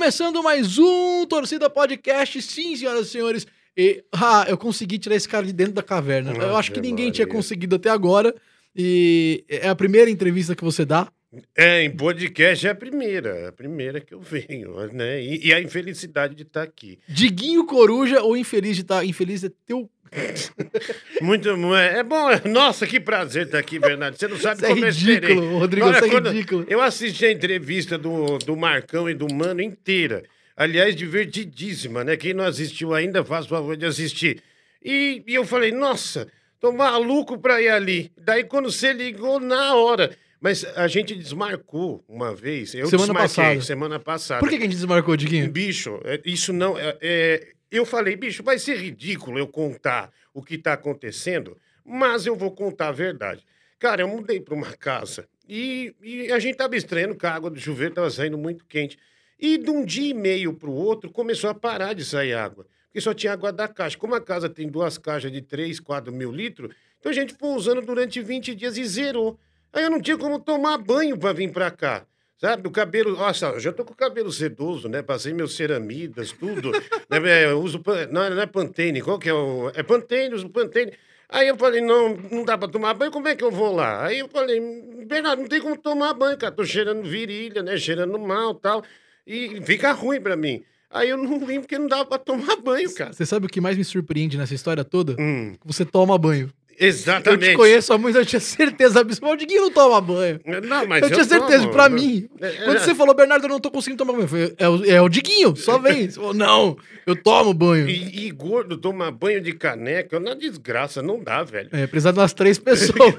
começando mais um Torcida Podcast, sim, senhoras e senhores. E, ah, eu consegui tirar esse cara de dentro da caverna. eu acho que ninguém tinha conseguido até agora. E é a primeira entrevista que você dá. É, em podcast é a primeira, é a primeira que eu venho, né? E, e a infelicidade de estar aqui. Diguinho Coruja ou infeliz de estar. Infeliz é teu. Muito, mu- é bom, é- nossa, que prazer estar aqui, Bernardo. Você não sabe Isso é como eu esperei. ridículo, Rodrigo, Olha, é ridículo. Eu assisti a entrevista do, do Marcão e do Mano inteira. Aliás, divertidíssima, né? Quem não assistiu ainda, faz o favor de assistir. E, e eu falei, nossa, tô maluco pra ir ali. Daí, quando você ligou, na hora. Mas a gente desmarcou uma vez. Eu Semana desmarquei, passada. Semana passada. Por que, que a gente desmarcou, Diguinho? Bicho, é, isso não. é- é, eu falei, bicho, vai ser ridículo eu contar o que tá acontecendo, mas eu vou contar a verdade. Cara, eu mudei para uma casa e, e a gente tava estranhando que a água do chuveiro tava saindo muito quente. E de um dia e meio para o outro começou a parar de sair água. Porque só tinha água da caixa. Como a casa tem duas caixas de 3, 4 mil litros, então a gente foi usando durante 20 dias e zerou. Aí eu não tinha como tomar banho para vir para cá. Sabe, o cabelo. Nossa, eu já tô com o cabelo sedoso, né? Passei meus ceramidas, tudo. né? é, Eu uso. Não, não é Pantene, qual que é o. É Pantene, uso Pantene. Aí eu falei, não, não dá pra tomar banho, como é que eu vou lá? Aí eu falei, Bernardo, não tem como tomar banho, cara. Tô cheirando virilha, né? Cheirando mal tal. E fica ruim pra mim. Aí eu não vim porque não dava pra tomar banho, cara. Você sabe o que mais me surpreende nessa história toda? Hum, Você toma banho. Eu exatamente. te conheço há muito, eu tinha certeza absoluta. O Diguinho não toma banho. Não, mas eu tinha certeza, tomo. pra mim. É, é, Quando você falou, Bernardo, eu não tô conseguindo tomar banho. Eu falei, é, o, é o Diguinho, só vem. Você falou, não, eu tomo banho. E, e gordo tomar banho de caneca, é uma desgraça, não dá, velho. É, precisa de umas três pessoas.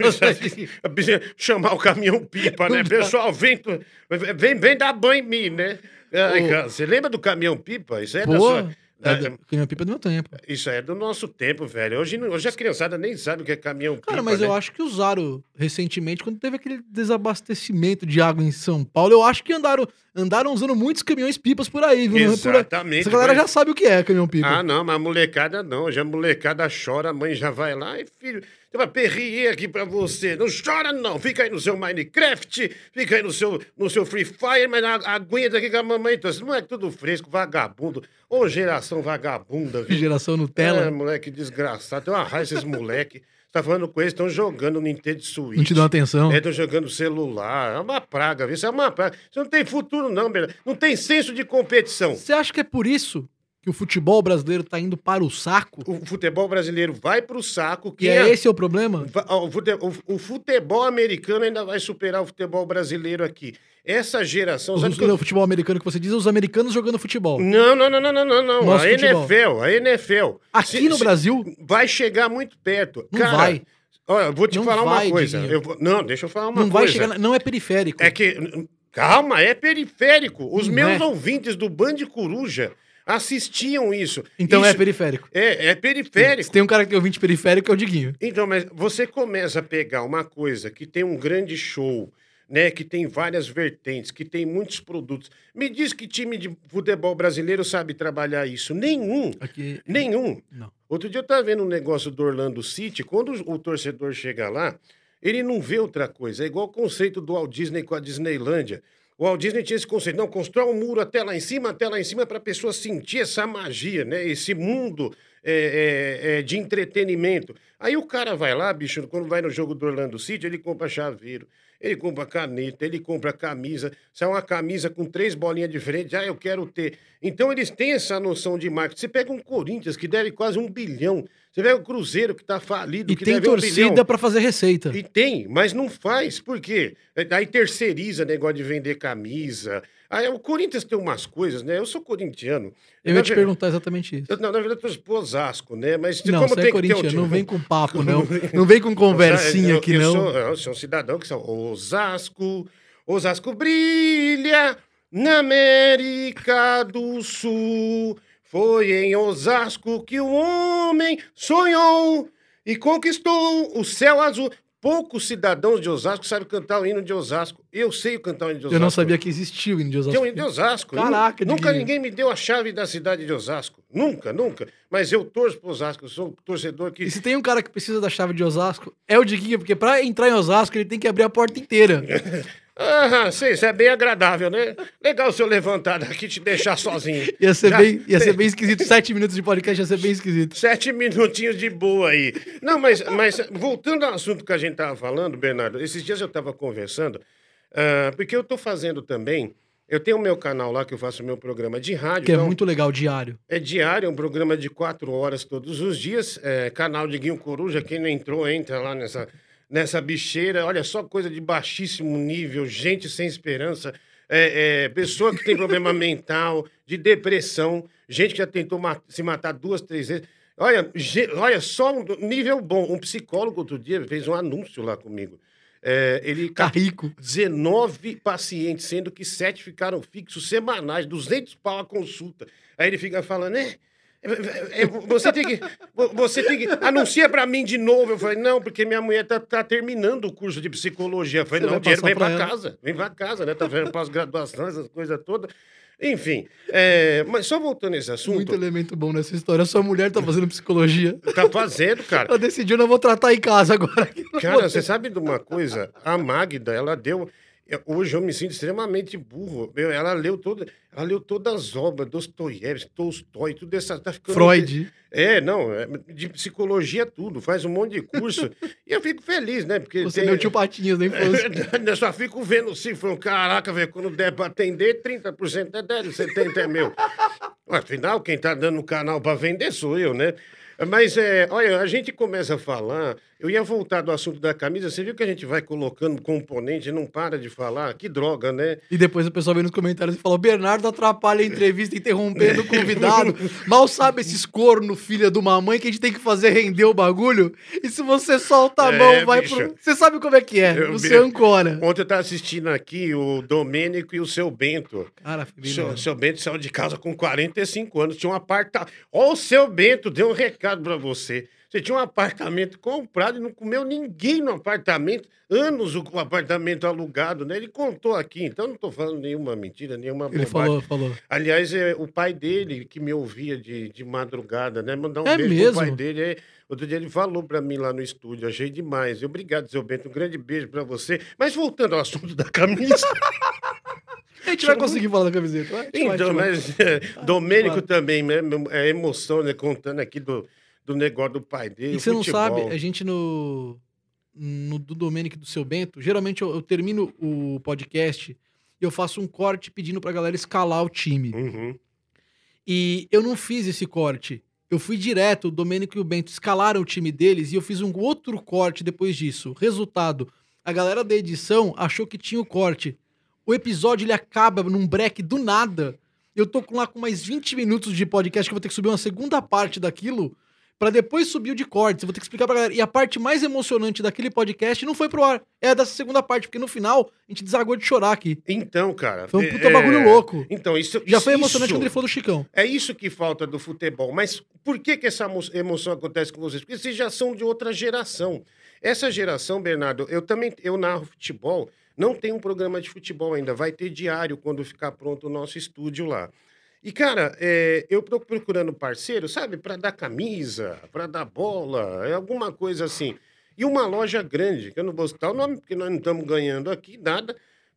Precisa Chamar o caminhão-pipa, né? Não dá. Pessoal, vem, vem, vem dar banho em mim, né? Ai, cara, você lembra do caminhão-pipa? Isso é da Pô, sua... é é do meu tempo. Isso é do nosso tempo, velho. Hoje, hoje a criançada nem sabe o que é caminhão-pipa, Cara, mas né? eu acho que usaram recentemente, quando teve aquele desabastecimento de água em São Paulo, eu acho que andaram, andaram usando muitos caminhões-pipas por aí, viu? É por aí. Exatamente. Essa galera mas- já sabe o que é caminhão-pipa. Ah, não, mas a molecada não. Já a molecada chora, a mãe já vai lá e filho, tem uma perrier aqui pra você. Não chora, não. Fica aí no seu Minecraft, fica aí no seu, no seu Free Fire, mas aguenta aqui que a mamãe trouxe. Não é tudo fresco, vagabundo. Ô, geração vagabunda, viu? Geração Nutella. É, moleque desgraçado. Tem uma raiva esses moleque. Você tá falando com eles, estão jogando Nintendo Switch. não te dão atenção. É, estão jogando celular. É uma praga, viu? Isso é uma praga. Isso não tem futuro, não, Bernardo. Não tem senso de competição. Você acha que é por isso que o futebol brasileiro tá indo para o saco? O futebol brasileiro vai pro saco. E Quem é é- esse o problema? O fute- o- o futebol americano ainda vai superar o futebol brasileiro aqui. Essa geração. Os, sabe que o futebol americano que você diz, os americanos jogando futebol. Não, não, não, não, não, não, não. Nosso a futebol. NFL, a NFL. Aqui se- no Brasil, Vai chegar muito perto. Não Cara, vai. Olha, eu vou te Não falar vai, uma coisa. Vou- não, deixa eu falar uma não vai coisa. chegar. na- Não é periférico. É que. Calma, é periférico. Os Não meus é. ouvintes do Band Coruja assistiam isso. Então é Isso- periférico. É, é periférico. Se tem um cara que é ouvinte periférico, é o Diguinho. Então, mas você começa a pegar uma coisa que tem um grande show, né? Que tem várias vertentes, que tem muitos produtos. Me diz que time de futebol brasileiro sabe trabalhar isso. Nenhum. Aqui. Nenhum. Não. Outro dia eu estava vendo um negócio do Orlando City. Quando o torcedor chega lá, ele não vê outra coisa. É igual o conceito do Walt Disney com a Disneylândia. O Walt Disney tinha esse conceito, não, constrói um muro até lá em cima, até lá em cima, para a pessoa sentir essa magia, né? Esse mundo é, é, é, de entretenimento. Aí o cara vai lá, bicho, quando vai no jogo do Orlando City, ele compra chaveiro, ele compra caneta, ele compra camisa. Sai uma camisa com três bolinhas diferentes, ah, eu quero ter. Então eles têm essa noção de marketing. Você pega um Corinthians que deve quase um bilhão, você pega o Cruzeiro que está falido, E que tem deve um torcida bilhão. pra fazer receita. E tem, mas não faz. Por quê? Aí terceiriza negócio de vender camisa. Aí o Corinthians tem umas coisas, né? Eu sou corintiano. Eu Na ia te ver- perguntar exatamente isso. Eu, não, na verdade, eu pro Osasco, né? Mas Não, como você é tem que ter um corintiano, não vem com papo, não. Não vem com conversinha aqui, não. Sou, eu sou um cidadão que são Osasco. Osasco brilha na América do Sul. Foi em Osasco que o homem sonhou e conquistou o céu azul. Poucos cidadãos de Osasco sabem cantar o hino de Osasco. Eu sei cantar o hino de Osasco. Eu não sabia que existia o hino de Tem Osasco. um hino de Osasco. Caraca, Nunca Diguinho. ninguém me deu a chave da cidade de Osasco. Nunca, nunca. Mas eu torço pro Osasco. Eu sou um torcedor que E se tem um cara que precisa da chave de Osasco, é o Diguinho, porque pra entrar em Osasco ele tem que abrir a porta inteira. Ah, sim, isso é bem agradável, né? Legal o senhor levantar daqui e te deixar sozinho. Ia ser, Já... bem, ia ser bem esquisito. Sete minutos de podcast ia ser bem esquisito. Sete minutinhos de boa aí. Não, mas, mas voltando ao assunto que a gente tava falando, Bernardo, esses dias eu tava conversando, uh, porque eu tô fazendo também. Eu tenho o meu canal lá que eu faço o meu programa de rádio. Que é então, é muito legal, diário. É diário, é um programa de quatro horas todos os dias. É, canal de Guinho Coruja, quem não entrou, entra lá nessa nessa bicheira. Olha só coisa de baixíssimo nível, gente sem esperança, é, é, pessoa que tem problema mental, de depressão, gente que já tentou se matar duas, três vezes. Olha, olha só um nível bom. Um psicólogo outro dia fez um anúncio lá comigo. É, ele tá rico. 19 pacientes, sendo que sete ficaram fixos semanais, 200 pau a consulta. Aí ele fica falando, né? É, você tem que. Você tem que. Anuncia pra mim de novo. Eu falei, não, porque minha mulher tá, tá terminando o curso de psicologia. Eu falei, você não, o dinheiro vem pra, pra casa. Vem pra casa, né? Tá fazendo pós-graduação, essas coisas todas. Enfim, é, mas só voltando a esse assunto. Muito elemento bom nessa história. Sua mulher tá fazendo psicologia. Tá fazendo, cara. Ela decidiu, não vou tratar em casa agora. Cara, você sabe de uma coisa? A Magda, ela deu. Hoje eu me sinto extremamente burro. Ela leu toda, ela leu todas as obras, Dostoiévski, Tolstói, tudo essa. Tá ficando Freud. É, não, é, de psicologia tudo, faz um monte de curso. e eu fico feliz, né? Porque Você tem, meu tio Patinhas, nem fosse. eu só fico vendo cifrão, caraca, velho, quando der pra atender, 30% é dele, 70% é meu. Afinal, quem tá dando o canal pra vender sou eu, né? Mas, é, olha, a gente começa a falar. Eu ia voltar do assunto da camisa. Você viu que a gente vai colocando componente e não para de falar? Que droga, né? E depois o pessoal vem nos comentários e fala: Bernardo atrapalha a entrevista interrompendo o convidado. Mal sabe esses corno, filha de uma mãe, que a gente tem que fazer render o bagulho. E se você solta a mão, é, vai bicho, pro. Você sabe como é que é? Eu, você ancora. Ontem eu tava assistindo aqui o Domênico e o seu Bento. Cara, seu, seu Bento saiu de casa com 45 anos. Tinha um apartamento. Ó, o seu Bento deu um recado recado para você. Você tinha um apartamento comprado e não comeu ninguém no apartamento, anos o apartamento alugado, né? Ele contou aqui, então não estou falando nenhuma mentira, nenhuma Ele falou, falou. Aliás, é o pai dele que me ouvia de, de madrugada, né? Mandar um é beijo mesmo? pro pai dele. É, outro dia ele falou para mim lá no estúdio, achei demais. Obrigado, seu Bento, um grande beijo para você. Mas voltando ao assunto da camisa... A gente vai conseguir falar da camiseta. Vai, então, vai, mas é, Domênico também, né? É emoção, né? Contando aqui do, do negócio do pai dele. E você não sabe, a gente no, no do Domênico e do seu Bento, geralmente eu, eu, termino o podcast e eu faço um corte pedindo pra galera escalar o time. Uhum. E eu não fiz esse corte. Eu fui direto, o Domênico e o Bento escalaram o time deles e eu fiz um outro corte depois disso. Resultado, a galera da edição achou que tinha o corte. O episódio ele acaba num break do nada. Eu tô lá com mais 20 minutos de podcast que eu vou ter que subir uma segunda parte daquilo para depois subir o de cortes. Eu vou ter que explicar pra galera. E a parte mais emocionante daquele podcast não foi pro ar. É dessa segunda parte, porque no final a gente desagou de chorar aqui. Então, cara. Foi um puta é... bagulho louco. Então, isso. Já isso, foi emocionante quando ele falou do Chicão. É isso que falta do futebol. Mas por que, que essa emoção acontece com vocês? Porque vocês já são de outra geração. Essa geração, Bernardo, eu também eu narro futebol. Não tem um programa de futebol ainda. Vai ter diário quando ficar pronto o nosso estúdio lá. E, cara, é, eu tô procurando parceiro, sabe, para dar camisa, para dar bola, é alguma coisa assim. E uma loja grande, que eu não vou citar o nome, porque nós não estamos ganhando aqui nada,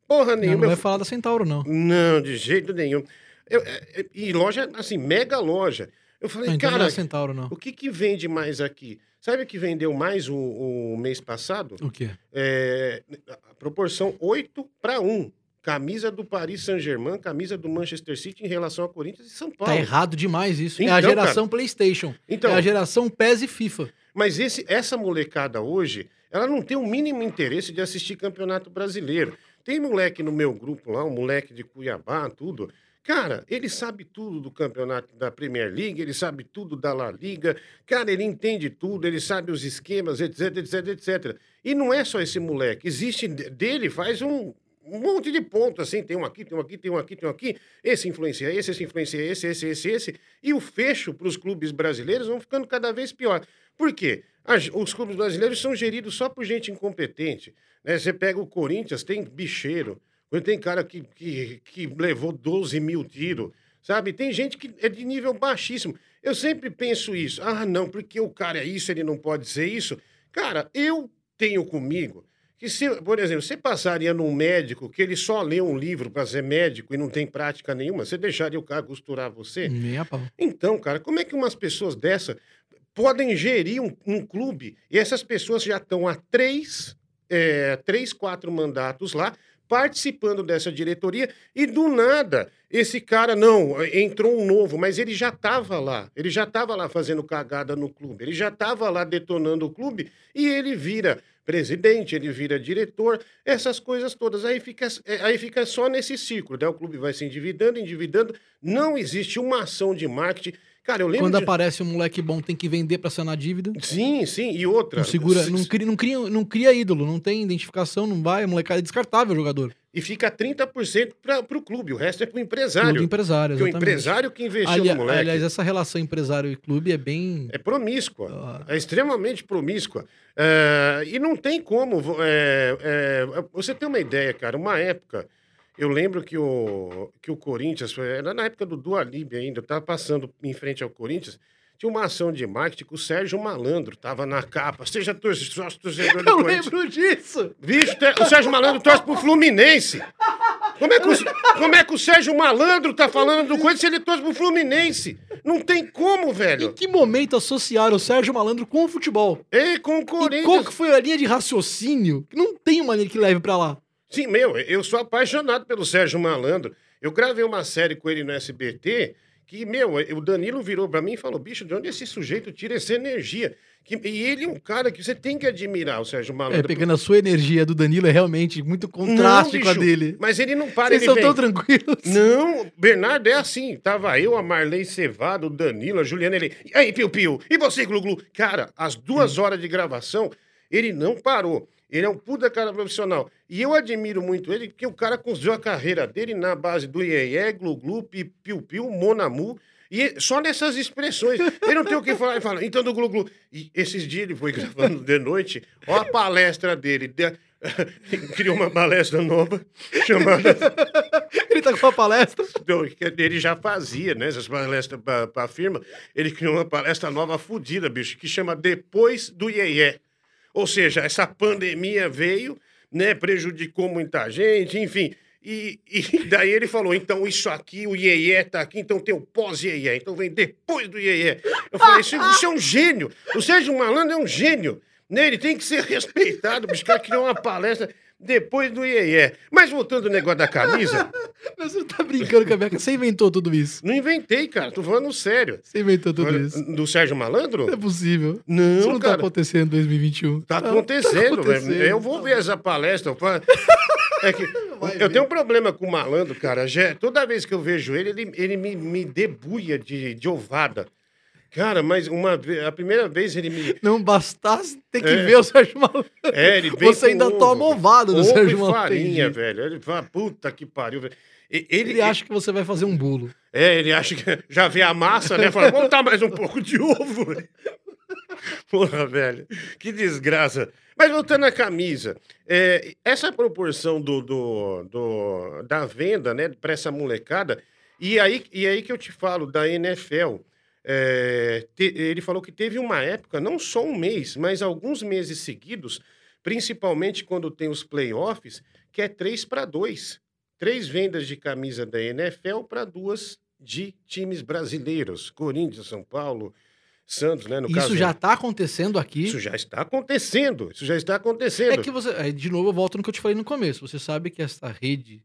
porra nenhuma. Não, não vai falar da Centauro, não. Não, de jeito nenhum. Eu, é, é, e loja, assim, mega loja. Eu falei, não, então cara, não é Centauro, não. o que, que vende mais aqui? Sabe o que vendeu mais o, o mês passado? O quê? É, a proporção 8 para 1 camisa do Paris Saint-Germain, camisa do Manchester City em relação a Corinthians e São Paulo. Tá errado demais isso. Então, é a então, geração cara, PlayStation. Então, é a geração PES e FIFA. Mas esse, essa molecada hoje, ela não tem o mínimo interesse de assistir Campeonato Brasileiro. Tem moleque no meu grupo lá, um moleque de Cuiabá, tudo. Cara, ele sabe tudo do campeonato da Premier League, ele sabe tudo da La Liga. Cara, ele entende tudo, ele sabe os esquemas, etc, etc, etc. E não é só esse moleque. Existe dele, faz um, um monte de pontos, assim, tem um aqui, tem um aqui, tem um aqui, tem um aqui, esse influencia esse, esse influencia esse, esse, esse, esse, e o fecho para os clubes brasileiros vão ficando cada vez pior. Por quê? As, os clubes brasileiros são geridos só por gente incompetente. Né? Você pega o Corinthians, tem bicheiro, tem cara que, que, que levou 12 mil tiros, sabe? Tem gente que é de nível baixíssimo. Eu sempre penso isso. Ah, não, porque o cara é isso, ele não pode ser isso. Cara, eu tenho comigo que se, por exemplo, você passaria num médico que ele só lê um livro para ser médico e não tem prática nenhuma, você deixaria o cara costurar você? Nem a pau. Então, cara, como é que umas pessoas dessa podem gerir um, um clube e essas pessoas já estão há três, é, três, quatro mandatos lá, participando dessa diretoria e do nada esse cara não entrou um novo, mas ele já estava lá, ele já estava lá fazendo cagada no clube, ele já estava lá detonando o clube e ele vira presidente, ele vira diretor, essas coisas todas. Aí fica, aí fica só nesse ciclo, né? O clube vai se endividando, endividando. Não existe uma ação de marketing. Cara, eu lembro. Quando de... aparece um moleque bom, tem que vender pra sanar dívida. Sim, sim. E outra. Não segura, não cria, não, cria, não cria ídolo, não tem identificação, não vai. A molecada é descartável o jogador. E fica 30% para o clube, o resto é para o empresário. Clube empresário, exatamente. Porque o empresário que investiu Ali, no moleque. Aliás, essa relação empresário e clube é bem. É promíscua. Ah. É extremamente promíscua. É, e não tem como. É, é, você tem uma ideia, cara, uma época. Eu lembro que o, que o Corinthians, era na época do Dualib ainda, eu estava passando em frente ao Corinthians, tinha uma ação de marketing que o Sérgio Malandro estava na capa. Seja torcedor, torcedor do Eu lembro disso! Bicho, o Sérgio Malandro torce pro Fluminense. Como é, que o, como é que o Sérgio Malandro tá falando do Corinthians se ele torce pro Fluminense? Não tem como, velho. Em que momento associaram o Sérgio Malandro com o futebol? E com o E Corinthians. qual que foi a linha de raciocínio? Não tem uma linha que leve pra lá. Sim, meu, eu sou apaixonado pelo Sérgio Malandro. Eu gravei uma série com ele no SBT que, meu, o Danilo virou pra mim e falou: bicho, de onde esse sujeito tira essa energia? Que- e ele é um cara que você tem que admirar, o Sérgio É, Malandro. pegando a sua energia do Danilo é realmente muito contraste com a bicho, dele. Mas ele não para, Vocês ele são vem. tão tranquilos. Não, Bernardo é assim. Tava eu, a Marley Cevado, o Danilo, a Juliana, ele. E aí, Piu Piu? E você, Glu Glu? Cara, às duas horas de gravação, ele não parou. Ele é um puta cara profissional. E eu admiro muito ele, porque o cara construiu a carreira dele na base do Iê, Glu Glu, Pi- Piu Piu, Monamu. E só nessas expressões. Ele não tem o que falar. Ele fala, então do Glu Glu. E esses dias ele foi gravando de noite. Ó a palestra dele. De- Criou uma palestra nova chamada Ele tá com uma palestra. ele já fazia, né? Essas palestras para a firma. Ele criou uma palestra nova fodida, bicho, que chama Depois do Iê. Ou seja, essa pandemia veio, né? Prejudicou muita gente, enfim. E, e daí ele falou: então isso aqui, o Iê tá aqui, então tem o pós-Iê. Então vem depois do Iê. Eu falei: isso, isso é um gênio. O Sérgio Malandro é um gênio. Né? Ele tem que ser respeitado. cara criou uma palestra depois do Iê. Mas voltando ao negócio da camisa. Mas você tá brincando com a minha. Você inventou tudo isso. Não inventei, cara. Tô falando sério. Você inventou tudo isso. Do Sérgio Malandro? Não é possível. Não, Isso não tá cara. acontecendo em 2021. Tá acontecendo, acontecendo. velho. Eu vou ver essa palestra. É que Vai eu ver. tenho um problema com o malandro, cara. Já- toda vez que eu vejo ele, ele, ele me, me debuia de, de ovada. Cara, mas uma a primeira vez ele me. Não bastasse ter que É. ver o Sérgio Malandro. É, ele vem Você ainda ovo, toma ovada do ovo Sérgio Malandro. farinha, velho. Ele fala, puta que pariu, velho. E- Ele, Ele acha que você vai fazer um bolo. É, ele acha que já vê a massa, né? Fala, vamos botar mais um pouco de ovo. velho." Porra, velho. Que desgraça. Mas voltando à camisa, é, essa proporção do, do, do- da venda, né, para essa molecada, e aí, e aí que eu te falo da NFL. É, te- ele falou que teve uma época, não só um mês, mas alguns meses seguidos, principalmente quando tem os playoffs, que é 3 para 2. Três vendas de camisa da NFL para duas de times brasileiros. Corinthians, São Paulo, Santos, né? No Isso caso, já tá acontecendo aqui. Isso já está acontecendo. Isso já está acontecendo. É que você. De novo, eu volto no que eu te falei no começo. Você sabe que essa rede,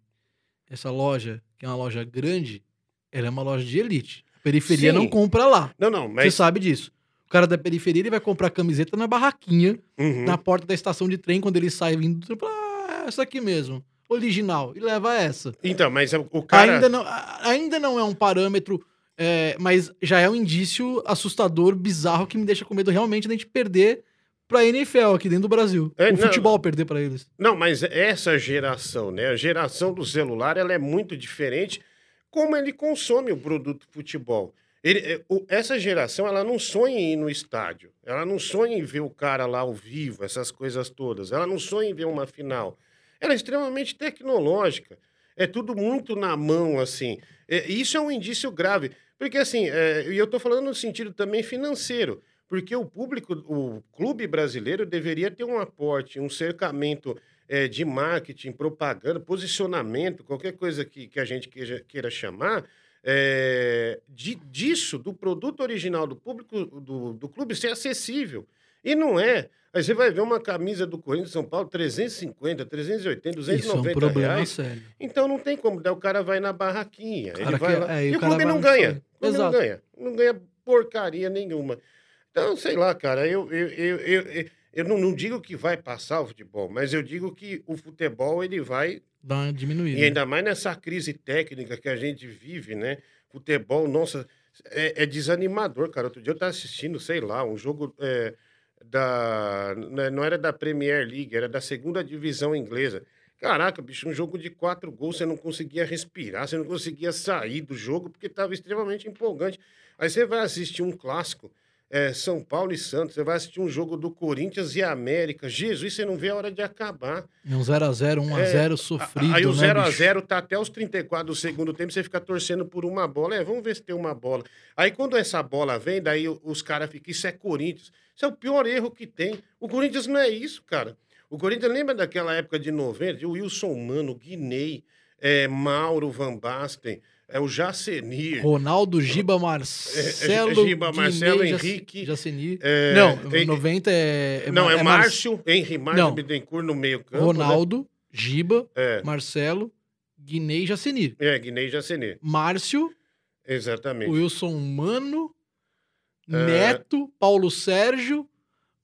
essa loja, que é uma loja grande, ela é uma loja de elite. Periferia Sim. não compra lá. Não, não, Você mas. sabe disso. O cara da periferia ele vai comprar camiseta na barraquinha, Uhum. na porta da estação de trem, quando ele sai vindo do trampo. Ah, essa aqui mesmo. Original. E leva essa. Então, mas o cara. Ainda, não, ainda não é um parâmetro, é, mas já é um indício assustador, bizarro, que me deixa com medo realmente da gente perder pra NFL aqui dentro do Brasil. É, o não. futebol perder pra eles. Não, mas essa geração, né? A geração do celular, ela é muito diferente como ele consome o produto futebol. Ele, o- essa geração, ela não sonha em ir no estádio. Ela não sonha em ver o cara lá ao vivo, essas coisas todas. Ela não sonha em ver uma final. Ela é extremamente tecnológica. É tudo muito na mão, assim. É, isso é um indício grave. Porque, assim, é, e eu estou falando no sentido também financeiro. Porque o público, o clube brasileiro deveria ter um aporte, um cercamento é, de marketing, propaganda, posicionamento, qualquer coisa que, que a gente queira, queira chamar, é, de, disso, do produto original do público do, do clube ser acessível. E não é. Aí você vai ver uma camisa do Corinthians de São Paulo, 350, 380, 290 Isso é um problema reais. sério. Então não tem como. Daí o cara vai na barraquinha. Ele vai que- lá, é, e e o clube não ganha. O clube não ganha. Não ganha porcaria nenhuma. Então, sei lá, cara, eu, eu, eu, eu, eu, não, não digo que vai passar o futebol, mas eu digo que o futebol ele vai diminuída. e ainda mais nessa crise técnica que a gente vive, né? Futebol, nossa, é, é desanimador, cara. Outro dia eu estava assistindo, sei lá, um jogo é, da. né, Não era da Premier League, era da segunda divisão inglesa. Caraca, bicho, um jogo de quatro gols, você não conseguia respirar, você não conseguia sair do jogo, porque estava extremamente empolgante. Aí você vai assistir um clássico, é, São Paulo e Santos, você vai assistir um jogo do Corinthians e América. Jesus, você não vê a hora de acabar. É um 0x0, 1x0 sofrido. Aí o né, 0x0 bicho? tá até os 34 do segundo tempo, você fica torcendo por uma bola. É, vamos ver se tem uma bola. Aí quando essa bola vem, daí o- os caras ficam, isso é Corinthians. Isso é o pior erro que tem. O Corinthians não é isso, cara. O Corinthians lembra daquela época de 90, de Wilson Mano, Guinei, é, Mauro Van Basten, é, o Jacenir. Ronaldo, Giba, Marcelo. É, Giba, Marcelo, Guinei, Jac- Henrique, Jacenir. é, não, é, 90 é. não, é, Márcio, Henri Márcio Não. Bittencourt no meio campo. Ronaldo, Giba, Né? É, Marcelo, Guinei Jacenir. é, Guinei Jacenir. Márcio, Exatamente. Wilson Mano, É. Neto, Paulo Sérgio,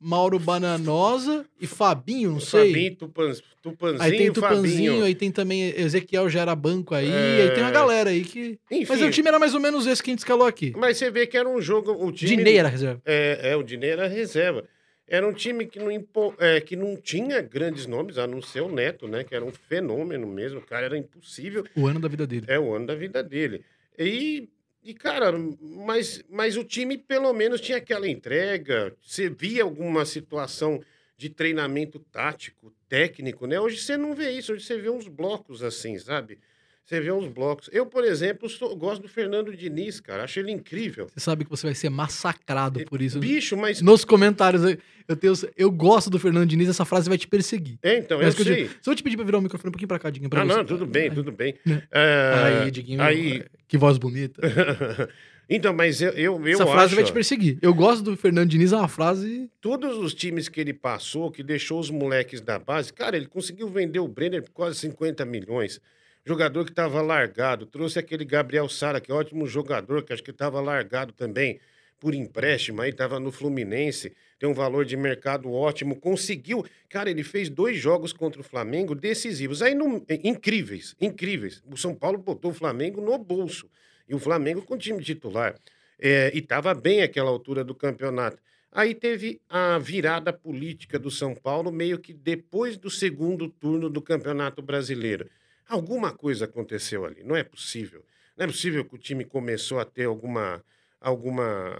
Mauro Bananosa e Fabinho, não sei. Fabinho, Tupan, Tupanzinho, Aí tem Tupanzinho, Fabinho. aí tem também Ezequiel Gera Banco aí, É. aí tem uma galera aí que. Enfim, Mas o time era mais ou menos esse que a gente escalou aqui. mas você vê que era um jogo. O time, Dinei era reserva. É, é, o Dinei era reserva. Era um time que não, impo- é, que não tinha grandes nomes, a não ser o Neto, né? Que era um fenômeno mesmo. O cara era impossível. O ano da vida dele. É o ano da vida dele. E, e cara, mas, mas o time pelo menos tinha aquela entrega. Você via alguma situação de treinamento tático, técnico, né? Hoje você não vê isso. Hoje você vê uns blocos assim, sabe? Você vê uns blocos. Eu, por exemplo, sou- gosto do Fernando Diniz, cara. Acho ele incrível. Você sabe que você vai ser massacrado por isso. Bicho, mas. Nos comentários, eu, eu, tenho, eu gosto do Fernando Diniz, essa frase vai te perseguir. É, então, Mas eu que eu sei. digo, se eu te pedir pra virar o microfone um pouquinho pra cá, Diguinho, pra Ah, você. não, tudo bem, tudo bem. Né? É, Aí, Diguinho, aí- que voz bonita. então, mas eu, eu, eu essa frase acho... vai te perseguir. Eu gosto do Fernando Diniz, é uma frase. todos os times que ele passou, que deixou os moleques da base, cara, ele conseguiu vender o Brenner por quase 50 milhões. Jogador que estava largado. Trouxe aquele Gabriel Sara, que é ótimo jogador, que acho que estava largado também por empréstimo, aí estava no Fluminense, tem um valor de mercado ótimo. Conseguiu. Cara, ele fez dois jogos contra o Flamengo decisivos. Aí, não, é, incríveis, incríveis. O São Paulo botou o Flamengo no bolso. E o Flamengo com time titular. É, e estava bem àquela altura do campeonato. Aí teve a virada política do São Paulo, meio que depois do segundo turno do Campeonato Brasileiro. Alguma coisa aconteceu ali, não é possível. Não é possível que o time começou a ter alguma alguma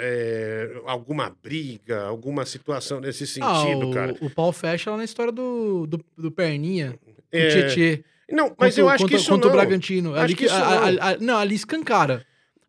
é, alguma briga, alguma situação nesse sentido, ah, o, cara. o pau fecha lá na história do, do, do Perninha, É, o Tietê. Não, mas contra, eu acho contra, que isso contra não. o Bragantino. Acho Ali, que a- não. a- a- não, ali escancara.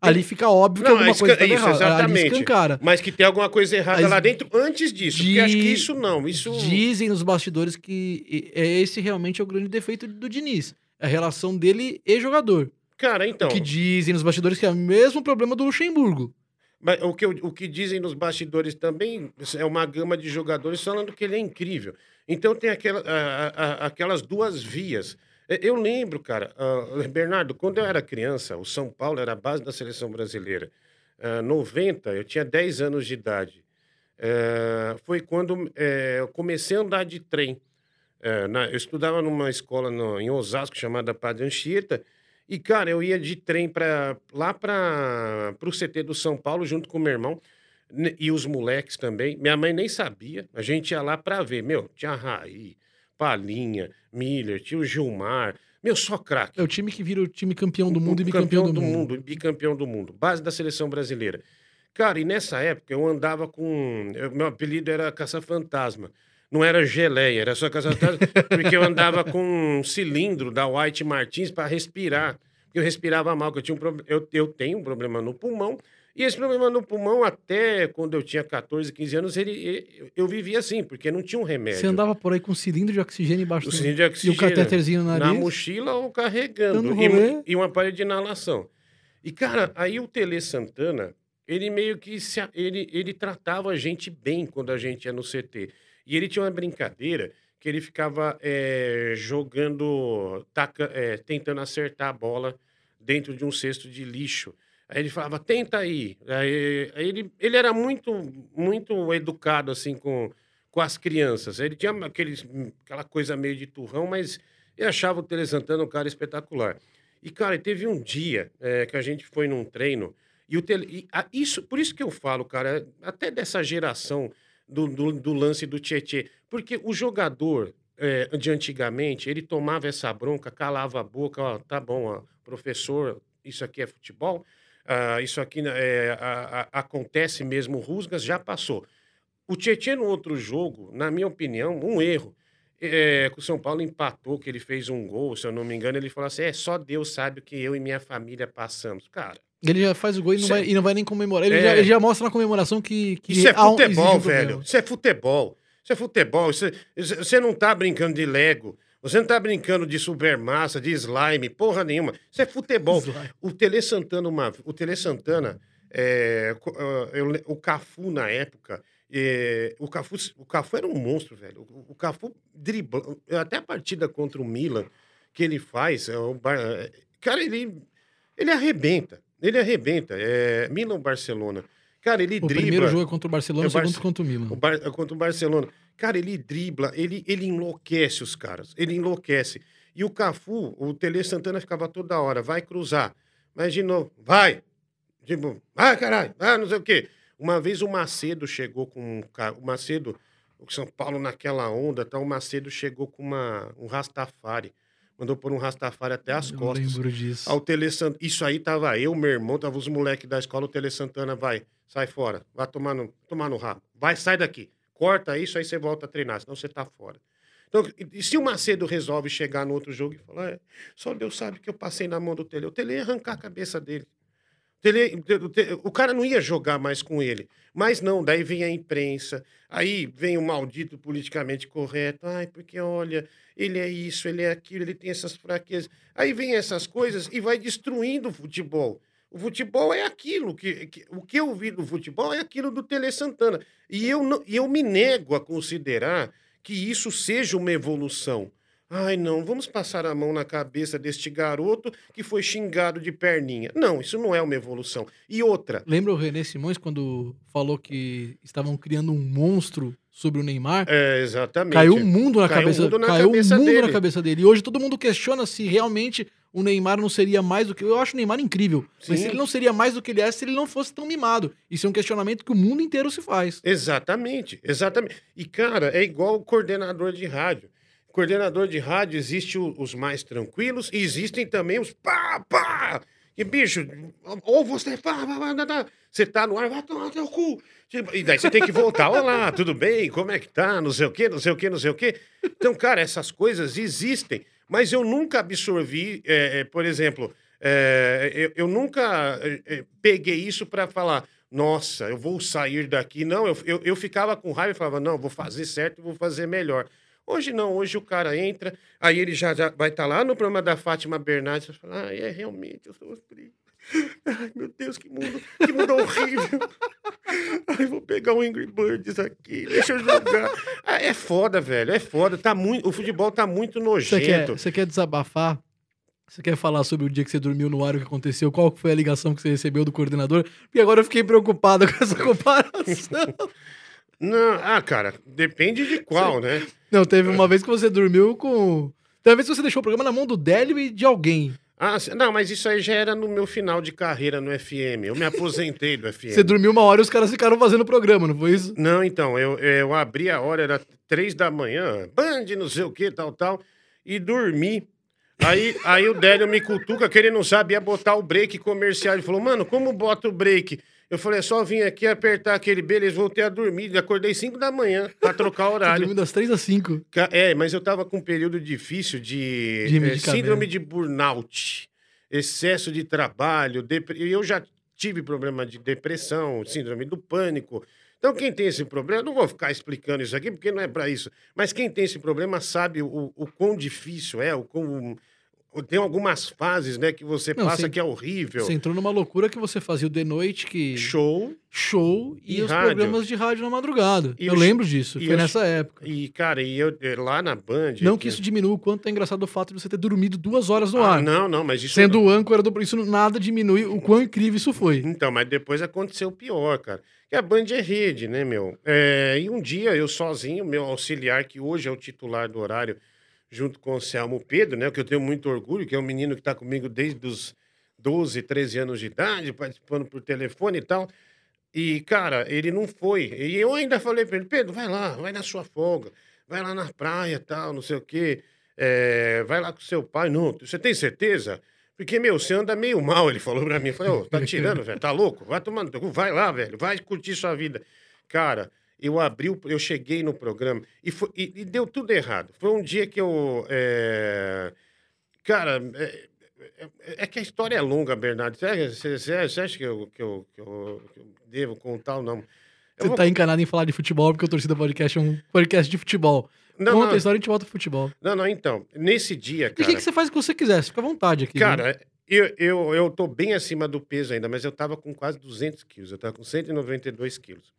Ali fica óbvio que Não, alguma é coisa escan- tá isso, errada. Exatamente. Mas que tem alguma coisa errada Mas lá dentro antes disso. Porque acho que isso não. Isso. Dizem nos bastidores que é esse realmente é o grande defeito do Diniz. A relação dele e jogador. Cara, então. Que dizem nos bastidores que é o mesmo problema do Luxemburgo. Mas o que, o que dizem nos bastidores também é uma gama de jogadores falando que ele é incrível. Então tem aquela, a- a- aquelas duas vias. É, Eu lembro, cara, ah, Bernardo, quando eu era criança, o São Paulo era a base da seleção brasileira. Ah, 90, eu tinha 10 anos de idade. Eh, foi quando eh, eu comecei a andar de trem. Eh, na- eu estudava numa escola no- em Osasco chamada Padre Anchieta. E, cara, eu ia de trem pra, lá para o CT do São Paulo junto com meu irmão ne- e os moleques também. Minha mãe nem sabia. A gente ia lá para ver. Meu, tinha Raí, Palinha, Miller, tinha o Gilmar. Meu, só craque. É o time que vira o time campeão do mundo e bicampeão do, mundo. Bicampeão do mundo. Base da seleção brasileira. Cara, e nessa época eu andava com. eu- meu apelido era Caça-Fantasma. Não era geleia, era só Caça-Fantasma, porque eu andava com um cilindro da White Martins para respirar. Porque eu respirava mal, que eu, tinha um prob- eu, eu tenho um problema no pulmão E esse problema no pulmão, até quando eu tinha 14, 15 anos, ele, eu vivia assim, porque não tinha um remédio. Você andava por aí com um cilindro de oxigênio embaixo O do... cilindro de E oxigênio. o catéterzinho no Na nariz. mochila ou carregando. E, e um aparelho de inalação. E, cara, aí o Tele Santana, ele meio que se, ele, ele tratava a gente bem quando a gente ia no CT. E ele tinha uma brincadeira que ele ficava é, jogando, taca, é, tentando acertar a bola dentro de um cesto de lixo. Aí ele falava, tenta aí. Aí, ele, ele era muito, muito educado, assim, com, com as crianças. Ele tinha aqueles, aquela coisa meio de turrão, mas eu achava o Tele Santana um cara espetacular. E, cara, teve um dia é, que a gente foi num treino, e o tele, e, a- isso, por isso que eu falo, cara, até dessa geração do, do, do lance do Tietê, porque o jogador é, de antigamente, ele tomava essa bronca, calava a boca, ó, tá bom, ó, professor, isso aqui é futebol, ah, isso aqui né, é, a- a- acontece mesmo, rusgas, já passou. O Tietchan no outro jogo, na minha opinião, um erro. É, o São Paulo empatou, que ele fez um gol, se eu não me engano, ele falou assim: é só Deus sabe o que eu e minha família passamos. Cara, Ele já faz o gol e não, vai, e não vai nem comemorar. Ele, É. já, ele já mostra na comemoração que, que isso é futebol, um velho. Isso é futebol. Isso é futebol. Isso é- Você não tá brincando de Lego. Você não tá brincando de supermassa, de slime, porra nenhuma. Isso é futebol. Slime. O Tele Santana, uma, o Tele Santana, é, eu o Cafu na época, é, o, Cafu, o Cafu era um monstro, velho. O, o Cafu dribla, até a partida contra o Milan que ele faz, é, o é, cara, ele, ele arrebenta. Ele arrebenta. É, Milan ou Barcelona. Cara, ele O dribla. primeiro jogo é contra o Barcelona, É o o segundo Barce- contra o Milan. O Bar- contra o Barcelona. Cara, ele dribla, ele, ele enlouquece os caras. Ele enlouquece. E o Cafu, o Tele Santana ficava toda hora, vai cruzar. Mas de novo, vai. Tipo, vai, caralho, ah, não sei o quê. Uma vez o Macedo chegou com um ca- O Macedo, o São Paulo naquela onda, tá? o Macedo chegou com uma, um Rastafari. Mandou pôr um Rastafari até as Eu costas. lembro disso. Ao Tele Sant- Isso aí tava eu, meu irmão, tava os moleques da escola, o Tele Santana vai, sai fora, vai tomar no, tomar no rabo. Vai, sai daqui. Corta isso, aí você volta a treinar, senão você tá fora. Então, e, se o Macedo resolve chegar no outro jogo e falar, é, só Deus sabe que eu passei na mão do Tele, o Tele ia arrancar a cabeça dele. O, Tele- o Tele- o cara não ia jogar mais com ele. Mas não, daí vem a imprensa, aí vem o maldito politicamente correto. Ai, porque olha, ele é isso, ele é aquilo, ele tem essas fraquezas. Aí vem essas coisas e vai destruindo o futebol. O futebol é aquilo que, que- o que eu vi do futebol é aquilo do Tele Santana. E eu, não, eu me nego a considerar que isso seja uma evolução. Ai, não, vamos passar a mão na cabeça deste garoto que foi xingado de perninha. Não, isso não é uma evolução. E outra, Lembra o René Simões quando falou que estavam criando um monstro sobre o Neymar? é exatamente. Caiu um mundo na Caiu cabeça, um mundo na caiu cabeça um mundo dele. na cabeça dele. E hoje todo mundo questiona se realmente o Neymar não seria mais do que. Eu acho o Neymar incrível. Mas Sim. se ele não seria mais do que ele é se ele não fosse tão mimado. Isso é um questionamento que o mundo inteiro se faz. Exatamente, exatamente. E, cara, é igual o coordenador de rádio. Coordenador de rádio, existe os mais tranquilos e existem também os pá, pá. E, bicho, ou você pá, pá, pá, pá, pá. você tá no ar, vai tomar teu cu. Tipo, E daí você tem que voltar, olá, tudo bem? Como é que tá? Não sei o quê, não sei o quê, não sei o quê. Então, cara, essas coisas existem, mas eu nunca absorvi, é, é, por exemplo, é, eu, eu nunca é, é, peguei isso para falar, nossa, eu vou sair daqui. Não, eu, eu, eu ficava com raiva e falava, não, vou fazer certo, vou fazer melhor. Hoje não, hoje o cara entra, aí ele já, já vai estar lá no programa da Fátima Bernardes, você fala, ah, é realmente, eu sofri. Ai, meu Deus, que mundo, que mundo horrível. Ai, vou pegar o Angry Birds aqui, deixa eu jogar. Ah, é foda, velho, é foda. Tá muito, o futebol tá muito Você quer, nojento. você quer desabafar? Você quer falar sobre o dia que você dormiu no ar, o que aconteceu? Qual foi a ligação que você recebeu do coordenador? Porque agora eu fiquei preocupado com essa comparação. Não, ah, cara, depende de qual, né? Não, teve uma vez que você dormiu com. Teve uma vez que você deixou o programa na mão do Délio e de alguém. Ah, não, mas isso aí já era no meu final de carreira no FM. Eu me aposentei do FM. Você dormiu uma hora e os caras ficaram fazendo o programa, não foi isso? Não, então, eu, eu abri a hora, era três da manhã, band, não sei o que, tal, tal, e dormi. Aí, aí o Délio me cutuca, que ele não sabia botar o break comercial. Ele falou, mano, como bota o break? Eu falei, é só vim aqui apertar aquele beleza, voltei a dormir. Acordei cinco da manhã pra trocar horário. dormiu das três às cinco. Ca- É, mas eu tava com um período difícil de, De medicamento. síndrome de burnout, excesso de trabalho, e eu já tive problema de depressão, síndrome do pânico. Então, quem tem esse problema, não vou ficar explicando isso aqui, porque não é para isso. Mas quem tem esse problema sabe o, o quão difícil é, o quão tem algumas fases, né, que você não, passa você, que é horrível. Você entrou numa loucura que você fazia o de noite que show, show e, e os rádio. programas de rádio na madrugada. E eu lembro disso, foi nessa época. E cara, e eu eh, lá na Band, não que isso diminua o quanto é engraçado o fato de você ter dormido duas horas no ah, ar. Não, não, mas isso sendo o âncora do isso nada diminui o quão incrível isso foi. Então, mas depois aconteceu o pior, cara. Que a Band é rede, né, meu? É, e um dia eu sozinho, meu auxiliar que hoje é o titular do horário junto com o Selmo Pedro, né? Que eu tenho muito orgulho, que é um menino que está comigo desde os 12, 13 anos de idade, participando por telefone e tal. E, cara, ele não foi. E eu ainda falei para ele, Pedro, vai lá, vai na sua folga, vai lá na praia tal, não sei o quê. É, vai lá com seu pai. Não, você tem certeza? Porque, meu, você anda meio mal, ele falou pra mim. Falei, ô, tá tirando, velho, tá louco? Vai tomando, vai lá, velho, vai curtir sua vida. Cara, eu abri, o, eu cheguei no programa e, foi, e, e, deu tudo errado. Foi um dia que eu. É... Cara, é, é, é, que a história é longa, Bernardo. Você, você, você acha que eu, que, eu, que, eu, que eu devo contar ou não? você vou... tá encanado em falar de futebol, porque o Torcida Podcast é um podcast de futebol. Não, Conta não, a história e a gente volta pro futebol. Não, não, então. Nesse dia, cara... E o que, que você faz o que você quiser, fica à vontade aqui. Cara, né? eu, eu, eu tô bem acima do peso ainda, mas eu tava com quase 200 quilos. Eu tava com 192 quilos.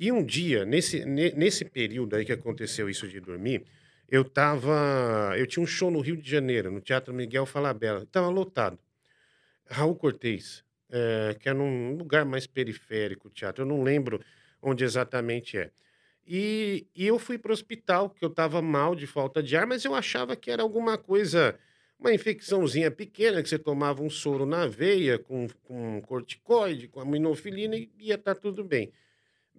E um dia, nesse, nesse período aí que aconteceu isso de dormir, eu tava. Eu tinha um show no Rio de Janeiro, no Teatro Miguel Falabella. Tava lotado. Raul Cortez, é, que é num lugar mais periférico, o teatro. Eu não lembro onde exatamente é. E, e eu fui para o hospital, que eu estava mal de falta de ar, mas eu achava que era alguma coisa, uma infecçãozinha pequena, que você tomava um soro na veia com, com corticoide, com aminofilina e ia estar tá tudo bem.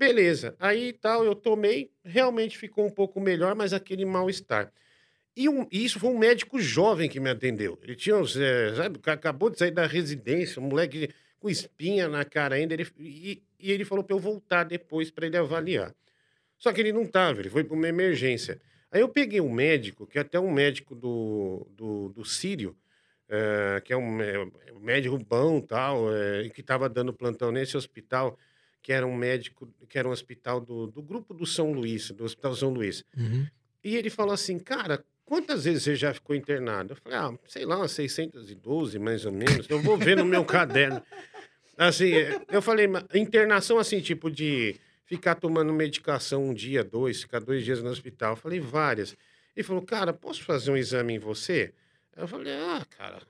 Beleza. Aí tal, eu tomei, realmente ficou um pouco melhor, mas aquele mal-estar. E, um, e isso foi um médico jovem que me atendeu. Ele tinha, é, sabe, acabou de sair da residência, um moleque com espinha na cara ainda. Ele, e, e ele falou para eu voltar depois para ele avaliar. Só que ele não estava, ele foi para uma emergência. Aí eu peguei um médico, que é até um médico do, do, do Sírio, é, que é um, é, médico bom tal, é, que estava dando plantão nesse hospital que era um médico, que era um hospital do, do grupo do São Luís, do Hospital São Luís. Uhum. E ele falou assim, cara, quantas vezes você já ficou internado? Eu falei, ah, sei lá, umas 612, mais ou menos. Eu vou ver no meu caderno. Assim, eu falei, internação assim, tipo de ficar tomando medicação um dia, dois, ficar dois dias no hospital. Eu falei, várias. Ele falou, cara, posso fazer um exame em você? Eu falei, ah, cara,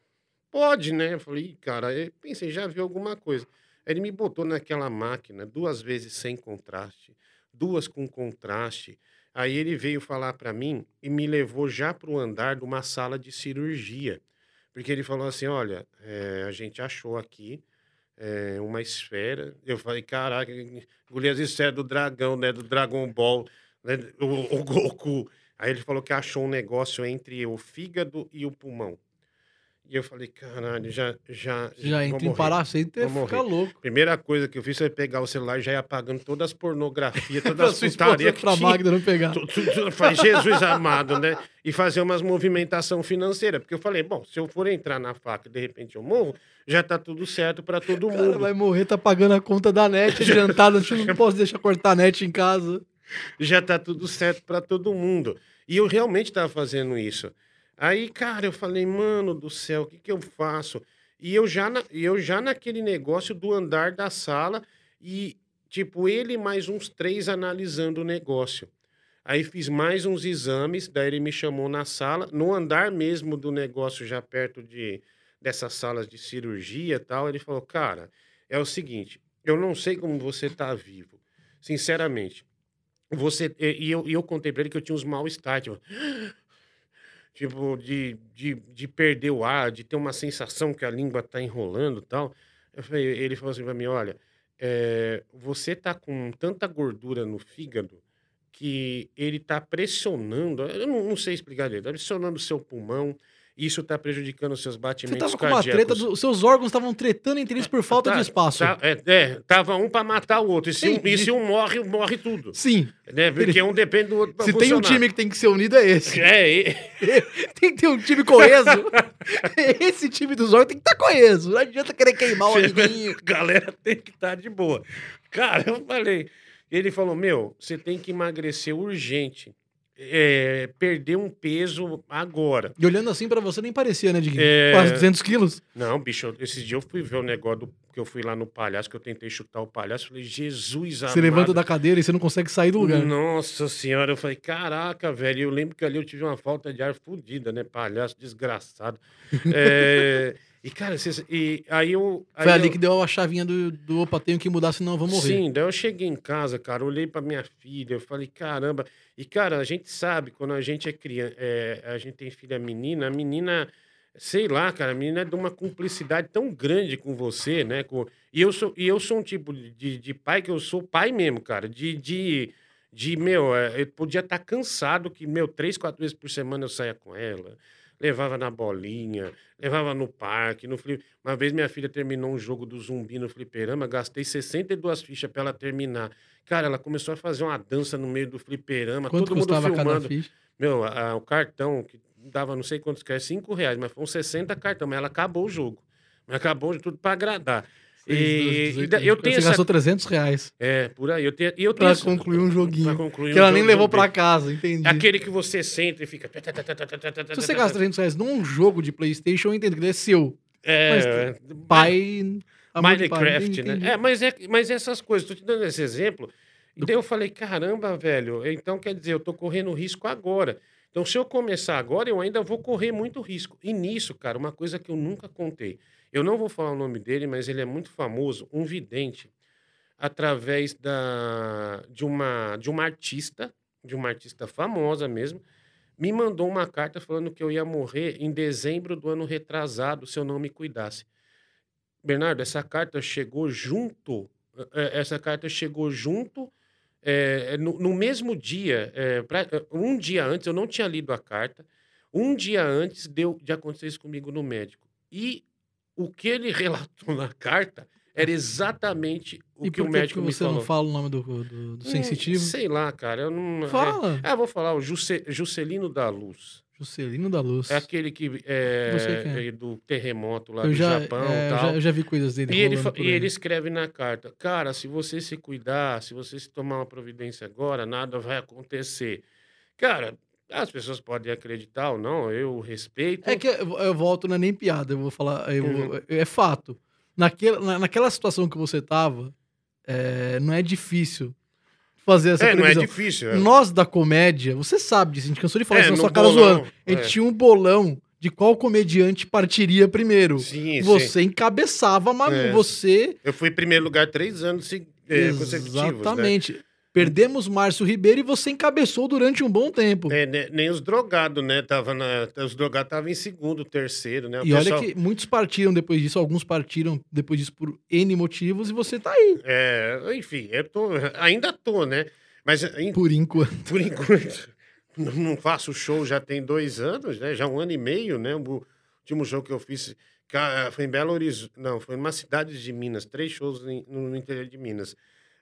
pode, né? Eu falei, cara, eu pensei, já viu alguma coisa. Ele me botou naquela máquina duas vezes sem contraste, duas com contraste. Aí ele veio falar para mim e me levou já para o andar de uma sala de cirurgia. Porque ele falou assim: olha, é, a gente achou aqui é, uma esfera. Eu falei: caraca, Golias, isso é do dragão, né? Do Dragon Ball, né? o, o Goku. Aí ele falou que achou um negócio entre o fígado e o pulmão. E eu falei, caralho, já. Já, já entra em paracento e fica louco. Primeira coisa que eu fiz foi pegar o celular e já ia apagando todas as pornografias, todas as putarias. Pra tinha, Magda não pegar. Tu, tu, tu, faz Jesus amado, né? E fazer umas movimentação financeira. Porque eu falei, bom, se eu for entrar na faca e de repente eu morro, já tá tudo certo pra todo mundo. Cara, vai morrer, tá pagando a conta da net adiantada, não posso deixar cortar a net em casa. Já tá tudo certo pra todo mundo. E eu realmente tava fazendo isso. Aí, cara, eu falei, mano do céu, o que, que eu faço? E eu já, na, eu já naquele negócio do andar da sala e, tipo, ele mais uns três analisando o negócio. Aí fiz mais uns exames, daí ele me chamou na sala, no andar mesmo do negócio, já perto de dessas salas de cirurgia e tal. Ele falou, cara, é o seguinte, eu não sei como você tá vivo, sinceramente. Você, e eu, e eu contei pra ele que eu tinha uns mal-estar, tipo, tipo, de, de, de perder o ar, de ter uma sensação que a língua tá enrolando tal. Falei, ele falou assim para mim, olha, é, você tá com tanta gordura no fígado que ele tá pressionando, eu não, não sei explicar ele, tá pressionando o seu pulmão, Isso tá prejudicando os seus Você batimentos tava com uma treta, do- seus órgãos estavam tretando entre eles por falta Tá- de espaço. tá- é, é, tava um pra matar o outro. E se, um, e se um morre, morre tudo. Sim. Né? Porque um depende do outro pra Se tem um funcionar. time que tem que ser unido, é esse. É, e- tem que ter um time coeso. Esse time dos órgãos tem que estar coeso. Não adianta querer queimar o amiguinho. galera tem que estar de boa. Cara, eu falei. Ele falou: Meu, você tem que emagrecer urgente. É, perder um peso agora. E olhando assim pra você, nem parecia, né, Diguinho? É. Quase 200 quilos. Não, bicho, esse dia eu fui ver o negócio do, que eu fui lá no palhaço, que eu tentei chutar o palhaço. Falei, Jesus amado. Você levanta da cadeira e você não consegue sair do lugar. Nossa senhora, eu falei, caraca, velho. Eu lembro que ali eu tive uma falta de ar fodida, né? Palhaço desgraçado. É, e, cara, vocês- e aí eu. aí Foi ali eu- que deu a chavinha do, do opa, tenho que mudar, senão eu vou morrer. Sim, daí eu cheguei em casa, cara, olhei pra minha filha, eu falei, caramba. E, cara, a gente sabe, quando a gente é criança, a gente tem filha menina, a menina, sei lá, cara, a menina é de uma cumplicidade tão grande com você, né? Com, e, eu sou, e eu sou um tipo de, de pai que eu sou pai mesmo, cara, de. de de, meu, é, eu podia estar cansado que, meu, três, quatro vezes por semana eu saía com ela, levava na bolinha, levava no parque, no flip... Uma vez minha filha terminou um jogo do zumbi no fliperama, gastei 62 fichas pra ela terminar. Cara, ela começou a fazer uma dança no meio do fliperama, Quanto todo mundo filmando. Meu, a- o cartão, que dava não sei quantos que é, 5 reais, mas foram 60 cartão, mas ela acabou o jogo. Mas acabou tudo pra agradar. E, e eu tenho Você essa... gastou 300 reais É, por aí. Eu tenho, eu tenho pra essa- concluir um joguinho. pra concluir que um ela nem levou pra casa, entendi. Aquele que você senta e fica. Se você gasta 300 reais num jogo de Playstation, eu entendo que ele é seu. É, Pai... Minecraft, né? É, mas, é, mas essas coisas, tô te dando esse exemplo. E daí eu falei, caramba, velho, então quer dizer, eu tô correndo risco agora. Então, se eu começar agora, eu ainda vou correr muito risco. E nisso, cara, uma coisa que eu nunca contei. Eu não vou falar o nome dele, mas ele é muito famoso, um vidente, através da, de, uma, de uma artista, de uma artista famosa mesmo, me mandou uma carta falando que eu ia morrer em dezembro do ano retrasado se eu não me cuidasse. Bernardo, essa carta chegou junto. eh, Essa carta chegou junto eh, no, no mesmo dia, eh, pra- eh, um dia antes, eu não tinha lido a carta. Um dia antes de acontecer isso comigo no médico. E o que ele relatou na carta era exatamente o E que o que, médico que me você falou. não fala o nome do, do- do Hum, sensitivo? Sei lá, cara. Eu não. Fala. É, ah, vou falar, o Juse- Juscelino da Luz. Juscelino da Luz. É aquele que é, quem é. é do terremoto lá eu, do já, Japão é, e eu, tal. já, eu já vi coisas dele E ele, e ele escreve na carta: Cara, se você se cuidar, se você se tomar uma providência agora, nada vai acontecer. Cara, as pessoas podem acreditar ou não, eu respeito. É que eu, eu volto, não é nem piada, eu vou falar. eu Uhum. vou- é fato. Naquela, na- naquela situação que você tava, é, não é difícil fazer essa é, não é previsão. difícil. é. Nós da comédia, você sabe disso, a gente cansou de falar É, isso na sua cara zoando. A gente é. tinha um bolão de qual comediante partiria primeiro. Sim, sim. Você encabeçava, mas É. você. Eu fui em primeiro lugar três anos se- é, consecutivos. Né? Perdemos Márcio Ribeiro e você encabeçou durante um bom tempo. É, né, nem os drogados, né? Tava na, os drogados estavam em segundo, terceiro, né? O E olha pessoal- que muitos partiram depois disso, alguns partiram depois disso por N motivos e você tá aí, É, enfim, eu tô, ainda tô, né? Mas em- por enquanto. por enquanto não faço show já tem dois anos, né? Já um ano e meio, né? O último show que eu fiz foi em Belo Horizonte, não, foi numa cidade de Minas, três shows em- no interior de Minas.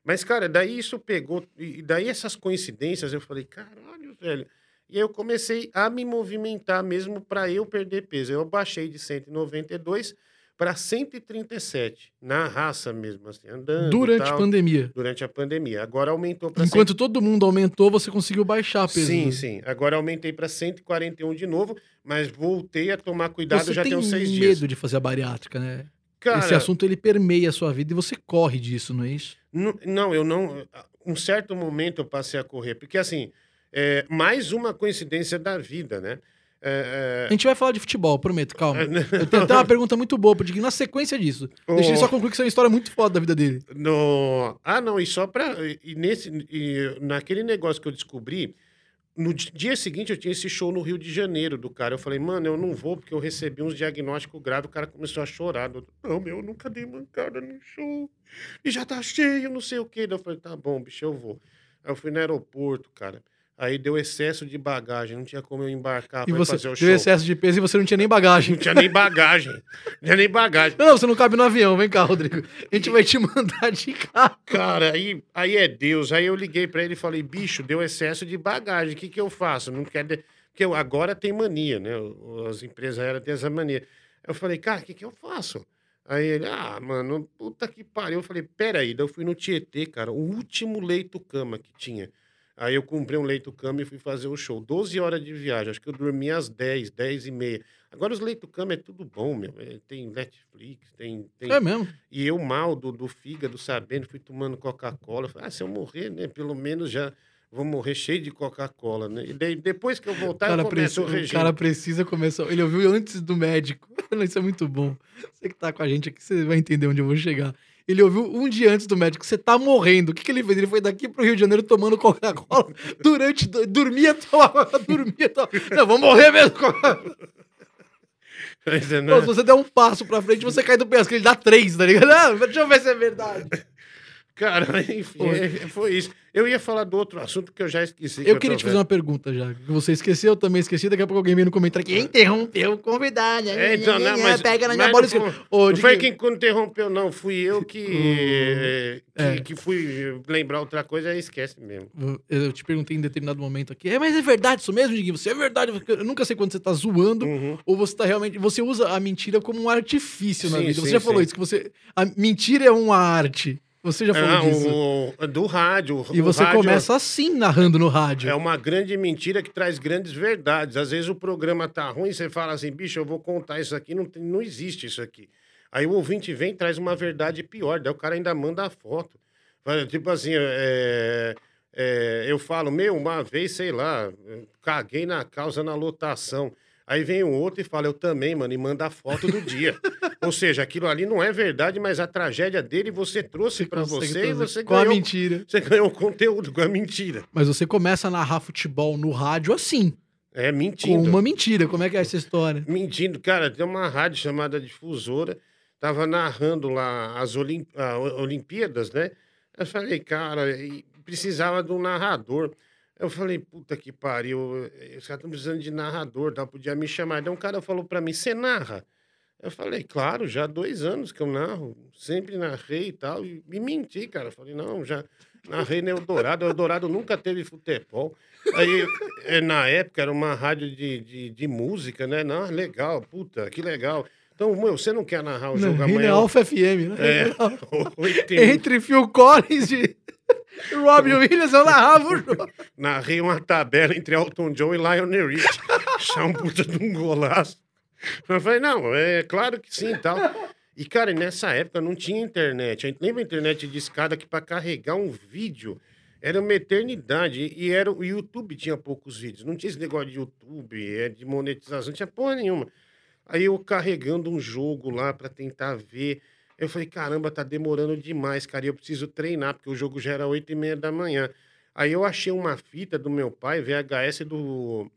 Mas, cara, daí isso pegou, e daí essas coincidências, eu falei, caralho, velho. E aí eu comecei a me movimentar mesmo para eu perder peso. Eu baixei de 192 para 137, na raça mesmo, assim, andando. Durante a tal, pandemia. durante a pandemia. Agora aumentou para Enquanto todo mundo aumentou, você conseguiu baixar peso. Sim, sim. Agora aumentei para 141 de novo, mas voltei a tomar cuidado Você já tem tem uns seis medo dias. de fazer a bariátrica, né? Cara, Esse assunto ele permeia a sua vida e você corre disso, não é isso? não, eu não. Um certo momento eu passei a correr, porque assim, é mais uma coincidência da vida, né? É, A gente vai falar de futebol, prometo, calma. é, né? Eu tenho até uma pergunta muito boa, porque na sequência disso, deixa ele Oh. só concluir que isso é uma história muito foda da vida dele. No... Ah, não, e só para. E, nesse, e naquele negócio que eu descobri, no di- dia seguinte eu tinha esse show no Rio de Janeiro do cara. Eu falei, mano, eu não vou porque eu recebi uns diagnósticos graves. O cara começou a chorar. Não, meu, eu nunca dei mancada no show. E já tá cheio, não sei o quê. Eu falei, tá bom, bicho, eu vou. Aí eu fui no aeroporto, cara. Aí deu excesso de bagagem, não tinha como eu embarcar E pra você fazer o deu show. excesso de peso e você não tinha nem bagagem. Não tinha nem bagagem. Não tinha nem bagagem. Não, você não cabe no avião. Vem cá, Rodrigo. A gente vai te mandar de carro. Cara, aí, aí é Deus. Aí eu liguei pra ele e falei, bicho, deu excesso de bagagem. O que, que eu faço? Não quer. de- Porque eu- agora tem mania, né? As empresas aéreas têm essa mania. Eu falei, cara, o que, que eu faço? Aí ele, ah, mano, puta que pariu. Eu falei, peraí. Daí eu fui no Tietê, cara, o último leito-cama que tinha. Aí eu comprei um leito-cama e fui fazer o show. 12 horas de viagem. Acho que eu dormi às 10, 10 e meia. Agora os leito-cama é tudo bom, meu. É, Tem Netflix, tem. tem É mesmo. e eu, mal do, do fígado, sabendo, fui tomando Coca-Cola. Ah, se eu morrer, né? Pelo menos já vou morrer cheio de Coca-Cola, né? E daí, depois que eu O voltar, cara, eu começo precisa, o o regime. cara precisa começar. Ele ouviu antes do médico. Isso é muito bom. Você que tá com a gente aqui, você vai entender onde eu vou chegar. Ele ouviu um dia antes do médico, você tá morrendo. O que, que ele fez? Ele foi daqui pro Rio de Janeiro tomando Coca-Cola durante. do- Dormia, tomava, dormia, tomava. Não, vou morrer mesmo. Mas, né? Pô, se você der um passo pra frente, você cai do penhasco. Ele dá três, tá ligado? Não, deixa eu ver se é verdade. Cara, enfim, Foi. é- foi isso. Eu ia falar do outro assunto que eu já esqueci. Eu queria te fazer uma pergunta já. Que você esqueceu, eu também esqueci. Daqui a pouco alguém vem no comentário aqui. Interrompeu o convidado. É, então, não, mas, Pega na minha bola. não, e- foi- não quem interrompeu, não. Fui eu que, eh, que, É. que fui lembrar outra coisa, aí esquece mesmo. Eu te perguntei em determinado momento aqui. É, mas é verdade isso mesmo, Diguinho? Você é verdade? Eu nunca sei quando você tá zoando Uhum. ou você tá realmente. Você usa a mentira como um artifício na Sim, vida. Você sim, já falou sim. isso, que você. A mentira é uma arte. Você já falou Ah, disso. o, o- do rádio. E você rádio começa assim, narrando no rádio. É uma grande mentira que traz grandes verdades. Às vezes o programa tá ruim, você fala assim, bicho, eu vou contar isso aqui, não, tem- não existe isso aqui. Aí o ouvinte vem e traz uma verdade pior, daí o cara ainda manda a foto. Tipo assim, é, é, eu falo, meu, uma vez, sei lá, caguei na causa na lotação. Aí vem o outro e fala, eu também, mano, e manda a foto do dia. Ou seja, aquilo ali não é verdade, mas a tragédia dele você trouxe pra consegue você e você com a ganhou, mentira. você ganhou conteúdo com a mentira. Mas você começa a narrar futebol no rádio assim, É com mentindo. uma mentira. Como é que é essa história? Mentindo, cara, tem uma rádio chamada Difusora, tava narrando lá as Olim- a- o- Olimpíadas, né? Eu falei, cara, precisava de um narrador. Eu falei, puta que pariu, eh, os caras estão precisando de narrador, tá? podia me chamar. Então um cara falou pra mim, você narra? Eu falei, claro, já há dois anos que eu narro, sempre narrei e tal, e, e menti, cara. Eu falei, não, já narrei no Eldorado, o Eldorado nunca teve futebol. Aí, eh, na época, era uma rádio de, de, de música, né? Não, legal, puta, que legal. Então, meu, você não quer narrar o jogo Não, Rina amanhã? Alfa FM, né? É, Entre Phil Collins e Robbie Williams, eu narrava o jogo. narrei uma tabela entre Elton John e Lionel Rich. Achar um puta de um golaço. Eu falei, não, é claro que sim e tal. E, cara, nessa época não tinha internet. A gente lembra a internet de escada que para carregar um vídeo era uma eternidade. E era, o YouTube tinha poucos vídeos. Não tinha esse negócio de YouTube, é, de monetização, não tinha porra nenhuma. Aí eu carregando um jogo lá para tentar ver. Eu falei, caramba, tá demorando demais, cara. e Eu preciso treinar, porque o jogo já era oito e meia da manhã. Aí eu achei uma fita do meu pai, VHS do,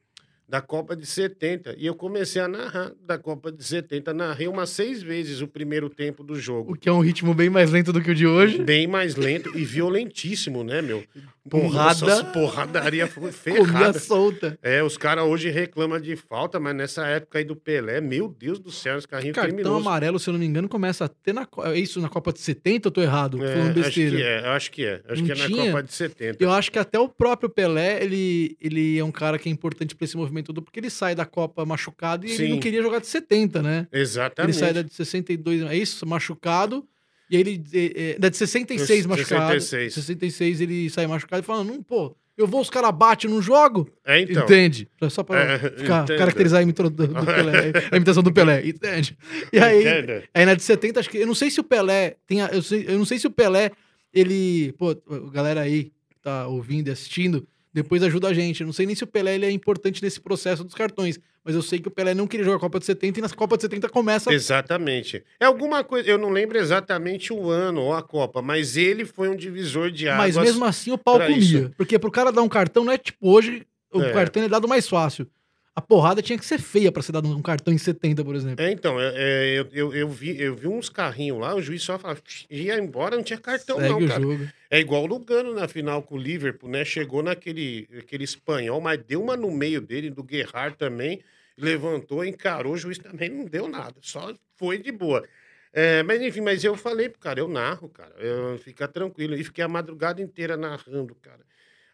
da Copa de 70. E eu comecei a narrar da Copa de 70. Narrei umas seis vezes o primeiro tempo do jogo. O que é um ritmo bem mais lento do que o de hoje. Bem mais lento e violentíssimo, né, meu? Porrada. Nossa, porradaria Comia ferrada. solta. É, os caras hoje reclamam de falta, mas nessa época aí do Pelé, meu Deus do céu, os carrinhos Cartão criminosos. amarelo, se eu não me engano, começa a ter na. É isso na Copa de 70? Eu tô errado? É, falando acho besteira. que é, acho que é. Acho Não que é na tinha? Copa de 70. Eu acho que até o próprio Pelé, ele, ele é um cara que é importante pra esse movimento todo, porque ele sai da Copa machucado e ele Sim. não queria jogar de 70, né? Exatamente. Ele sai da de 62, é isso? Machucado. E aí ele. É, é, da de 66 machucado. 66. 66 ele sai machucado e fala: não, pô, eu vou, os caras batem no jogo. É, então. Entende? Só pra É, ficar- caracterizar a, imito- do- do Pelé, a imitação do Pelé. Entende? E aí, aí na de 70, acho que. Eu não sei se o Pelé. Tem a- eu, sei- eu não sei se o Pelé. Ele. Pô, a galera aí que tá ouvindo e assistindo, depois ajuda a gente. Eu não sei nem se o Pelé ele é importante nesse processo dos cartões. Mas eu sei que o Pelé não queria jogar a Copa de 70 e na Copa de 70 começa. Exatamente. É alguma coisa, eu não lembro exatamente o ano ou a Copa, mas ele foi um divisor de águas. Mas mesmo assim o pau comia. isso. Porque pro cara dar um cartão não é tipo hoje, o É. cartão é dado mais fácil. A porrada tinha que ser feia pra ser dado um cartão em 70, por exemplo. É, então, é, é, eu, eu, eu vi, eu vi uns carrinhos lá, o juiz só falava, ia embora, não tinha cartão Segue não, cara. jogo. É igual o Lugano na final com o Liverpool, né? Chegou naquele aquele espanhol, mas deu uma no meio dele, do Guerrard também, levantou, encarou, o juiz também não deu nada, só foi de boa. É, mas enfim, mas eu falei pro cara, eu narro, cara, eu, fica tranquilo. E fiquei a madrugada inteira narrando, cara.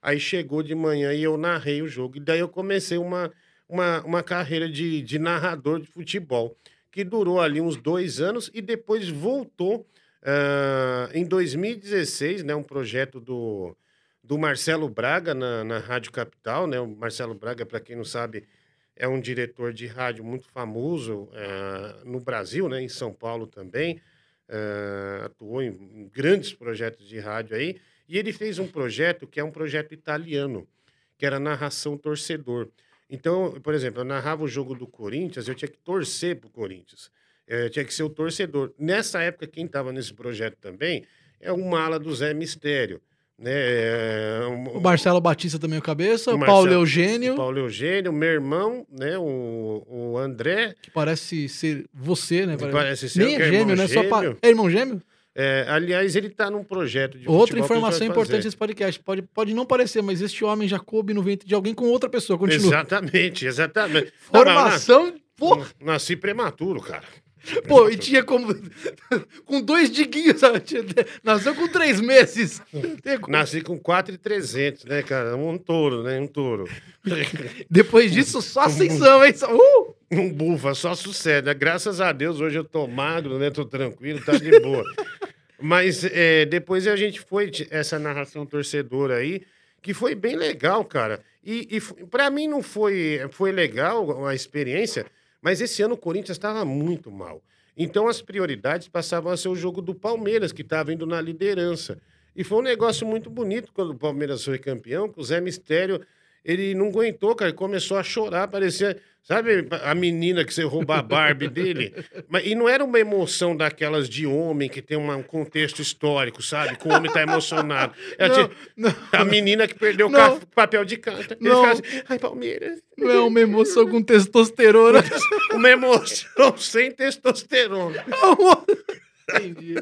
Aí chegou de manhã e eu narrei o jogo. E daí eu comecei uma, uma, uma carreira de, de narrador de futebol, que durou ali uns dois anos e depois voltou ah, em 2016, né? Um projeto do, do Marcelo Braga na, na Rádio Capital, né? O Marcelo Braga, para quem não sabe, é um diretor de rádio muito famoso eh, no Brasil, né? Em São Paulo também. eh, atuou em, em grandes projetos de rádio aí. E ele fez um projeto que é um projeto italiano, que era narração torcedor. Então, por exemplo, eu narrava o jogo do Corinthians, eu tinha que torcer pro Corinthians. Eh, tinha que ser o torcedor. Nessa época, quem estava nesse projeto também é o mala do Zé Mistério. Né? Um- O Marcelo Batista também é o cabeça, O o Paulo Marcelo- Eugênio, o Paulo Eugênio, meu irmão, né? O, o André, que parece ser você, né? que parece ser Nem é gêmeo, né? Só pa- gêmeo. É irmão gêmeo? É, aliás, ele está num projeto de Outra informação importante desse podcast. Pode, pode não parecer, mas este homem já coube no ventre de alguém com outra pessoa. Continua. Exatamente, exatamente. Não, mas Formação, pô, nas- Nasci prematuro, cara. pô, e tinha como. com dois diguinhos, sabe? Nasceu com três meses. Nasci com 4,300, né, cara? Um touro, né? Um touro. Depois disso, só ascensão, hein? Uh! Um bufa, só sucesso. né? Graças a Deus, hoje eu tô magro, né? Tô tranquilo, tá de boa. Mas é, depois a gente foi, essa narração torcedora aí, que foi bem legal, cara. E, e pra mim não foi, foi legal a experiência, mas esse ano o Corinthians estava muito mal. Então as prioridades passavam a ser o jogo do Palmeiras, que estava indo na liderança. E foi um negócio muito bonito quando o Palmeiras foi campeão, que o Zé Mistério, ele não aguentou, cara, começou a chorar, parecia, sabe, a menina que você rouba a Barbie dele? Mas, e não era uma emoção daquelas de homem que tem uma- um contexto histórico, sabe? Que o homem tá emocionado. Era Não, tipo, não. a menina que perdeu o papel de carta. Ele Não. assim, ai, Palmeiras. Não é uma emoção com testosterona. Uma emoção sem testosterona. Entendi.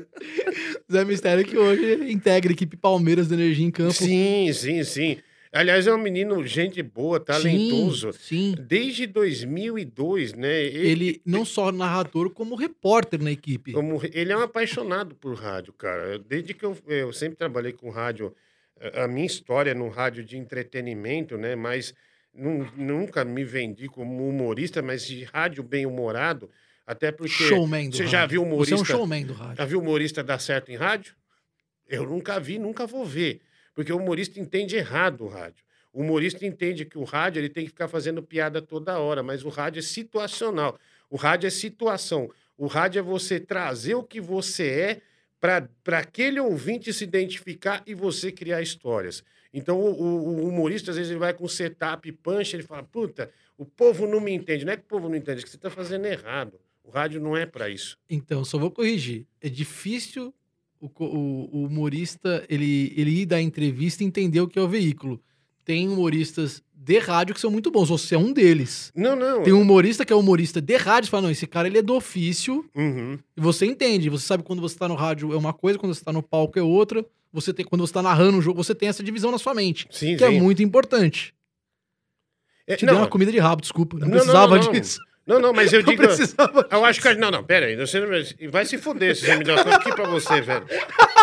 Zé Mistério que hoje integra a equipe Palmeiras da Energia em Campo. Sim, sim, sim. Aliás, é um menino, gente boa, talentoso. Sim, sim. Desde 2002, né? Ele, Ele não só narrador, como repórter na equipe. como- ele é um apaixonado por rádio, cara. Desde que eu, eu sempre trabalhei com rádio, a minha história no rádio de entretenimento, né? Mas nun- nunca me vendi como humorista, mas de rádio bem-humorado. Até porque. Showman do Você rádio. já viu Você humorista? é um showman do rádio. Já viu humorista dar certo em rádio? Eu nunca vi, nunca vou ver. Porque o humorista entende errado o rádio. O humorista entende que o rádio ele tem que ficar fazendo piada toda hora, mas o rádio é situacional. O rádio é situação. O rádio é você trazer o que você é para aquele ouvinte se identificar e você criar histórias. Então, o, o- humorista, às vezes, ele vai com setup punch, ele fala, puta, o povo não me entende. Não é que o povo não entende, é que você está fazendo errado. O rádio não é para isso. Então, só vou corrigir. É difícil o, o- o humorista ele, ele ir dar entrevista e entender o que é o veículo. Tem humoristas de rádio que são muito bons. Você é um deles. Não, não. Tem um humorista que é humorista de rádio e fala: não, esse cara ele é do ofício. Uhum. E você entende. Você sabe quando você tá no rádio é uma coisa, quando você tá no palco é outra. Você tem, quando você tá narrando um jogo, você tem essa divisão na sua mente. Sim, Que é sim. muito importante. É, Te não, dei uma comida de rabo, desculpa. Não, Não, não, precisava não. disso. Não, não, mas eu digo. precisava. Eu acho que. Não, não, pera aí. Você não... Vai se fuder se você me der. Eu aqui pra você, velho.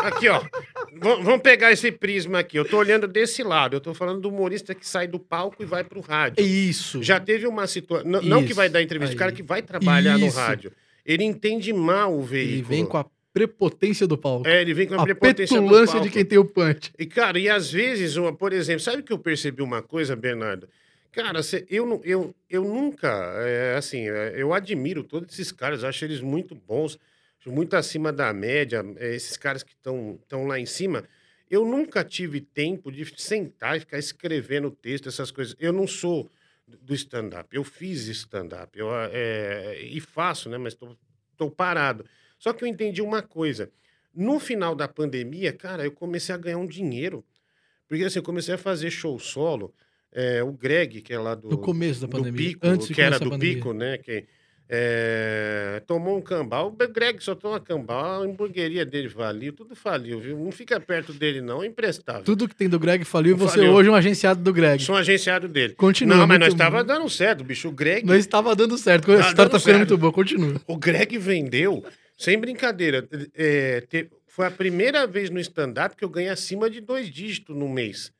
Aqui, ó. V- vamos pegar esse prisma aqui. Eu tô olhando desse lado. Eu tô falando do humorista que sai do palco e vai pro rádio. Isso. Já teve uma situação. Não, que vai dar entrevista, o cara Aí. que vai trabalhar no Isso. rádio. Ele entende mal o veículo. Ele vem com a prepotência do palco. É, ele vem com a, a prepotência do palco. de quem tem o punch. E, cara, e às vezes, uma, por exemplo, sabe que eu percebi uma coisa, Bernardo? Cara, eu, eu, eu nunca, é, assim, é, eu admiro todos esses caras, acho eles muito bons, muito acima da média, é, esses caras que estão lá em cima. Eu nunca tive tempo de sentar e ficar escrevendo texto, essas coisas. Eu não sou do stand-up, eu fiz stand-up, eu, é, e faço, né, mas estou parado. Só que eu entendi uma coisa. No final da pandemia, cara, eu comecei a ganhar um dinheiro. Porque assim, eu comecei a fazer show solo. É, o Greg, que é lá do. No começo da do pandemia, Pico, antes que era do pandemia. Pico, né? Que é, tomou um cambal. O Greg só toma cambal, a hamburgueria dele faliu, tudo faliu, viu? Não fica perto dele, não, é imprestável. Tudo que tem do Greg faliu e você Faliu. hoje é um agenciado do Greg. Sou um agenciado dele. Continua, Não, mas nós estava dando certo, bicho. O Greg, Não estava dando certo. A Tá história tá ficando certo. muito boa. Continua. o Greg vendeu, sem brincadeira. é, foi a primeira vez no stand-up que eu ganhei acima de dois dígitos no mês.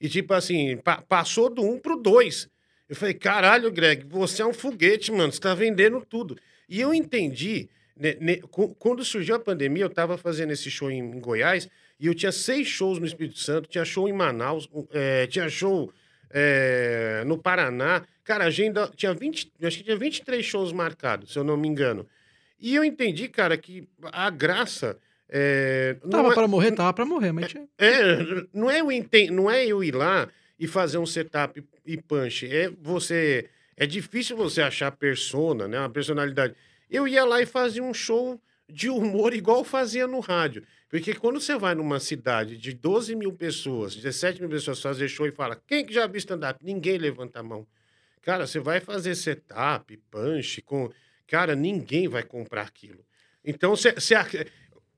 E tipo assim, pa- passou do um pro dois. Eu falei, caralho, Greg, você é um foguete, mano. Você tá vendendo tudo. E eu entendi. né, né, quando surgiu a pandemia, eu tava fazendo esse show em, em Goiás e eu tinha seis shows no Espírito Santo, tinha show em Manaus, é, tinha show é, no Paraná. Cara, a agenda tinha 20, eu acho que tinha 23 shows marcados, se eu não me engano. E eu entendi, cara, que a graça. É, Tava é- pra morrer, tava pra morrer, mas tinha- é, não é, eu não é eu ir lá e fazer um setup e punch. É você. É difícil você achar persona, né? Uma personalidade. Eu ia lá e fazia um show de humor igual fazia no rádio. Porque quando você vai numa cidade de 12 mil pessoas, 17 mil pessoas fazer show e fala, quem que já viu stand-up? Ninguém levanta a mão. Cara, você vai fazer setup, punch, com. Cara, ninguém vai comprar aquilo. Então você,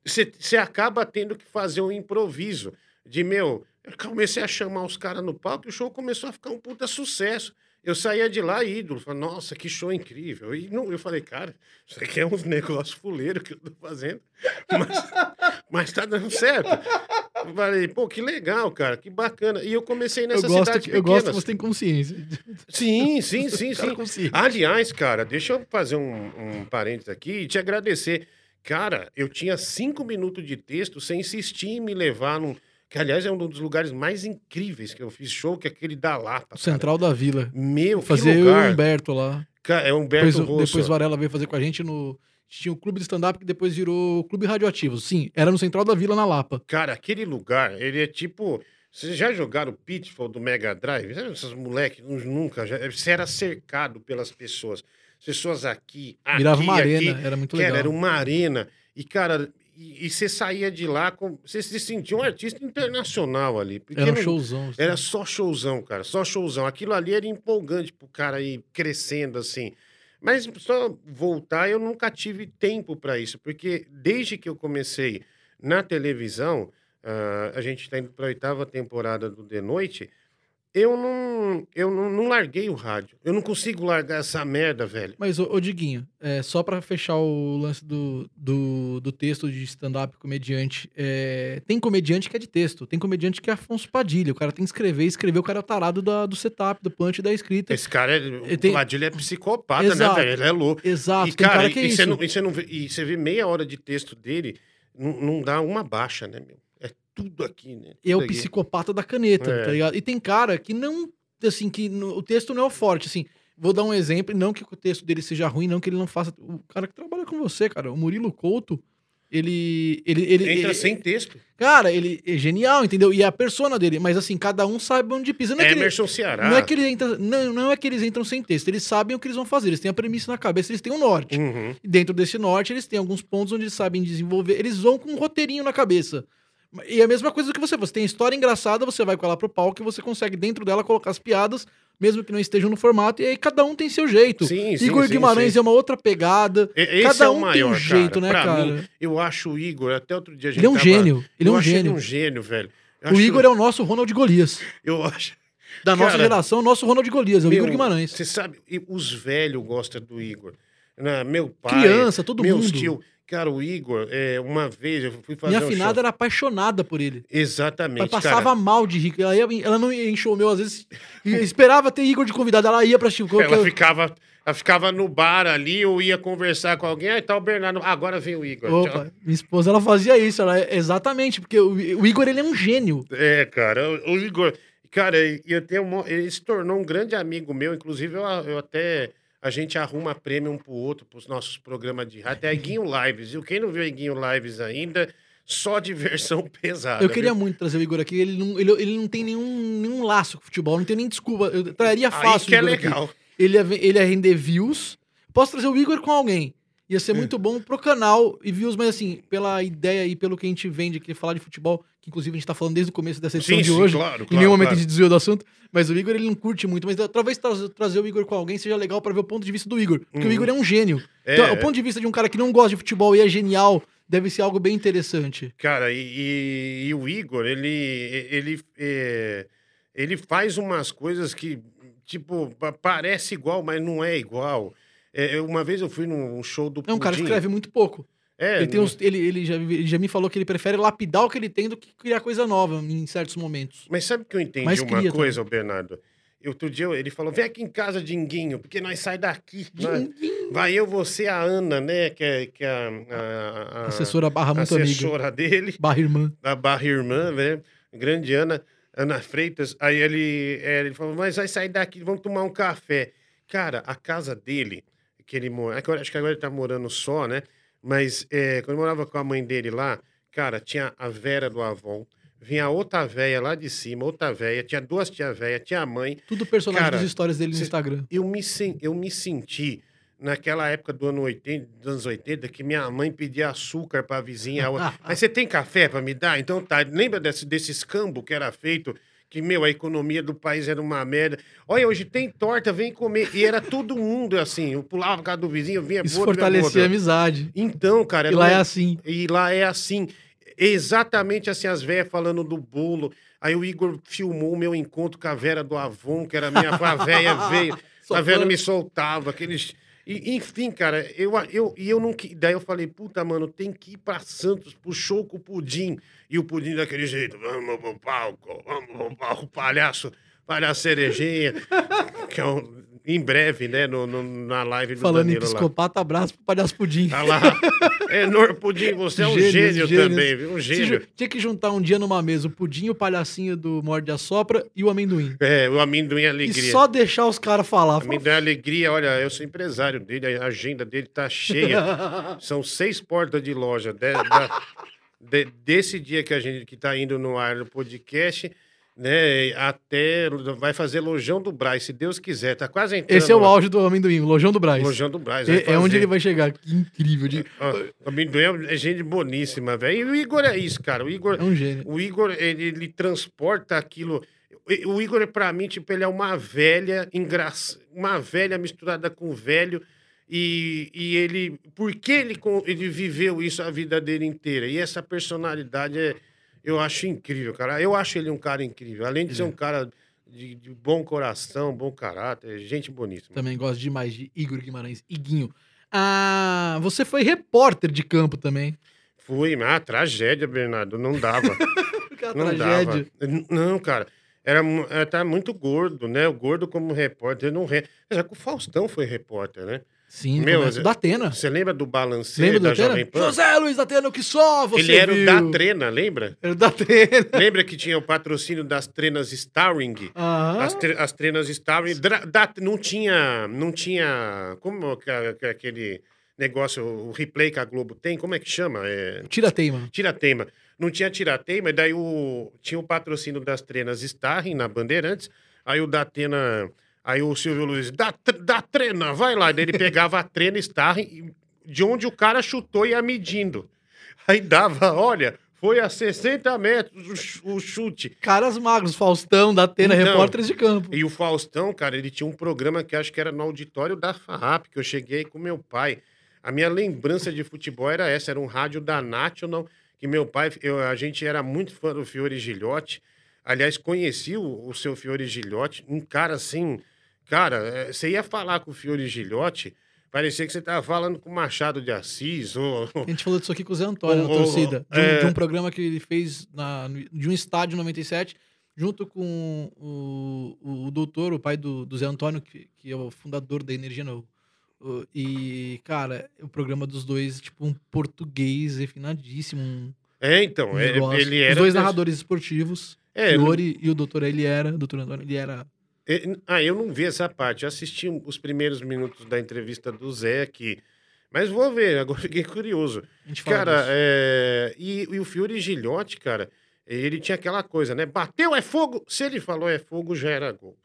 você, ac- você, você acaba tendo que fazer um improviso. De meu, eu comecei a chamar os caras no palco e o show começou a ficar um puta sucesso. Eu saía de lá ídolo, falei, nossa, que show incrível. E não, eu falei, cara, isso aqui é uns negócios fuleiros que eu tô fazendo, mas, mas tá dando certo. Eu falei, pô, que legal, cara, que bacana. E eu comecei eu nessas gosto, cidades que, eu gosto que você tem consciência. Sim, sim, sim, sim. Aliás, cara, deixa eu fazer um, um parênteses aqui e te agradecer. Cara, eu tinha cinco minutos de texto sem insistir em me levar num. Que, aliás, é um dos lugares mais incríveis que eu fiz show, que é aquele da Lapa. cara. Central da Vila. Meu, que Fazer eu e o. Humberto lá. Cara, é o Humberto Depois, Rosso. depois Varela veio fazer com a gente no. Tinha o clube de stand-up que depois virou Clube Radioativo. Sim, era no Central da Vila, na Lapa. Cara, aquele lugar, ele é tipo. Vocês já jogaram o Pitfall do Mega Drive? Esses moleques nunca. Já... Você era cercado pelas pessoas. Pessoas aqui, aqui, Virava uma aqui. arena, era muito legal. Cara, era uma arena. E, cara, e, e você saía de lá, com... você se sentia um artista internacional ali. porque Era um não- showzão. assim. Era só showzão, cara, só showzão. Aquilo ali era empolgante pro cara ir crescendo assim. Mas só voltar, eu nunca tive tempo para isso, porque desde que eu comecei na televisão, ah, a gente está indo para a oitava temporada do The Noite, eu não, eu não, não larguei o rádio. Eu não consigo largar essa merda, velho. Mas, ô, ô Diguinho, é, só pra fechar o lance do, do, do texto de stand-up comediante, é, tem comediante que é de texto, tem comediante que é Afonso Padilha. O cara tem que escrever, escrever o cara é o tarado da, do setup, do punch e da escrita. Esse cara, é, o tenho- Padilha é psicopata, Exato. né, velho? Ele é louco. Exato, E, tem cara, cara que é e, isso. você não, e você não vê, e você vê meia hora de texto dele, não, não dá uma baixa, né, meu? É tudo aqui, né? é o aqui. psicopata da caneta, É. tá ligado? E tem cara que não, assim, que no- o texto não é o forte, assim. Vou dar um exemplo, e não que o texto dele seja ruim, não que ele não faça. O cara que trabalha com você, cara, o Murilo Couto, ele. ele, ele Entra ele- sem texto. Cara, ele é genial, entendeu? E é a persona dele, mas assim, cada um sabe onde pisa. Não é, ele, Emerson Ceará. não é que ele entra. Não, não é que eles entram sem texto, eles sabem o que eles vão fazer, eles têm a premissa na cabeça, eles têm um norte. Uhum. E dentro desse norte, eles têm alguns pontos onde eles sabem desenvolver. Eles vão com um roteirinho na cabeça. E é a mesma coisa que você. Você tem história engraçada, você vai com ela pro palco e você consegue dentro dela colocar as piadas, mesmo que não estejam no formato, e aí cada um tem seu jeito. Sim, sim, Igor sim, Guimarães sim. é uma outra pegada. E- Cada é um o maior, tem um jeito, cara. né, Pra cara? mim, eu acho o Igor, até outro dia a gente Ele é um tava- gênio. Ele é um acho ele gênio. um gênio, velho. Eu O acho- Igor é o nosso Ronald Golias. Eu acho... Da nossa Cara, geração, o nosso Ronald Golias, é o Meu, Igor Guimarães. Você sabe, os velhos gostam do Igor. Né? Meu pai... Criança, todo meus mundo. tio. Cara, o Igor, é, uma vez eu fui fazer Minha um afinada show. era apaixonada por ele. Exatamente, Ela passava cara. mal de rico. Ela, ia, ela não ia em show meu, às vezes. esperava ter Igor de convidado. Ela ia pra Chico. Ela ficava, ela ficava no bar ali, eu ia conversar com alguém, aí tá o Bernardo, ah, agora vem o Igor. Opa, minha esposa ela fazia isso. Ela, exatamente, porque o, o Igor ele é um gênio. É, cara, o, o Igor. Cara, eu tenho um- ele se tornou um grande amigo meu. Inclusive, eu, eu até. A gente arruma prêmio um pro outro pros nossos programas de rádio. Até Iguinho Lives. E quem não viu Iguinho Lives ainda, só diversão pesada. Eu queria viu? muito trazer o Igor aqui. Ele não, ele, ele não tem nenhum, nenhum laço com futebol, não tem nem desculpa. Eu traria Aí fácil que é Igor aqui. legal. Ele ia, ele ia render views. Posso trazer o Igor com alguém. Ia ser muito bom pro canal e views, mas assim, pela ideia e pelo que a gente vende aqui, falar de futebol, que inclusive a gente tá falando desde o começo dessa edição Sim, de sim, hoje. claro, em claro, nenhum momento claro. a gente desviou do assunto, mas o Igor ele não curte muito, mas talvez tra- trazer o Igor com alguém seja legal pra ver o ponto de vista do Igor, porque o Igor é um gênio. Uhum. É. Então, o ponto de vista de um cara que não gosta de futebol e é genial, deve ser algo bem interessante. Cara, e, e- e o Igor, ele, ele, é, ele faz umas coisas que, tipo, pa- parece igual, mas não é igual. É, uma vez eu fui num show do É um cara que escreve muito pouco. É, ele, tem uns- ele, ele já, ele já me falou que ele prefere lapidar o que ele tem do que criar coisa nova em certos momentos. Mas sabe que eu entendi Mas uma cria coisa, ô Bernardo? Outro dia ele falou: vem aqui em casa, Dinguinho, porque nós sai daqui. Vai eu, você, a Ana, né? Que é, que é a, a- a- Assessora barra muito amiga. assessora dele, Barra irmã. a barra irmã, né? Grande Ana, Ana Freitas. Aí ele, é, ele falou: mas vai sair daqui, vamos tomar um café. Cara, a casa dele, que ele mora. agora- Acho que agora ele tá morando só, né? Mas é, quando eu morava com a mãe dele lá, cara, tinha a Vera do Avon. Vinha outra véia lá de cima, outra véia. Tinha duas tia véia, tinha a mãe. Tudo personagem Cara, das histórias dele no cê- Instagram. Eu me, eu me senti naquela época do ano 80, dos anos 80, que minha mãe pedia açúcar pra vizinha. Mas você tem café pra me dar? Então tá. Lembra desse, desse escambo que era feito? Que, meu, a economia do país era uma merda. Olha, hoje tem torta, vem comer. E era todo mundo assim. Eu pulava por causa do vizinho, vinha Isso vinha fortalecia a amizade. Então, cara. E lá um- é assim. e lá é assim, exatamente assim, as velhas falando do bolo. Aí o Igor filmou o meu encontro com a Vera do Avon, que era minha a véia veio, a. Vera me soltava, aqueles... E, enfim, cara, eu, eu, e eu não... Daí eu falei, puta, mano, tem que ir pra Santos, show com o Pudim. E o Pudim daquele jeito, vamos pro palco, vamos pro palco, palhaço, palhaço cerejinha. que é um- em breve, né, no, no- na live do Falando em Danilo lá. psicopata, abraço pro palhaço Pudim. Tá lá. Enor Pudim, você é um Gênios, gênio gênios. também, viu? Um Se gênio. ju- Tinha que juntar um dia numa mesa o pudim, o palhacinho do Morde a Sopra e o amendoim. É, o amendoim E alegria. só deixar os caras falar. Amendoim alegria, olha, eu sou empresário dele, a agenda dele tá cheia. São seis portas de loja. de- da- de- desse dia que a gente que tá indo no ar no podcast, né? Até vai fazer Lojão do Braz, se Deus quiser. Tá quase entrando. Esse é o lá. auge do amendoim, Lojão do Braz. Lojão do Braz. É, é onde ele vai chegar. Que incrível. de- Ah, O amendoim é gente boníssima, velho. E o Igor é isso, cara. O Igor. É um gênio. O Igor, ele, ele transporta aquilo. O Igor, pra mim, tipo, ele é uma velha engraç... uma velha misturada com velho. E, e ele. Por que ele, ele viveu isso a vida dele inteira? E essa personalidade é, eu acho incrível, cara. Eu acho ele um cara incrível. Além de ser um cara de, de bom coração, bom caráter, gente boníssima. Também gosto demais de Igor Guimarães. Iguinho. Ah, você foi repórter de campo também. Fui, ah, tragédia, Bernardo. Não dava. É Não tragédia. dava. Não, cara. Era, era- tá muito gordo, né? O gordo como repórter não re... Já que o Faustão foi repórter, né? Sim, Meu, da Atena. Você lembra do balanceio Lembra da? Jovem Pan? José Luiz da Atena, o que só você Ele era viu. o da Trena, lembra? Era o da Atena. lembra que tinha o patrocínio das trenas Starring? Aham. As, tre- as trenas Starring. da- não tinha. Não tinha. Como aquele negócio, o replay que a Globo tem? Como é que chama? É. Tira teima. Tirateima. Não tinha tirateima, e daí o, tinha o patrocínio das trenas Starring na Bandeirantes. Aí o da Atena, aí o Silvio Luiz, da, tr- da trena, vai lá. Daí ele pegava a trena e de onde o cara chutou e ia medindo. Aí dava, olha, foi a 60 metros o chute. Caras magros, Faustão, da Atena, Então. repórteres de campo. E o Faustão, cara, ele tinha um programa que acho que era no auditório da FARAP, que eu cheguei com meu pai. A minha lembrança de futebol era essa, era um rádio da National, que meu pai, eu- a gente era muito fã do Fiore Gilhote. Aliás, conheci o, o seu Fiore Gilhote, um cara assim, cara, é, você ia falar com o Fiore Gilhote, parecia que você estava falando com o Machado de Assis, ou, A gente falou disso aqui com o Zé Antônio, na Ô, ô, torcida. De um, é. de um programa que ele fez na, de um estádio 97, junto com o, o, o doutor, o pai do, do Zé Antônio, que, que é o fundador da Energia Novo. O- E, cara, o programa dos dois, tipo, um português refinadíssimo. Um, É, então, um é, ele era... Os dois narradores esportivos, É, Fiore e o doutor, ele era, o doutor Antônio, ele era... É, Ah, eu não vi essa parte. Eu assisti os primeiros minutos da entrevista do Zé aqui. Mas vou ver, agora fiquei curioso. A gente fala Cara, é... e, e o Fiore Gilhote, cara, ele tinha aquela coisa, né? Bateu, é fogo. Se ele falou é fogo, já era gol.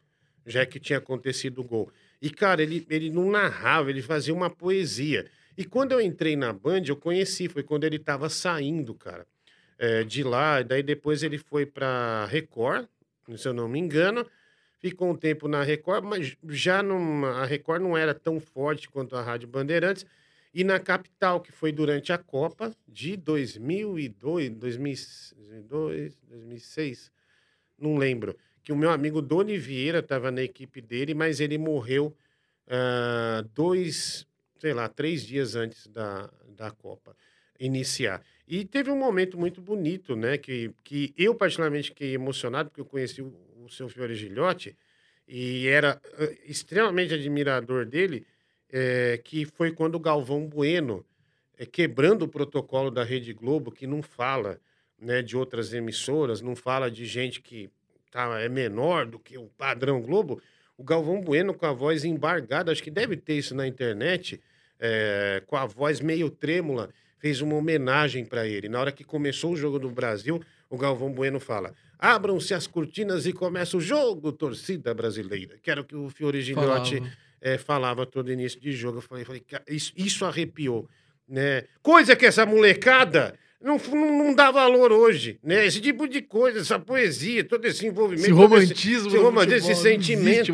Já que tinha acontecido o gol. E, cara, ele, ele não narrava, ele fazia uma poesia. E quando eu entrei na Band, eu conheci, foi quando ele estava saindo, cara, é, de lá. Daí depois ele foi para Record, se eu não me engano. Ficou um tempo na Record, mas já não, a Record não era tão forte quanto a Rádio Bandeirantes. E na capital, que foi durante a Copa de 2002, 2002 2006, não lembro. Que o meu amigo Doni Vieira estava na equipe dele, mas ele morreu uh, dois, sei lá, três dias antes da, da Copa iniciar. E teve um momento muito bonito, né? Que, que eu, particularmente, fiquei emocionado, porque eu conheci o, o seu Fiore Gilhote e era uh, extremamente admirador dele, é, que foi quando o Galvão Bueno, é, quebrando o protocolo da Rede Globo, que não fala né, de outras emissoras, não fala de gente que tá, é menor do que o padrão Globo, o Galvão Bueno com a voz embargada, acho que deve ter isso na internet, é, com a voz meio trêmula, fez uma homenagem para ele. Na hora que começou o jogo do Brasil, o Galvão Bueno fala: abram-se as cortinas e começa o jogo, torcida brasileira. Que era o que o Fiore Gilhote falava, é, falava todo início de jogo. Eu falei, falei isso, isso arrepiou. Né? Coisa que essa molecada não, não, não, dá valor hoje, né? Esse tipo de coisa, essa poesia, todo esse envolvimento. Esse romantismo. Esse, esse, romantismo, esse sentimento.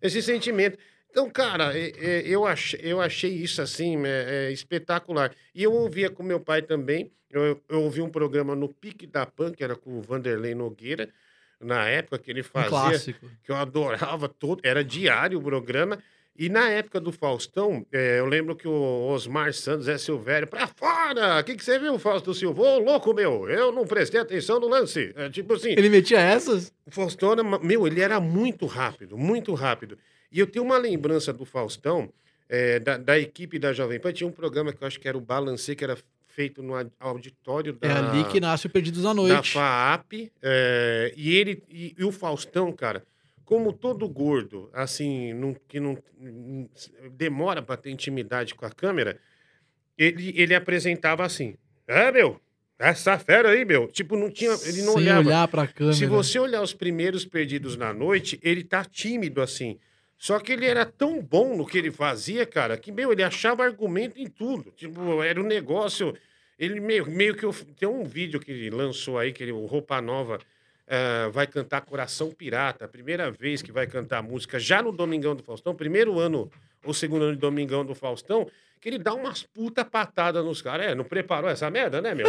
Esse sentimento. Então, cara, é, é, eu achei, eu achei isso assim é, é, espetacular. E eu ouvia com meu pai também. Eu, eu ouvi um programa no Pique da Pan, que era com o Vanderlei Nogueira, na época que ele fazia. Um clássico. Que eu adorava todo. Era diário o programa. E na época do Faustão, é, eu lembro que o Osmar Santos é Silvério, pra fora! O que, que você viu, Fausto Silva? Ô, louco, meu, eu não prestei atenção no lance. É, tipo assim. Ele metia essas? O Faustão, era, meu, ele era muito rápido, muito rápido. E eu tenho uma lembrança do Faustão, é, da, da, equipe da Jovem Pan, tinha um programa que eu acho que era o Balancê, que era feito no auditório da... É ali que nasce o Perdidos à Noite. Da FAAP. É, e ele... E, e, o Faustão, cara, como todo gordo, assim, não, que não, não demora para ter intimidade com a câmera, ele, ele apresentava assim, é, meu, essa fera aí, meu. Tipo, não tinha. Ele não Sem olhava. olhar pra câmera. Se você olhar os primeiros perdidos na noite, ele tá tímido assim. Só que ele era tão bom no que ele fazia, cara, que, meu, ele achava argumento em tudo. Tipo, era um negócio. Ele meio, meio que. Tem um vídeo que ele lançou aí, que ele, o Roupa Nova uh, vai cantar Coração Pirata. Primeira vez que vai cantar música já no Domingão do Faustão, primeiro ano ou segundo ano de Domingão do Faustão, que ele dá umas puta patada nos caras. É, não preparou essa merda, né, meu?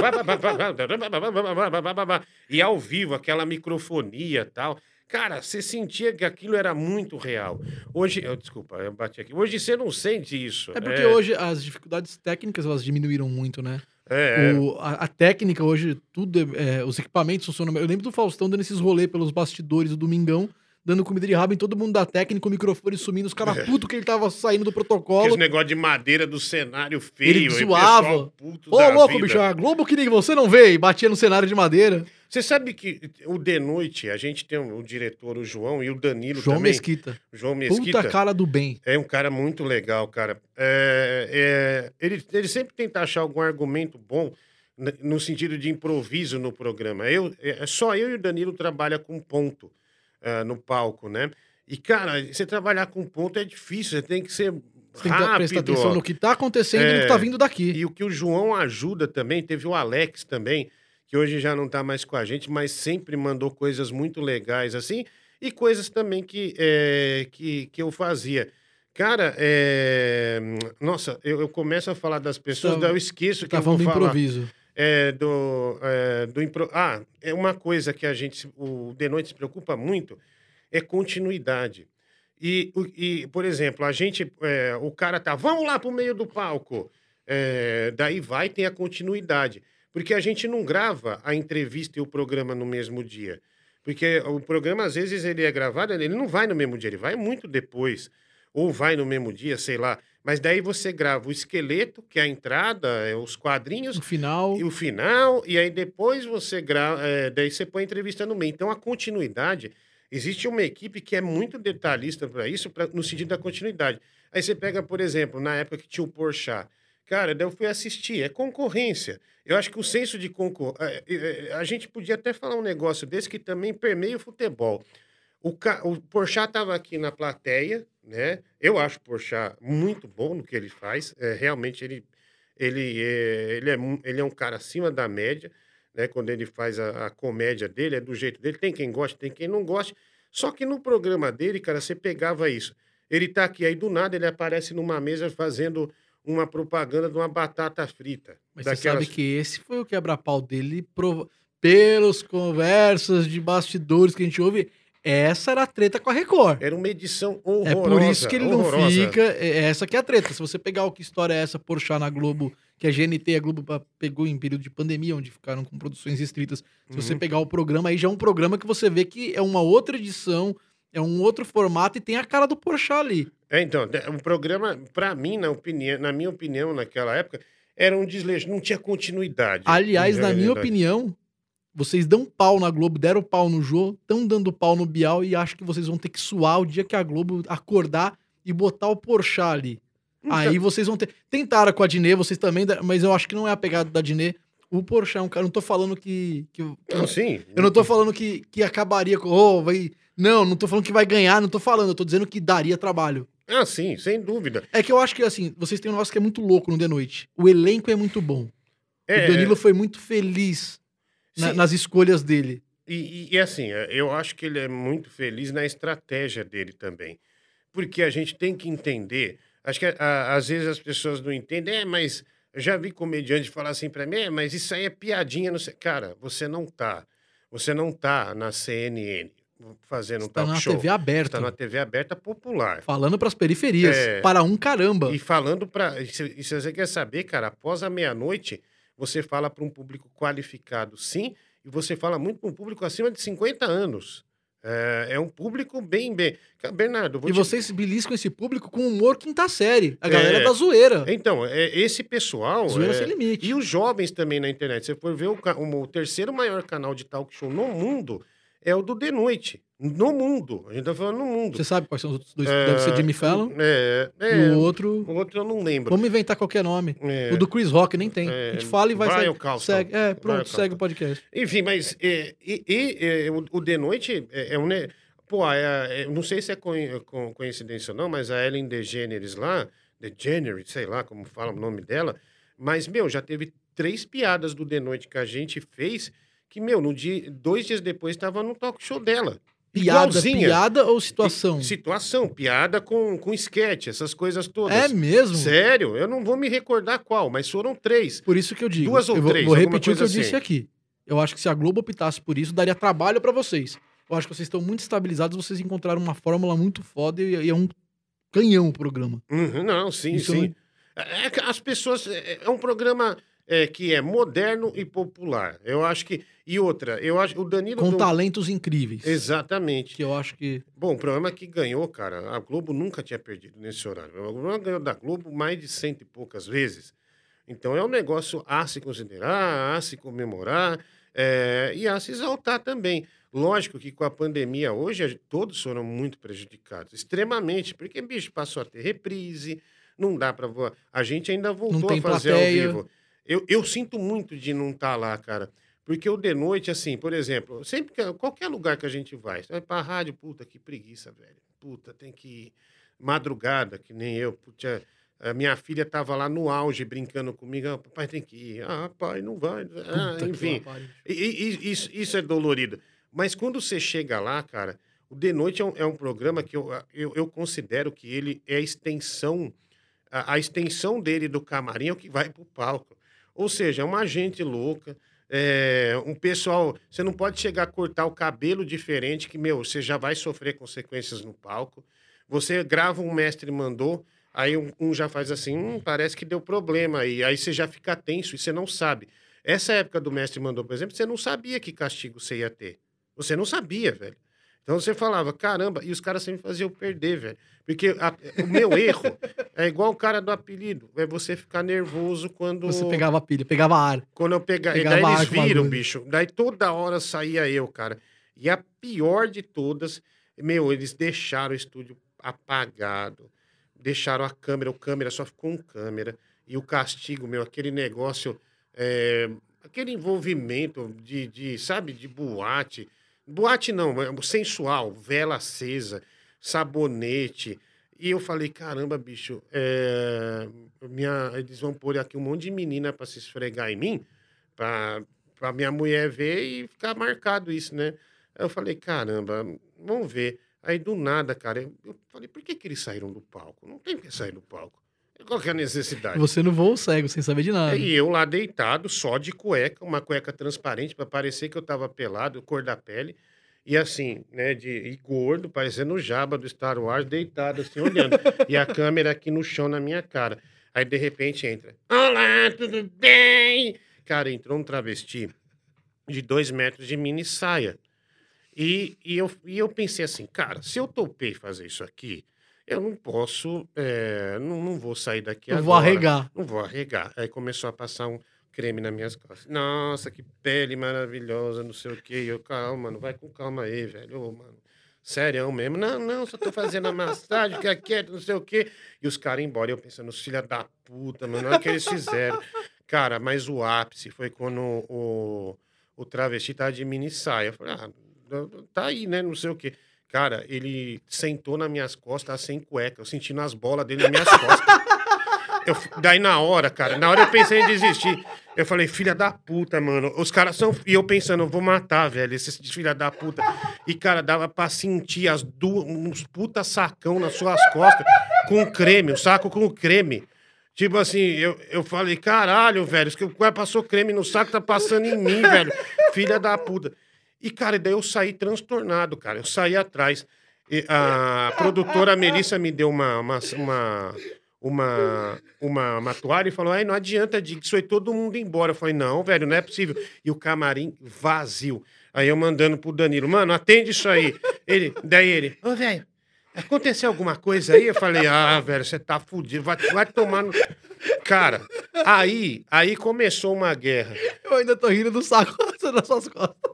E ao vivo, aquela microfonia e tal. Cara, você sentia que aquilo era muito real. Hoje, eu, desculpa, eu bati aqui. Hoje você não sente isso. É porque é... hoje as dificuldades técnicas elas diminuíram muito, né? É. O, a, a, técnica hoje, tudo, é, os equipamentos funcionam. Eu lembro do Faustão dando esses rolês pelos bastidores do Domingão dando comida de rabo em todo mundo da técnica, o microfone sumindo, os caras é. puto que ele tava saindo do protocolo. Aquele negócio de madeira do cenário feio. Ele zoava. Ô, louco, vida. bicho, a Globo que nem você não vê, e batia no cenário de madeira. Você sabe que o de noite, a gente tem o diretor, o João, e o Danilo João também. Mesquita. João Mesquita. Puta cara do bem. É um cara muito legal, cara. É, é, ele, ele sempre tenta achar algum argumento bom no sentido de improviso no programa. Eu, é, só eu e o Danilo trabalha com ponto uh, no palco, né? E, cara, você trabalhar com ponto é difícil, você tem que ser você tem que prestar atenção no que está acontecendo é, e no que está vindo daqui. E o que o João ajuda também, teve o Alex também, que hoje já não está mais com a gente, mas sempre mandou coisas muito legais assim, e coisas também que, é, que, que eu fazia. Cara, é... nossa, eu, eu, começo a falar das pessoas, tá, eu esqueço que tá eu vou falar. improviso. É, do, é, do impro... Ah, é uma coisa que a gente, o De Noite se preocupa muito, é continuidade. E, e por exemplo, a gente, é, o cara tá, vamos lá pro meio do palco. É, daí vai, tem a continuidade. Porque a gente não grava a entrevista e o programa no mesmo dia. Porque o programa, às vezes, ele é gravado, ele não vai no mesmo dia, ele vai muito depois. Ou vai no mesmo dia, sei lá. Mas daí você grava o esqueleto, que é a entrada, é os quadrinhos. O final. E o final. E aí depois você grava. É, daí você põe a entrevista no meio. Então a continuidade. Existe uma equipe que é muito detalhista para isso, pra, no sentido da continuidade. Aí você pega, por exemplo, na época que tinha o Porchat. Cara, daí eu fui assistir. É concorrência. Eu acho que o senso de concorrência. É, é, a gente podia até falar um negócio desse que também permeia o futebol. O, ca... o Porchat estava aqui na plateia, né? Eu acho o Porchat muito bom no que ele faz. É, realmente ele Ele é, ele é, ele é um cara acima da média, né? Quando ele faz a, a comédia dele, é do jeito dele. Tem quem goste, tem quem não goste. Só que no programa dele, cara, você pegava isso. Ele tá aqui, aí do nada ele aparece numa mesa fazendo uma propaganda de uma batata frita. Mas você sabe que esse foi o quebra-pau dele, prova- pelos conversas de bastidores que a gente ouve, essa era a treta com a Record. Era uma edição É horrorosa. por isso que ele não horrorosa. fica. É essa que é a treta. Se você pegar o que história é essa, Porchat na Globo, que a GNT e a Globo pa- pegou em período de pandemia, onde ficaram com produções restritas. Se você Uhum. pegar o programa, aí já é um programa que você vê que é uma outra edição, é um outro formato e tem a cara do Porchat ali. É, então, o programa, pra mim, na, opinião, na minha opinião, naquela época, era um desleixo, não tinha continuidade. Aliás, na minha opinião, vocês dão pau na Globo, deram pau no Jô, estão dando pau no Bial e acho que vocês vão ter que suar o dia que a Globo acordar e botar o Porchat ali. Então, Aí vocês vão ter. Tentaram com a Dinê, vocês também, mas eu acho que não é a pegada da Dinê. O Porchat é um cara. Não tô falando que. que- que- não, sim. eu não tô falando que, que acabaria com. Oh, vai, não, não tô falando que vai ganhar, não tô falando. Eu tô dizendo que daria trabalho. Ah, sim, sem dúvida. É que eu acho que, assim, vocês têm um negócio que é muito louco no The Noite. O elenco é muito bom. É, o Danilo foi muito feliz na- nas escolhas dele. E, e- e assim, é, eu acho que ele é muito feliz na estratégia dele também. Porque a gente tem que entender. Acho que a- às vezes as pessoas não entendem, é, mas eu já vi comediante falar assim pra mim, é, mas isso aí é piadinha, não sei. Cara, você não tá. Você não tá na CNN fazendo um Está talk na show. TV aberta. Está na TV aberta popular. Falando pras periferias. É. Para um caramba. E falando para. E se, você quer saber, cara, após a meia-noite, você fala para um público qualificado, sim, e você fala muito para um público acima de 50 anos. É, é um público bem, bem. Bernardo, vou E te- vocês beliscam esse público com humor quinta série. A galera É. da zoeira. Então, é, esse pessoal. zoeira é, sem limite. E os jovens também na internet. Se você for ver o, o terceiro maior canal de talk show no mundo, é o do The Noite. No mundo. A gente tá falando no mundo. Você sabe quais são os outros dois? É, Deve ser Jimmy Fallon. É, é, o outro. o outro eu não lembro. Vamos inventar qualquer nome. É. O do Chris Rock nem tem. É, a gente fala e vai Brian segue, segue. É, pronto, Brian segue Cranston. o podcast. Enfim, mas é, e, e, é, o, o The Noite é, é um. Pô, é, não sei se é coi- co- coincidência ou não, mas a Ellen DeGeneres lá, DeGeneres, sei lá como fala o nome dela, mas, meu, já teve três piadas do The Noite que a gente fez que, meu, no dia, dois dias depois estava no talk show dela. Piada, Igualzinha. piada ou situação? Situação, piada com, com esquete, essas coisas todas. É mesmo? Sério, eu não vou me recordar qual, mas foram três. Por isso que eu digo. Duas ou eu vou, três, vou repetir o que eu coisa disse assim. aqui. Eu acho que se a Globo optasse por isso, daria trabalho pra vocês. Eu acho que vocês estão muito estabilizados, vocês encontraram uma fórmula muito foda e, é um canhão o programa. Uhum, não, sim, Isso sim. não- É que as pessoas. É é um programa é, que é moderno e popular. Eu acho que. E outra, eu acho. O Danilo. Com não- talentos incríveis. Exatamente. Que eu acho que. Bom, o programa que ganhou, cara, a Globo nunca tinha perdido nesse horário. O programa ganhou da Globo mais de cento e poucas vezes. Então é um negócio a se considerar, a se comemorar é, e a se exaltar também. Lógico que com a pandemia hoje, a todos foram muito prejudicados, extremamente, porque, bicho, passou a ter reprise, não dá para voar. A gente ainda voltou a fazer plateia. ao vivo. Eu, eu sinto muito de não estar lá, cara. Porque o de noite, assim, por exemplo, sempre que qualquer lugar que a gente vai, você vai pra rádio, puta, que preguiça, velho. Puta, tem que ir madrugada, que nem eu. Puta, a minha filha tava lá no auge brincando comigo. Ah, papai tem que ir. Ah, pai, não vai. Ah, enfim, e- e- isso, isso é dolorido. Mas quando você chega lá, cara, o De Noite é um, é um programa que eu, eu, eu considero que ele é a extensão, a, a extensão dele do camarim é o que vai pro palco. Ou seja, é uma gente louca, é, um pessoal. Você não pode chegar a cortar o cabelo diferente, que, meu, você já vai sofrer consequências no palco. Você grava um mestre mandou, aí um, um já faz assim, hum, parece que deu problema aí. Aí você já fica tenso e você não sabe. Essa época do mestre mandou, por exemplo, você não sabia que castigo você ia ter. Você não sabia, velho. Então você falava, caramba, e os caras sempre faziam perder, velho. Porque a- o meu erro é igual o cara do apelido, é você ficar nervoso quando Você pegava pilha, pegava ar. quando eu pegar. E Pegava daí eles viram, bicho. Daí toda hora saía eu, cara. E a pior de todas, meu, eles deixaram o estúdio apagado. Deixaram a câmera, o câmera só ficou um câmera. E o castigo, meu, aquele negócio. é, aquele envolvimento de, de, sabe, de boate. Boate não, sensual, vela acesa, sabonete. E eu falei, caramba, bicho, é, minha, eles vão pôr aqui um monte de menina pra se esfregar em mim, pra minha mulher ver e ficar marcado isso, né? Aí eu falei, caramba, vamos ver. Aí do nada, cara, eu falei, por que, que eles saíram do palco? Não tem que sair do palco. Qual que é a necessidade? Você no voo cego, sem saber de nada. E eu lá deitado, só de cueca, uma cueca transparente pra parecer que eu tava pelado, cor da pele. E assim, né, de e gordo, parecendo o Jabba do Star Wars, deitado assim, olhando. e a câmera aqui no chão na minha cara. Aí, de repente, entra. Olá, tudo bem? Cara, entrou um travesti de dois metros de mini saia. E, e, eu, e eu pensei assim, cara, se eu topei fazer isso aqui, eu não posso, é, não, não vou sair daqui Eu agora. vou arregar. Não vou arregar. Aí começou a passar um creme nas minhas costas. Nossa, que pele maravilhosa, não sei o quê. E eu, calma, mano, vai com calma aí, velho. Ô, mano, sério mesmo. Não, não, só tô fazendo a massagem, fica quieto, não sei o quê. E os caras embora, eu pensando, os filha da puta, mano, olha o que eles fizeram. Cara, mas o ápice foi quando o, o travesti tava de mini saia. Eu falei, ah, tá aí, né, não sei o quê. Cara, ele sentou nas minhas costas, sem cueca. Eu sentindo as bolas dele nas minhas costas. Eu, daí na hora, cara, na hora eu pensei em desistir. Eu falei, filha da puta, mano. Os caras são. E eu pensando, eu vou matar, velho, esses filha da puta. E, cara, dava pra sentir as duas, uns puta sacão nas suas costas com creme, o saco com creme. Tipo assim, eu, eu falei, caralho, velho, que o cara passou creme no saco, tá passando em mim, velho. Filha da puta. E, cara, daí eu saí transtornado, cara. Eu saí atrás. E a produtora Melissa me deu uma, uma, uma, uma, uma, uma toalha e falou: Ai, não adianta, Dick, isso aí todo mundo embora. Eu falei: Não, velho, não é possível. E o camarim vazio. Aí eu mandando pro Danilo: Mano, atende isso aí. Ele, daí ele: Ô, velho, aconteceu alguma coisa aí? Eu falei: Ah, velho, você tá fudido, vai, vai tomar no. Cara, aí, aí começou uma guerra. Eu ainda tô rindo do saco nas suas costas.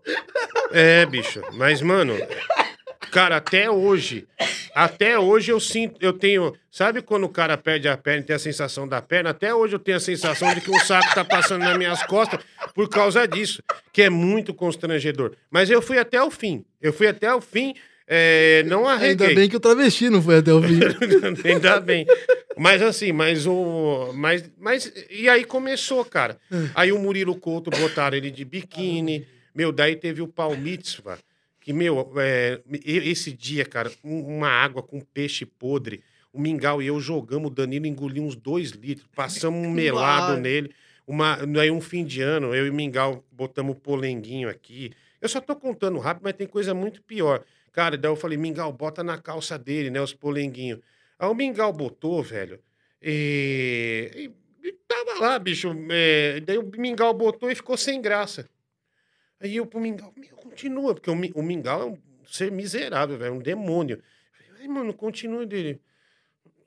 É, bicho, mas, mano, cara, até hoje, até hoje eu sinto, eu tenho, sabe quando o cara perde a perna e tem a sensação da perna? Até hoje eu tenho a sensação de que o saco tá passando nas minhas costas por causa disso, que é muito constrangedor. Mas eu fui até o fim, eu fui até o fim, é, não arreguei. Ainda bem que o travesti não foi até o fim. Ainda bem. Mas assim, mas o. Mas, mas. E aí começou, cara. Aí o Murilo Couto botaram ele de biquíni. Meu, daí teve o pau mitzvah, que, meu, é, esse dia, cara, um- uma água com peixe podre. O Mingau e eu jogamos, o Danilo engoliu uns dois litros, passamos um melado nele. Uma, aí um fim de ano, eu e o Mingau botamos o polenguinho aqui. Eu só tô contando rápido, mas tem coisa muito pior. Cara, daí eu falei, Mingau, bota na calça dele, né, os polenguinhos. Aí o Mingau botou, velho, e, e- e tava lá, bicho. é, daí o Mingau botou e ficou sem graça. Aí eu pro Mingau, meu, continua, porque o, o Mingau é um ser miserável, velho, um demônio. Ai, mano, continua dele.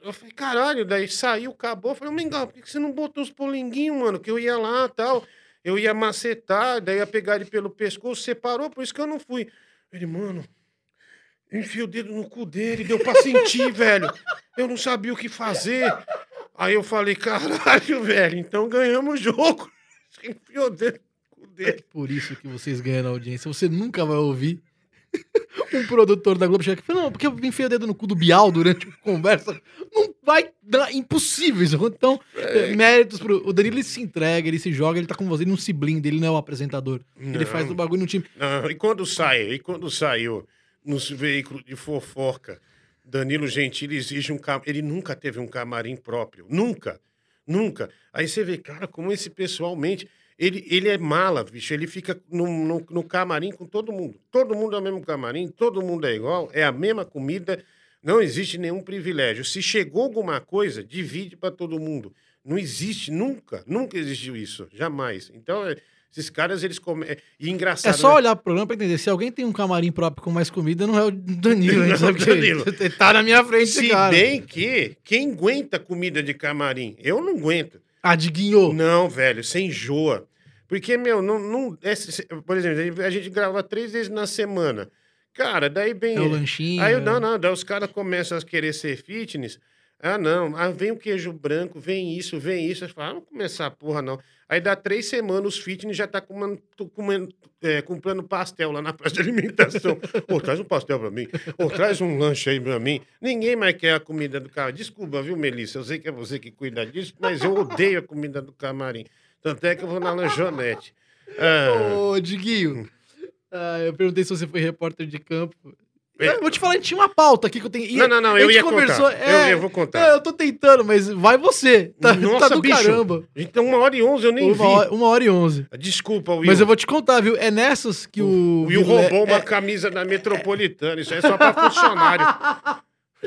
Eu falei, caralho, daí saiu, acabou. Eu falei, Mingau, por que você não botou os polenguinhos, mano? Que eu ia lá tal. Eu ia macetar, daí ia pegar ele pelo pescoço, separou, por isso que eu não fui. Ele, mano, enfia o dedo no cu dele, deu pra sentir, velho. Eu não sabia o que fazer. Aí eu falei, caralho, velho, então ganhamos o jogo. Enfiou o dedo dele. Por isso que vocês ganham na audiência. Você nunca vai ouvir um produtor da Globo chegar aqui e falar, não, porque eu enfiei o dedo no cu do Bial durante a conversa. Não vai dar, impossível isso. Então, eh, méritos pro... O Danilo, ele se entrega, ele se joga, ele tá com você, ele não se blinda, ele não é o apresentador. Ele Não. faz o bagulho no time. Não, e quando sai, e quando saiu nos veículos de fofoca, Danilo Gentili exige um camarim. Ele nunca teve um camarim próprio. Nunca. Nunca. Aí você vê, cara, como esse pessoal mente. Ele, ele é mala, bicho. Ele fica no, no, no camarim com todo mundo. Todo mundo é o mesmo camarim, todo mundo é igual, é a mesma comida. Não existe nenhum privilégio. Se chegou alguma coisa, divide para todo mundo. Não existe, nunca, nunca existiu isso. Jamais. Então, é, esses caras, eles comem. E engraçado. É só né? olhar pro programa pra entender. Se alguém tem um camarim próprio com mais comida, não é o Danilo, a gente Não, sabe que Danilo. ele tá na minha frente, Se cara. bem que quem aguenta comida de camarim? Eu não aguento. Adiguinhou. Não, velho, você enjoa. Porque, meu, não. não é- por exemplo, a gente grava três vezes na semana. Cara, daí bem. É o lanchinho. Aí, eu- é. não, não, daí os caras começam a querer ser fitness. Ah, não. Ah, vem o queijo branco, vem isso, vem isso. Aí fala, ah, não começar a porra, não. Aí dá três semanas, os fitness já tá comendo, comendo, é, comprando pastel lá na praça de alimentação. Ô, traz um pastel pra mim. Ô, traz um lanche aí pra mim. Ninguém mais quer a comida do camarim. Desculpa, viu, Melissa? Eu sei que é você que cuida disso, mas eu odeio a comida do camarim. Tanto é que eu vou na lanchonete. Ah. Ô, Diguinho, ah, eu perguntei se você foi repórter de campo. Eu vou te falar, a gente tinha uma pauta aqui que eu tenho. Não, não, não, eu ia conversou, contar. É, eu, eu, vou contar. É, eu tô tentando, mas vai você. Tá, Nossa, tá do bicho, caramba. Então, uma hora e onze eu nem uma vi. Hora, uma hora e onze. Desculpa, Will. Mas eu vou te contar, viu? É nessas que o. O Will roubou uma é... camisa da Metropolitana. Isso aí é só pra funcionário.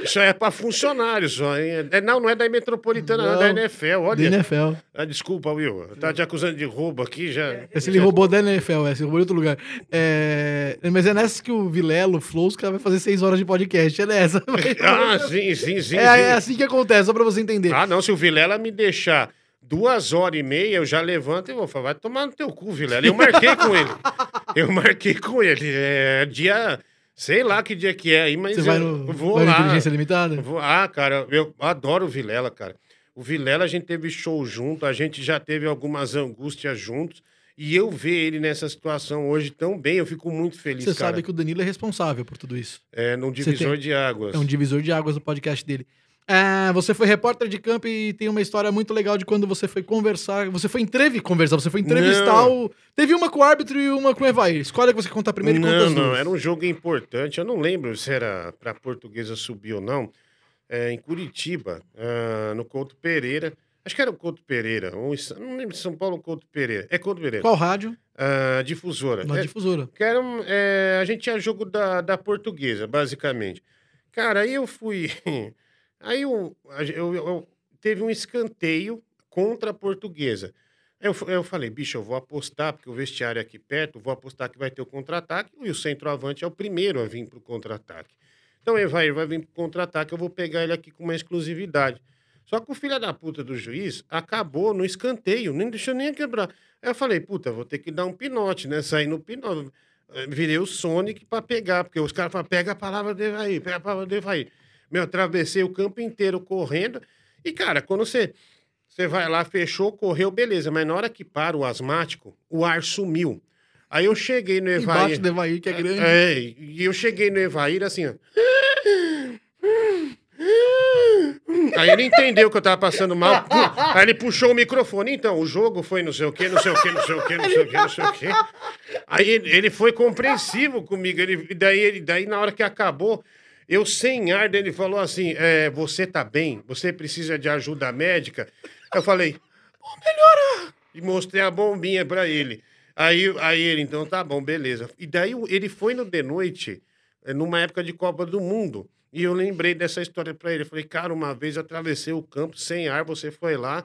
Isso é para funcionários só, hein? É, não, não é da Metropolitana, não, é da NFL. Olha. Da NFL. Ah, desculpa, Will. Tá te acusando de roubo aqui já. Esse ele roubou da NFL, esse roubou em outro lugar. É... Mas é nessa que o Vilelo, o Flow, os caras vai fazer seis horas de podcast. É nessa. ah, sim, sim, sim. É, sim. é assim que acontece, só pra você entender. Ah, não, se o Vilela me deixar duas horas e meia, eu já levanto e vou falar, vai tomar no teu cu, Vilela. Eu marquei com ele. Eu marquei com ele. É dia Sei lá que dia que é aí, mas Você vai no, vou vai lá. Inteligência Limitada? Vou, ah, cara, eu adoro o Vilela, cara. O Vilela, a gente teve show junto, a gente já teve algumas angústias juntos. E eu ver ele nessa situação hoje tão bem, eu fico muito feliz, Você sabe que o Danilo é responsável por tudo isso. É, num divisor tem... de águas. É um divisor de águas no podcast dele. É, você foi repórter de campo e tem uma história muito legal de quando você foi conversar. Você foi entrevistar, conversar, você foi entrevistar não. o. Teve uma com o árbitro e uma com o Evair. Escolhe a que você contar primeiro não, e conta as Não, era um jogo importante. Eu não lembro se era pra portuguesa subir ou não. É, em Curitiba, uh, no Couto Pereira. Acho que era o Couto Pereira. Ou, não lembro se São Paulo ou Couto Pereira. É Couto Pereira. Qual rádio? Uh, difusora. Uma é, difusora. Que era, é, a gente tinha jogo da, da portuguesa, basicamente. Cara, aí eu fui. Aí eu, eu, eu, teve um escanteio contra a portuguesa. Eu, eu falei, bicho, eu vou apostar, porque o vestiário é aqui perto, vou apostar que vai ter o contra-ataque, e o centroavante é o primeiro a vir para o contra-ataque. Então ele vai, vir para o contra-ataque, eu vou pegar ele aqui com uma exclusividade. Só que o filho da puta do juiz acabou no escanteio, nem deixou nem quebrar. Aí eu falei, puta, vou ter que dar um pinote, né? Sair no pinote. Virei o Sonic para pegar, porque os caras falam, pega a palavra dele aí, pega a palavra dele aí. Meu, atravessei o campo inteiro correndo. E, cara, quando você, você vai lá, fechou, correu, beleza. Mas na hora que para o asmático, o ar sumiu. Aí eu cheguei no Evair. Embaixo do Evair, que é grande. É, e eu cheguei no Evair assim, ó. Aí ele entendeu que eu tava passando mal. Aí ele puxou o microfone. Então, o jogo foi não sei o quê, não sei o quê, não sei o quê, não sei o quê, não sei o quê. Aí ele, foi compreensivo comigo. Ele, daí, ele, daí, na hora que acabou, eu, sem ar, ele falou assim: é, Você tá bem? Você precisa de ajuda médica? Eu falei: Pô, melhora! E mostrei a bombinha pra ele. Aí, aí ele, então tá bom, beleza. E daí ele foi no de noite, eh, numa época de Copa do Mundo. E eu lembrei dessa história pra ele. Eu falei, cara, uma vez atravessei o campo sem ar, você foi lá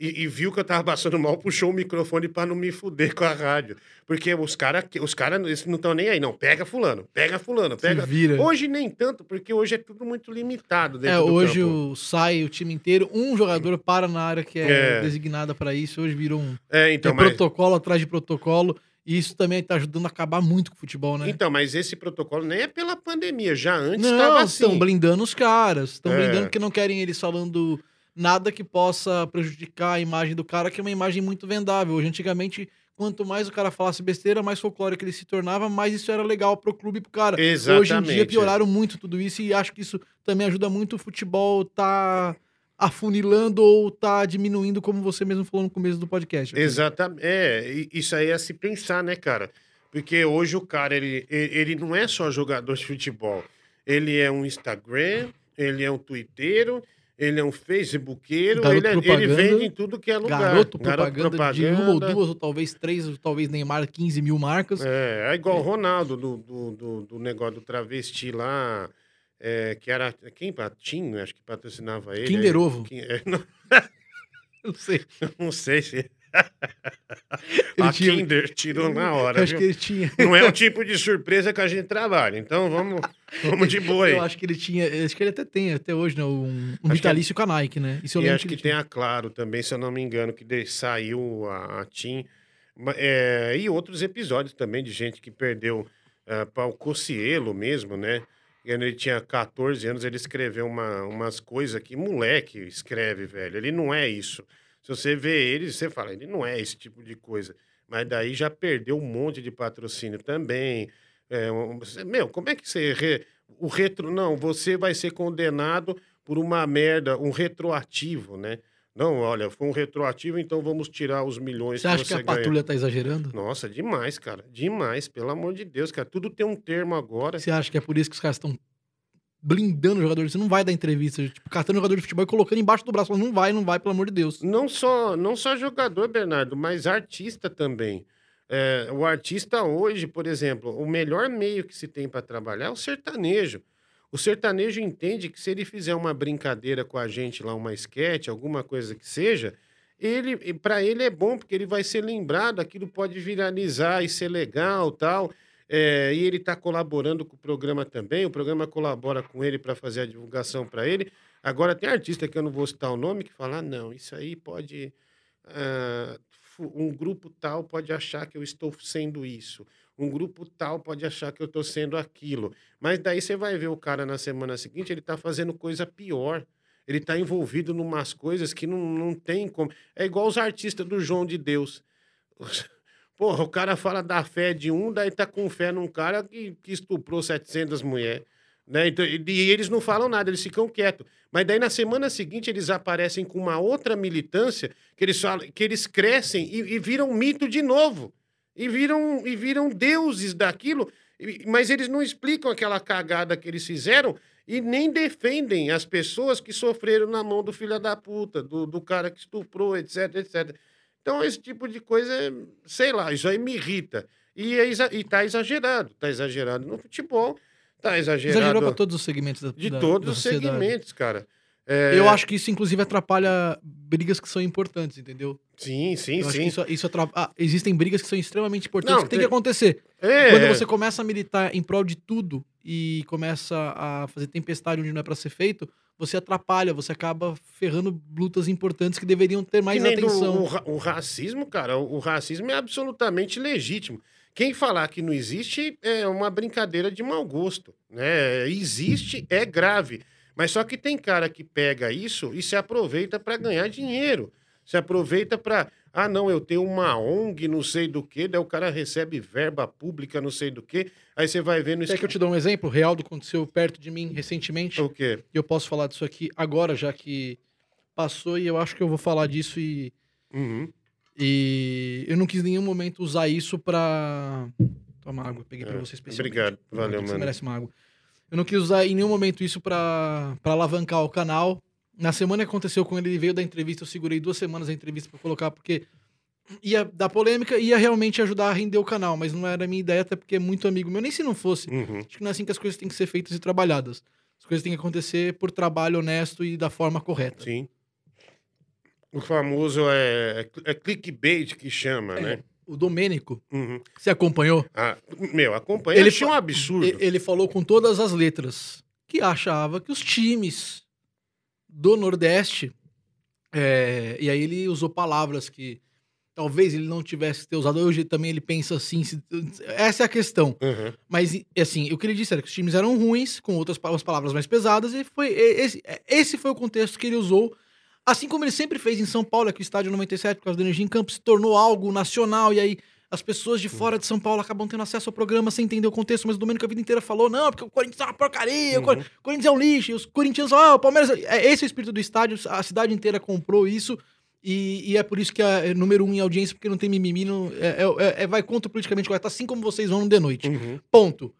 e, e, viu que eu tava passando mal, puxou o microfone para não me fuder com a rádio. Porque os caras os cara, eles não estão nem aí, não. Pega fulano, pega fulano, pega. Se vira. Hoje nem tanto, porque hoje é tudo muito limitado É, hoje o, sai o time inteiro, um jogador para na área que é, é. designada para isso. Hoje virou um é, então, é mas... protocolo atrás de protocolo. E isso também está ajudando a acabar muito com o futebol, né? Então, mas esse protocolo nem é pela pandemia, já antes estava assim. estão blindando os caras, estão é. blindando porque não querem eles falando nada que possa prejudicar a imagem do cara, que é uma imagem muito vendável. Hoje, antigamente, quanto mais o cara falasse besteira, mais folclórico ele se tornava, mais isso era legal pro clube e pro cara. Exatamente. Hoje em dia pioraram muito tudo isso e acho que isso também ajuda muito o futebol tá afunilando ou tá diminuindo, como você mesmo falou no começo do podcast. Exatamente. É, isso aí é se pensar, né, cara? Porque hoje o cara, ele, ele não é só jogador de futebol. Ele é um Instagram, ele é um twitteiro, ele é um facebookeiro, ele, é, ele, vende em tudo que é lugar. Garoto, Garoto propaganda, propaganda, de uma ou duas, ou talvez três, ou talvez Neymar, 15 mil marcas. É, é igual o Ronaldo do, do, do, do, negócio do travesti lá, é, que era. Quem? Patinho, acho que patrocinava ele. Kinder Ovo. É, não... não sei. Não sei se. Ele a tinha... Kinder tirou na hora. Acho viu? que ele tinha. Não é o tipo de surpresa que a gente trabalha. Então vamos, vamos de boa aí. Eu acho que ele tinha. Acho que ele até tem até hoje, né? Um, um vitalício que... com a Nike, né? Isso eu e acho que, que tem a Claro também, se eu não me engano, que saiu a, a Tim. É, e outros episódios também de gente que perdeu uh, para o Cocielo mesmo, né? quando ele tinha 14 anos, ele escreveu uma, umas coisas que moleque escreve, velho. Ele não é isso. Se você vê ele, você fala, ele não é esse tipo de coisa. Mas daí já perdeu um monte de patrocínio também. É, você- meu, como é que você. re- o retro. Não, você vai ser condenado por uma merda, um retroativo, né? Não, olha, foi um retroativo, então vamos tirar os milhões Você acha que a ganha. patrulha tá exagerando? Nossa, demais, cara. Demais, pelo amor de Deus, cara. Tudo tem um termo agora. Você acha que é por isso que os caras estão blindando o jogador? Você não vai dar entrevista, tipo, catando jogador de futebol e colocando embaixo do braço. Não vai, não vai, pelo amor de Deus. Não só, não só jogador, Bernardo, mas artista também. É, o artista hoje, por exemplo, o melhor meio que se tem para trabalhar é o sertanejo. O sertanejo entende que se ele fizer uma brincadeira com a gente lá, uma esquete, alguma coisa que seja, ele, para ele é bom porque ele vai ser lembrado, aquilo pode viralizar e ser legal, tal. É, e ele está colaborando com o programa também. O programa colabora com ele para fazer a divulgação para ele. Agora tem artista que eu não vou citar o nome que fala, ah, não, isso aí pode ah, um grupo tal pode achar que eu estou sendo isso, um grupo tal pode achar que eu estou sendo aquilo. Mas daí você vai ver o cara na semana seguinte, ele está fazendo coisa pior. Ele está envolvido em umas coisas que não, não tem como. É igual os artistas do João de Deus. Porra, o cara fala da fé de um, daí tá com fé num cara que, que estuprou 700 mulheres. Né? Então, e, e eles não falam nada, eles ficam quietos. Mas daí na semana seguinte eles aparecem com uma outra militância que eles falam, que eles crescem e, e viram mito de novo. E viram, e viram deuses daquilo, mas eles não explicam aquela cagada que eles fizeram e nem defendem as pessoas que sofreram na mão do filho da puta, do, do cara que estuprou, etc, etc. Então, esse tipo de coisa, sei lá, isso aí me irrita. E, é exa e tá exagerado. Tá exagerado no futebol, tá exagerado Exagerou pra todos os segmentos da, de da- todos da os segmentos, cara. É, Eu acho que isso, inclusive, atrapalha brigas que são importantes, entendeu? Sim, sim, Eu sim. isso, isso atrapalha. Ah, existem brigas que são extremamente importantes Não, que tem tem- que acontecer. É, Quando você começa a militar em prol de tudo e começa a fazer tempestade onde não é pra ser feito, você atrapalha, você acaba ferrando lutas importantes que deveriam ter mais nem do- atenção. o, o racismo, cara, o, o racismo é absolutamente legítimo. Quem falar que não existe é uma brincadeira de mau gosto, né? Existe, é grave. Mas só que tem cara que pega isso e se aproveita para ganhar dinheiro. Se aproveita para, ah, não, eu tenho uma ONG, não sei do que, daí o cara recebe verba pública, não sei do que. Aí você vai vendo isso. Quer que eu te dou um exemplo real do que aconteceu perto de mim recentemente? O quê? E eu posso falar disso aqui agora, já que passou, e eu acho que eu vou falar disso e. Uhum. E eu não quis em nenhum momento usar isso pra. Toma água, peguei pra É, você especialmente. obrigado, valeu, Você mano. merece uma água. Eu não quis usar em nenhum momento isso pra, pra alavancar o canal. Na semana que aconteceu com ele, ele veio da entrevista, eu segurei duas semanas a entrevista pra colocar, porque ia dar polêmica ia realmente ajudar a render o canal, mas não era a minha ideia, até porque é muito amigo meu, nem se não fosse. Uhum. Acho que não é assim que as coisas têm que ser feitas e trabalhadas. As coisas têm que acontecer por trabalho honesto e da forma correta. Sim. O famoso é, é clickbait que chama, É, né? O Domênico, Uhum. você acompanhou? Ah, meu, acompanha. Ele achei um absurdo. Ele falou com todas as letras que achava que os times do Nordeste. é, e aí ele usou palavras que talvez ele não tivesse ter usado. Hoje também ele pensa assim. se- essa é a questão. Uhum. Mas, assim, o que ele disse era que os times eram ruins, com outras pa- as palavras mais pesadas, e foi esse, esse foi o contexto que ele usou. Assim como ele sempre fez em São Paulo, é que o estádio 97, por causa da energia em campo, se tornou algo nacional, e aí as pessoas de fora de São Paulo acabam tendo acesso ao programa sem entender o contexto, mas o Domênico a vida inteira falou, não, porque o Corinthians é uma porcaria, Uhum. o Corinthians é um lixo, e os corintianos, ah, o Palmeiras... É esse é o espírito do estádio, a cidade inteira comprou isso, e, e é por isso que é número um em audiência, porque não tem mimimi, não, é, é- é- vai contra o politicamente correto, assim como vocês vão no de noite. Uhum. Ponto.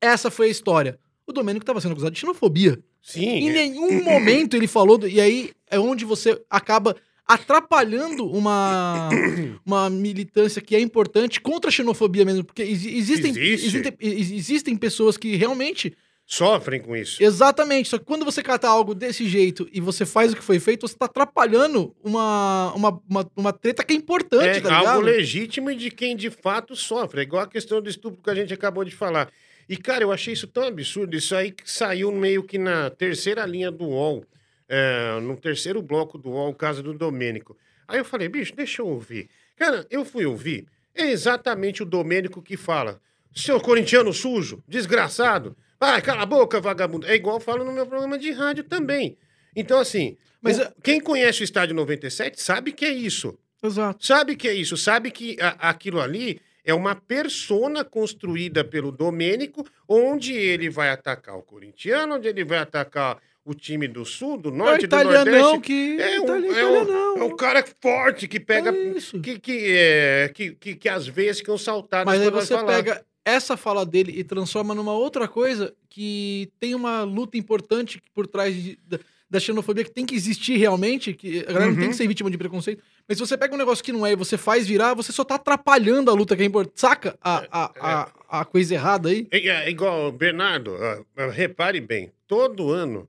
Essa foi a história. O Domênico estava sendo acusado de xenofobia. Sim. Em é- nenhum momento ele falou. do- e aí é onde você acaba atrapalhando uma, uma militância que é importante contra a xenofobia mesmo. Porque exi- existem, Existe. existem, ex- existem pessoas que realmente. Sofrem com isso. Exatamente. Só que quando você cata algo desse jeito e você faz o que foi feito, você está atrapalhando uma, uma, uma, uma treta que é importante, É tá algo legítimo e de quem de fato sofre. É igual a questão do estupro que a gente acabou de falar. E, cara, eu achei isso tão absurdo. Isso aí que saiu meio que na terceira linha do UOL, é, no terceiro bloco do UOL, o caso do Domênico. Aí eu falei, bicho, deixa eu ouvir. Cara, eu fui ouvir. É exatamente o Domênico que fala. Seu corintiano sujo, desgraçado. Ah, cala a boca, vagabundo. É igual eu falo no meu programa de rádio também. Então, assim, Mas, o- é- quem conhece o Estádio 97 sabe que é isso. Exato. Sabe que é isso? Sabe que a- aquilo ali é uma persona construída pelo Domênico, onde ele vai atacar o corintiano, onde ele vai atacar o time do sul, do É norte, do italianão nordeste. que. É um, itali- é, um, é um cara forte que pega. É isso. que, que, é, que, que, que às vezes ficam saltadas Mas aí você falar. pega essa fala dele e transforma numa outra coisa que tem uma luta importante por trás de- da, da xenofobia que tem que existir realmente, que a galera não tem Uhum. que ser vítima de preconceito. Mas se você pega um negócio que não é e você faz virar, você só tá atrapalhando a luta que é importante. Saca a, a, a, a coisa errada aí? É, é igual, Bernardo, ah, ah, repare bem, todo ano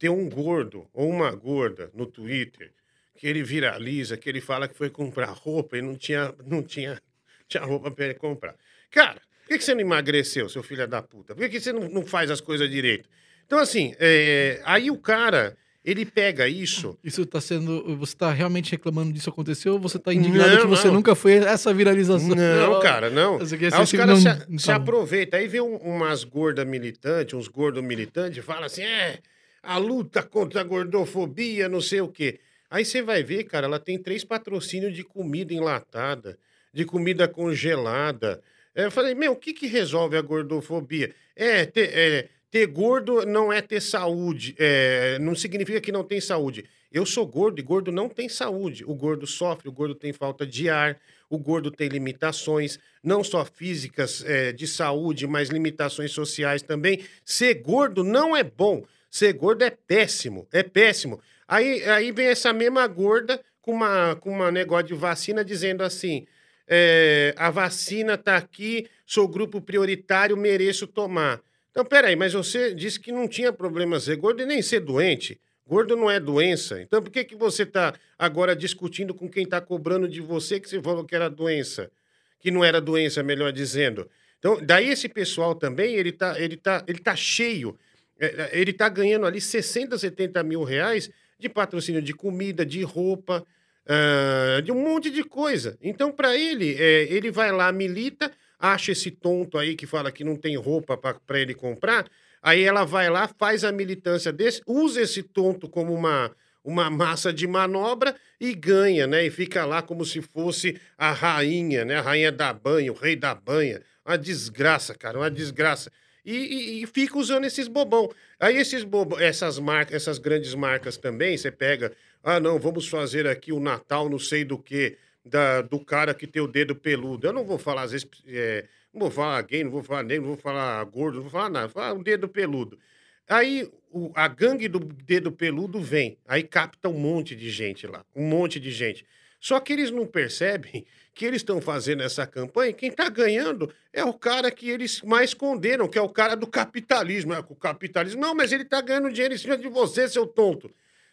tem um gordo ou uma gorda no Twitter que ele viraliza, que ele fala que foi comprar roupa e não tinha, não tinha, tinha roupa para ele comprar. Cara, por que, que você não emagreceu, seu filho da puta? Por que, você não, não faz as coisas direito? Então, assim, é, aí o cara, ele pega isso. Isso tá sendo. Você tá realmente reclamando disso aconteceu ou você tá indignado Não, que você não. nunca foi essa viralização? Não, cara, não. Essa aqui é Aí os caras não- se, não se aproveitam. Aí vê um- umas gordas militantes, uns gordos militantes, e fala assim: é, a luta contra a gordofobia, não sei o quê. Aí você vai ver, cara, ela tem três patrocínios de comida enlatada, de comida congelada. É, Eu falei, meu, o que, que resolve a gordofobia? É, ter, é, ter gordo não é ter saúde, é, não significa que não tem saúde. Eu sou gordo e gordo não tem saúde. O gordo sofre, o gordo tem falta de ar, o gordo tem limitações, não só físicas é, de saúde, mas limitações sociais também. Ser gordo não é bom. Ser gordo é péssimo, é péssimo. Aí, aí vem essa mesma gorda com uma, com uma negócio de vacina dizendo assim: é, a vacina tá aqui, sou grupo prioritário, mereço tomar. Então, peraí, mas você disse que não tinha problema ser gordo e nem ser doente. Gordo não é doença. Então, por que, que você está agora discutindo com quem está cobrando de você que você falou que era doença? Que não era doença, melhor dizendo. Então, daí esse pessoal também, ele tá, ele tá, ele tá cheio. É, é, Ele tá ganhando ali 60, 70 mil reais de patrocínio de comida, de roupa, ah, de um monte de coisa. Então, para ele, é, ele vai lá, milita, acha esse tonto aí que fala que não tem roupa para ele comprar, aí ela vai lá, faz a militância desse, usa esse tonto como uma, uma massa de manobra e ganha, né? E fica lá como se fosse a rainha, né? A rainha da banha, o rei da banha. Uma desgraça, cara, uma desgraça. E, e- e fica usando esses bobão. Aí esses bobo, essas marcas, essas grandes marcas também, você pega, ah, não, vamos fazer aqui o Natal, não sei do que, da, do cara que tem o dedo peludo. Eu não vou falar, às vezes, é, não vou falar gay, não vou falar negro, não vou falar gordo, não vou falar nada, vou falar um dedo peludo. Aí o- a gangue do dedo peludo vem, aí capta um monte de gente lá, um monte de gente. Só que eles não percebem que eles estão fazendo essa campanha, quem está ganhando é o cara que eles mais condenam, que é o cara do capitalismo. É, o capitalismo, não, mas ele está ganhando dinheiro em cima de você, seu tonto.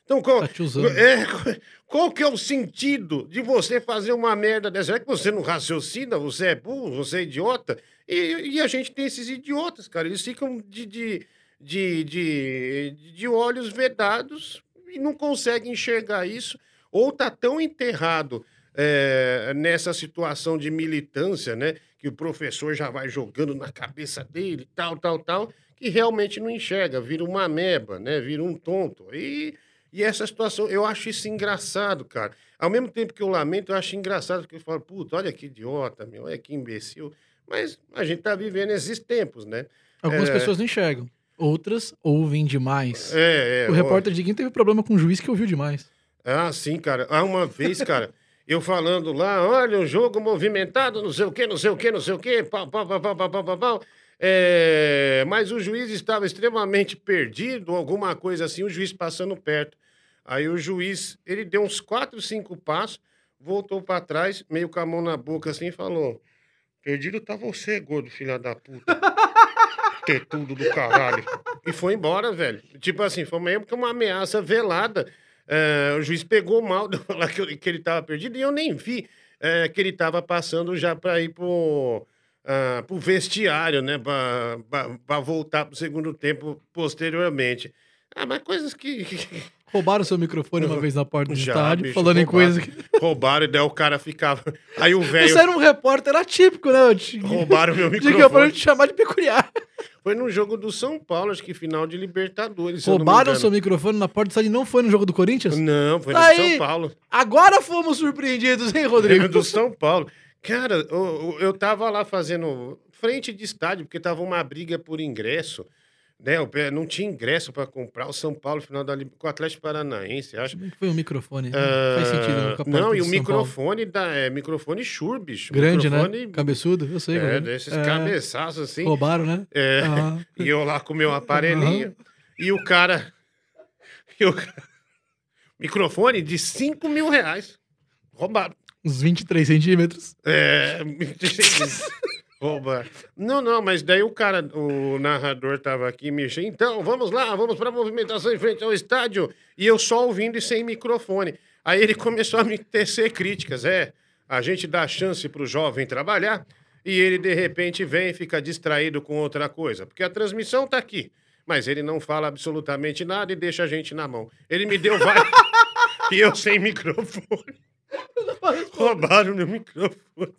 Então, qual, Tá é, qual que é o sentido de você fazer uma merda dessa? É que você não raciocina, você é burro, você é idiota. E, e a gente tem esses idiotas, cara. Eles ficam de, de, de, de, de olhos vedados e não conseguem enxergar isso. Ou tá tão enterrado é, nessa situação de militância, né? Que o professor já vai jogando na cabeça dele, tal, tal, tal, que realmente não enxerga, vira uma ameba, né? Vira um tonto. E, e essa situação, eu acho isso engraçado, cara. Ao mesmo tempo que eu lamento, eu acho engraçado, porque eu falo, puta, olha que idiota, meu, olha que imbecil. Mas a gente tá vivendo esses tempos, né? Algumas É. pessoas não enxergam. Outras ouvem demais. É, é. o ó. repórter de Guim teve problema com o juiz que ouviu demais. Ah, sim, cara. Ah, uma vez, cara, eu falando lá, olha, o jogo movimentado, não sei o quê, não sei o quê, não sei o quê, pau, pau, pau, pau, pau, pau, pau, pau. É, mas o juiz estava extremamente perdido, alguma coisa assim, o juiz passando perto. Aí o juiz, ele deu uns quatro, cinco passos, voltou para trás, meio com a mão na boca assim, e falou: Perdido tá você, gordo filha da puta. Ter tudo do caralho. E foi embora, velho. Tipo assim, foi meio que uma ameaça velada. É, o juiz pegou mal de falar que, que ele tava perdido e eu nem vi é, que ele tava passando já para ir pro, ah, pro vestiário, né? Pra voltar pro segundo tempo posteriormente. Ah, mas coisas que, Roubaram seu microfone uma vez na porta do Já, estádio, bicho, falando em roubaram. coisa que. Roubaram e daí o cara ficava. Aí o velho. Você era um repórter atípico, né? Te... Roubaram meu Tinha que eu microfone. te chamar de peculiar. Foi no jogo do São Paulo, acho que final de Libertadores. Roubaram seu microfone na porta do estádio não foi no jogo do Corinthians? Não, foi no Aí. São Paulo. Agora fomos surpreendidos, hein, Rodrigo? do São Paulo. Cara, eu, eu tava lá fazendo frente de estádio, porque tava uma briga por ingresso. Né? Não tinha ingresso para comprar. O São Paulo, final da com o Atlético Paranaense, acho. Que Foi um microfone. né? Ah, Faz sentido. né, porta não, e o São Paulo. microfone da, é microfone Shure, bicho. Grande, microfone, né? Cabeçudo, eu sei. É, desses É, cabeçaços assim. Roubaram, né? É, Ah. E eu lá com o meu aparelhinho. E o cara. E o ca- Microfone de 5 mil reais. Roubaram. Uns 23 centímetros. É. Roubar. Não, não, mas daí o cara, o narrador tava aqui mexendo. Então, vamos lá, vamos pra movimentação em frente ao estádio. E eu só ouvindo e sem microfone. Aí ele começou a me tecer críticas. É, a gente dá chance pro jovem trabalhar e ele de repente vem e fica distraído com outra coisa. Porque a transmissão tá aqui. Mas ele não fala absolutamente nada e deixa a gente na mão. Ele me deu vários. e eu sem microfone. Roubaram meu microfone.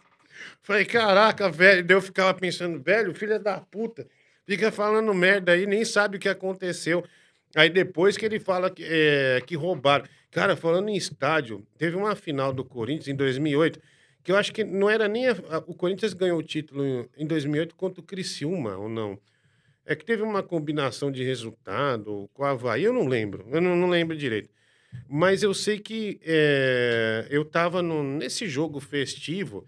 Falei, caraca, velho. Daí eu ficava pensando, velho, filha da puta, fica falando merda aí, nem sabe o que aconteceu. Aí depois que ele fala que, é, que roubaram. Cara, falando em estádio, teve uma final do Corinthians em 2008, que eu acho que não era nem. a- a- o Corinthians ganhou o título em, em 2008 contra o Criciúma, ou não? É que teve uma combinação de resultado com o Havaí, eu não lembro, eu não, não lembro direito. Mas eu sei que é, eu tava no- nesse jogo festivo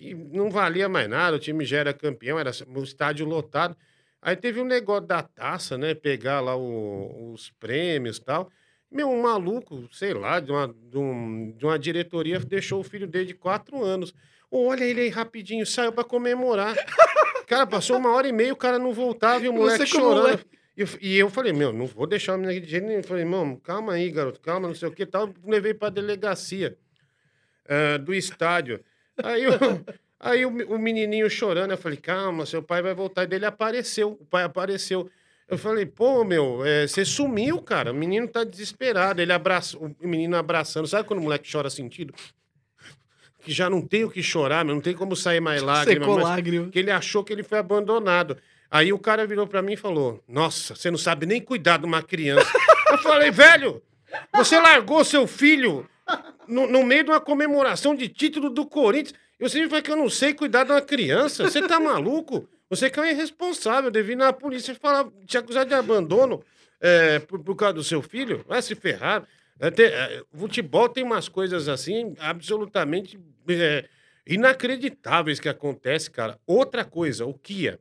que não valia mais nada, o time já era campeão, era o estádio lotado. Aí teve um negócio da taça, né? Pegar lá o- os prêmios e tal. Meu, um maluco, sei lá, de uma, de, um- de uma diretoria deixou o filho dele de quatro anos. Olha ele aí rapidinho, saiu pra comemorar. Cara, passou uma hora e meia, o cara não voltava e o moleque chorando. moleque? E eu, e eu falei, meu, não vou deixar o menino aqui de jeito nenhum. Eu falei, irmão, calma aí, garoto, calma, não sei o que tal. Levei pra delegacia ah, do estádio. Aí, eu- aí o, o menininho chorando, eu falei, calma, seu pai vai voltar. E dele apareceu, o pai apareceu. Eu falei, pô, meu, é, você sumiu, cara. O menino tá desesperado. Ele abraçou, o menino abraçando. Sabe quando o moleque chora sentido? Que já não tem o que chorar, meu, não tem como sair mais lágrima. Secou mas- lágrima. que ele achou que ele foi abandonado. Aí o cara virou pra mim e falou: Nossa, você não sabe nem cuidar de uma criança. Eu falei, velho, você largou seu filho no, no meio de uma comemoração de título do Corinthians. E você me fala que eu não sei cuidar de uma criança. Você tá maluco? Você que é um irresponsável. Devia ir na polícia falar, te acusar de abandono é, por, por causa do seu filho. Vai se ferrar. É, tem- é, futebol tem umas coisas assim absolutamente é, inacreditáveis que acontece, cara. Outra coisa, o Kia.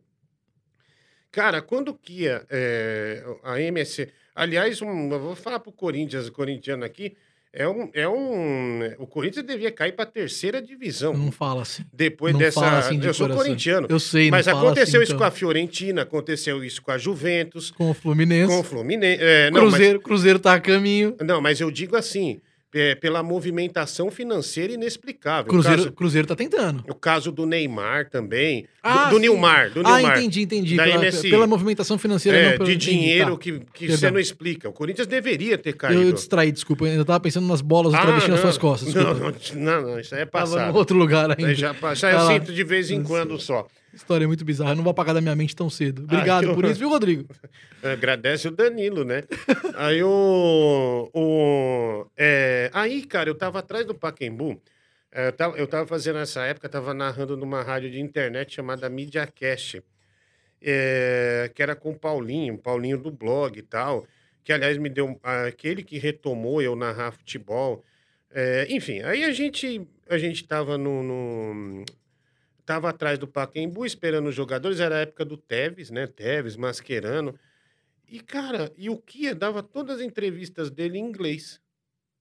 Cara, quando o Kia, é, a MSC. Aliás, um, eu vou falar pro Corinthians, corintiano aqui. É um, é um. O Corinthians devia cair pra terceira divisão. Não fala assim. Depois não dessa. assim de eu sou coração. corintiano. Eu sei, Mas aconteceu assim, isso então. com a Fiorentina, aconteceu isso com a Juventus, Com o Fluminense. com o Fluminense. é, não, mas- Cruzeiro, Cruzeiro tá a caminho. não, mas eu digo assim, é, pela movimentação financeira inexplicável. Cruzeiro, O caso, Cruzeiro tá tentando. o caso do Neymar também. Ah, do, do. Nilmar, do Ah, Nilmar. entendi, entendi. Da Pela, MSI. pela movimentação financeira. É, não de entendi, dinheiro tá. que, que você não explica. O Corinthians deveria ter caído. Eu, distraí, desculpa. Eu ainda tava pensando nas bolas do Ah, travesti nas suas costas. Não, não, não, não, isso aí é Tava passado. no outro lugar ainda. já, Vai eu lá. sinto de vez em quando só. História muito bizarra. Eu não vou apagar da minha mente tão cedo. Obrigado que por isso, viu, Rodrigo? Agradece o Danilo, né? aí o. o é, aí, cara, eu tava atrás do Paquembu. é, Eu tava, eu tava fazendo nessa época, tava narrando numa rádio de internet chamada MediaCast. é, que era com o Paulinho, Paulinho do blog e tal. Que, aliás, me deu. Aquele que retomou eu narrar futebol. É, enfim, aí a gente, a gente tava no, no- Tava atrás do Paquembu, esperando os jogadores. Era a época do Teves, né? Teves, Mascherano. E, cara, e o Kia dava todas as entrevistas dele em inglês.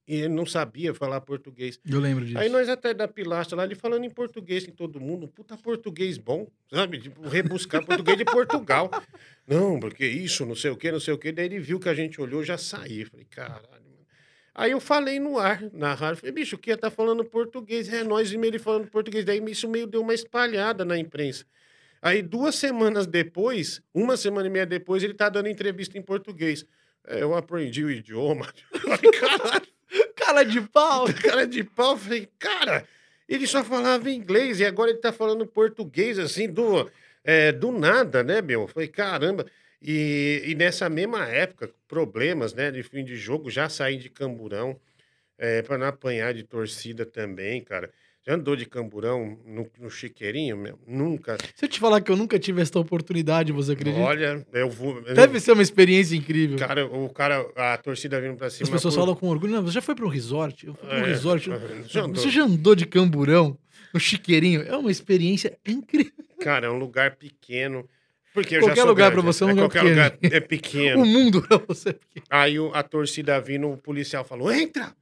E ele não sabia falar português. Eu lembro disso. Aí nós até da pilastra lá, ele falando em português com todo mundo, puta português bom, sabe? Tipo, rebuscar português de Portugal. Não, porque isso, não sei o quê, não sei o quê. Daí ele viu que a gente olhou, já saí. Falei, caralho. Aí eu falei no ar, na rádio, falei, bicho, o Kia tá falando português. É, nós e ele falando português. Daí isso meio deu uma espalhada na imprensa. Aí duas semanas depois, uma semana e meia depois, ele tá dando entrevista em português. "É, eu aprendi o idioma. Falei, caralho, Cara de pau. cara de pau. Falei, cara, ele só falava inglês e agora ele tá falando português, assim, do, é, do nada, né, meu? Eu falei, caramba. E, e nessa mesma época, problemas, né, de fim de jogo, já saí de camburão, é, para não apanhar de torcida também, cara. Já andou de camburão no, no chiqueirinho, meu? Nunca. Se eu te falar que eu nunca tive essa oportunidade, você acredita? Olha, eu vou. eu- Deve ser uma experiência incrível. Cara, o cara, a torcida vindo pra cima. As pessoas por- falam com orgulho. Não, você já foi para um resort? Eu fui para um É, resort. já andou. Você já andou de camburão no chiqueirinho? É uma experiência incrível. Cara, é um lugar pequeno. Porque Qualquer lugar pra você é um lugar Qualquer lugar pequeno. é pequeno. O mundo pra você. Aí o- a torcida vindo, o policial falou: entra!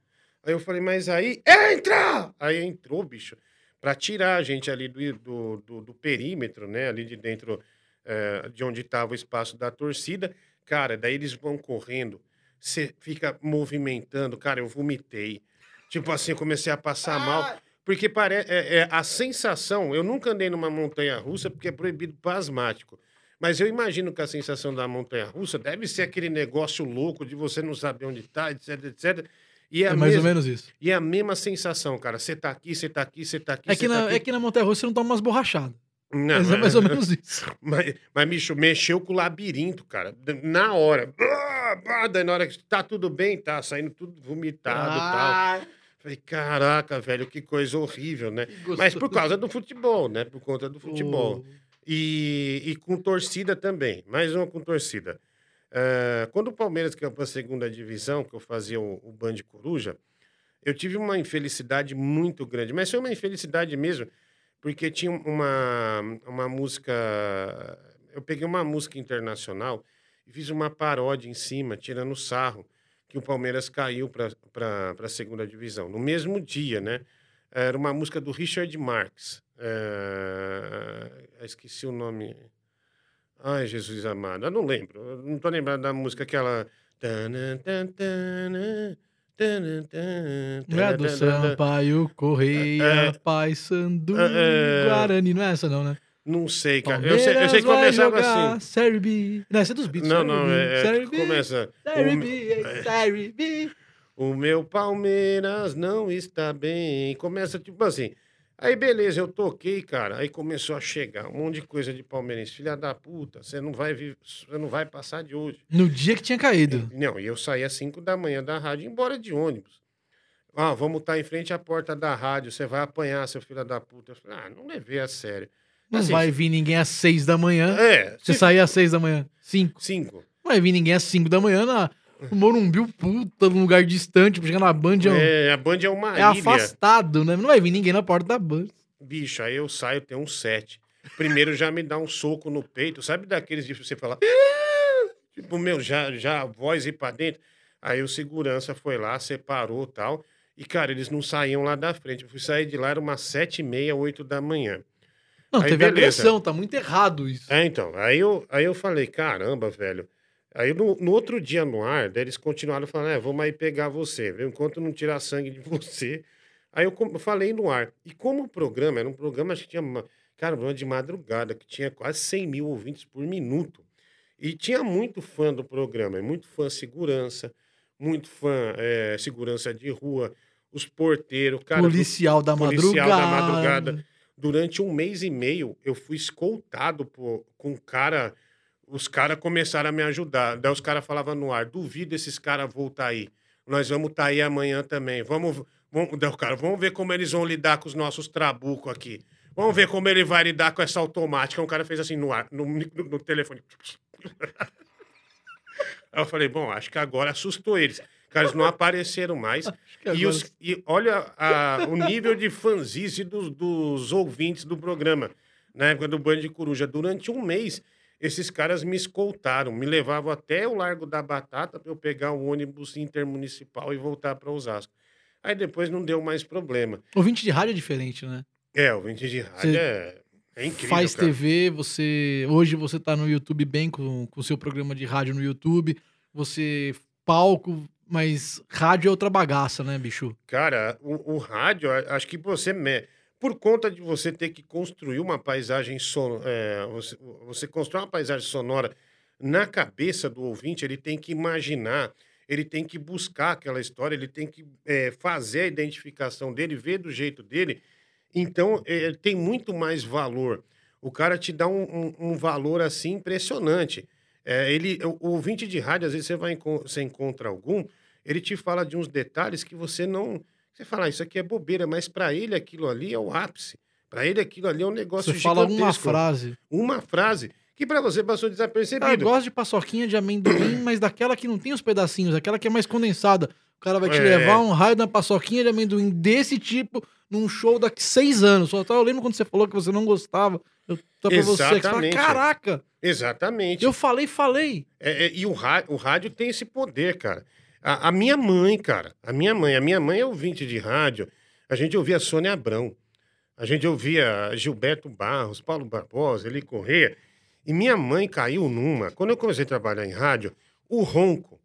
Aí eu falei, mas aí, entra! Aí entrou, bicho, pra tirar a gente ali do, do, do- do perímetro, né? Ali de dentro eh, de onde estava o espaço da torcida. Cara, daí eles vão correndo, você fica movimentando. Cara, eu vomitei. Tipo assim, eu comecei a passar mal. Porque parece é, é, a sensação. Eu nunca andei numa montanha russa porque é proibido para asmático. Mas eu imagino que a sensação da montanha russa deve ser aquele negócio louco de você não saber onde tá, etc, etc. E É a mais ou menos isso. E é a mesma sensação, cara. Você tá aqui, você tá aqui, você tá aqui. É que, tá na, aqui. é que na Montanha Russa você não toma umas borrachadas. Não, Mas é mais ou menos isso. Mas, mas, bicho, mexeu com o labirinto, cara. Na hora. Ah, Daí na hora que tá tudo bem, tá saindo tudo vomitado e tal. Ah, Falei, caraca, velho, que coisa horrível, né? Mas por causa do futebol, né? Por conta do futebol. Oh. E, e com torcida também. Mais uma com torcida. Eh, quando o Palmeiras caiu para a segunda divisão, que eu fazia o, o Band Coruja, eu tive uma infelicidade muito grande. Mas foi uma infelicidade mesmo, porque tinha uma, uma música. Eu peguei uma música internacional e fiz uma paródia em cima, tirando sarro, que o Palmeiras caiu para a segunda divisão. No mesmo dia, né? Era uma música do Richard Marx. É... Esqueci o nome. Ai, Jesus amado. Eu não lembro. Eu não tô lembrando da música aquela. Não é a do Sampaio, Correia, É, Paysandu, é, é. Guarani. Não é essa não, né? Não sei, cara. Eu sei, eu sei que começava assim. Série B. Não, essa é dos Beatles. Não, não, é, é Série B, começa. Série B, Série B. O meu Palmeiras não está bem. Começa tipo assim. Aí beleza, eu toquei, cara. Aí começou a chegar um monte de coisa de palmeirense. Filha da puta, você não vai você não vai passar de hoje. No dia que tinha caído. Não, e eu saí às 5 da manhã da rádio embora de ônibus. Ah, vamos estar em frente à porta da rádio, você vai apanhar, seu filho da puta. Eu falei, ah, não levei a sério. Não Assim, vai vir ninguém às seis da manhã. É, Você se- sair às seis da manhã. Cinco. cinco. Não vai vir ninguém às cinco da manhã na no Morumbi, o puta, num lugar distante, pra chegar na Band. É, um- É, a Band é uma é ilha. afastado, né? Não vai vir ninguém na porta da Band. Bicho, aí eu saio, tem um sete. Primeiro já me dá um soco no peito, sabe daqueles de você falar. "Ah!" Tipo, meu, já, já a voz ir pra dentro. Aí o segurança foi lá, separou e tal. E, cara, eles não saíam lá da frente. Eu fui sair de lá, era umas sete e meia, oito da manhã. Não, Aí, teve beleza. agressão, tá muito errado isso. É, então. Aí eu, aí eu falei, caramba, velho. Aí no, no outro dia no ar, eles continuaram falando, é, vamos aí pegar você, viu? Enquanto não tirar sangue de você. Aí eu com- falei no ar. E como o programa, era um programa, acho que tinha, uma, cara, um programa de madrugada, que tinha quase 100 mil ouvintes por minuto. E tinha muito fã do programa, muito fã segurança, muito fã é, segurança de rua, os porteiros, cara. do- policial da policial madrugada. da madrugada. Durante um mês e meio, eu fui escoltado por, com um cara. Os caras começaram a me ajudar. Daí os caras falavam no ar: duvido esses caras voltar aí. Nós vamos estar aí amanhã também. Vamos, vamos, daí o cara, vamos ver como eles vão lidar com os nossos trabucos aqui. Vamos ver como ele vai lidar com essa automática. Um cara fez assim no ar, no, no- no telefone. Aí eu falei, bom, acho que agora assustou eles. Cara, eles não apareceram mais. E, os- e olha a- o nível de fanzice dos, dos ouvintes do programa. Na época do Band de Coruja. Durante um mês, esses caras me escoltaram, me levavam até o Largo da Batata para eu pegar um ônibus intermunicipal e voltar para Osasco. Aí depois não deu mais problema. Ouvinte de rádio é diferente, né? É, o ouvinte de rádio Você é, é incrível. Faz cara. TV, você. Hoje você tá no YouTube bem com o seu programa de rádio no YouTube. Você. Palco, mas rádio é outra bagaça, né, bicho? Cara, o, o rádio, acho que você. me- Por conta de você ter que construir uma paisagem sonora. você, você constrói uma paisagem sonora na cabeça do ouvinte, ele tem que imaginar, ele tem que buscar aquela história, ele tem que é, fazer a identificação dele, ver do jeito dele. Então, é, tem muito mais valor. O cara te dá um, um, um valor assim impressionante. É, ele, o, o ouvinte de rádio, às vezes você vai você encontra algum, ele te fala de uns detalhes que você não. Você fala, ah, isso aqui é bobeira, mas para ele aquilo ali é o ápice. Para ele aquilo ali é um negócio Você fala uma frase. Uma frase que para você passou desapercebido. Ah, eu gosto de paçoquinha de amendoim, mas daquela que não tem os pedacinhos, aquela que é mais condensada. O cara vai te é. levar um raio da paçoquinha de amendoim desse tipo num show daqui seis anos. Só tá, eu lembro quando você falou que você não gostava. Eu tô pra você que fala, caraca! Exatamente. Eu falei, falei. É, é, e o o rádio tem esse poder, cara. A, a, minha mãe, cara, a minha mãe, a minha mãe é ouvinte de rádio. A gente ouvia Sônia Abrão. A gente ouvia Gilberto Barros, Paulo Barbosa, Eli Corrêa. E minha mãe caiu numa. Quando eu comecei a trabalhar em rádio, o ronco,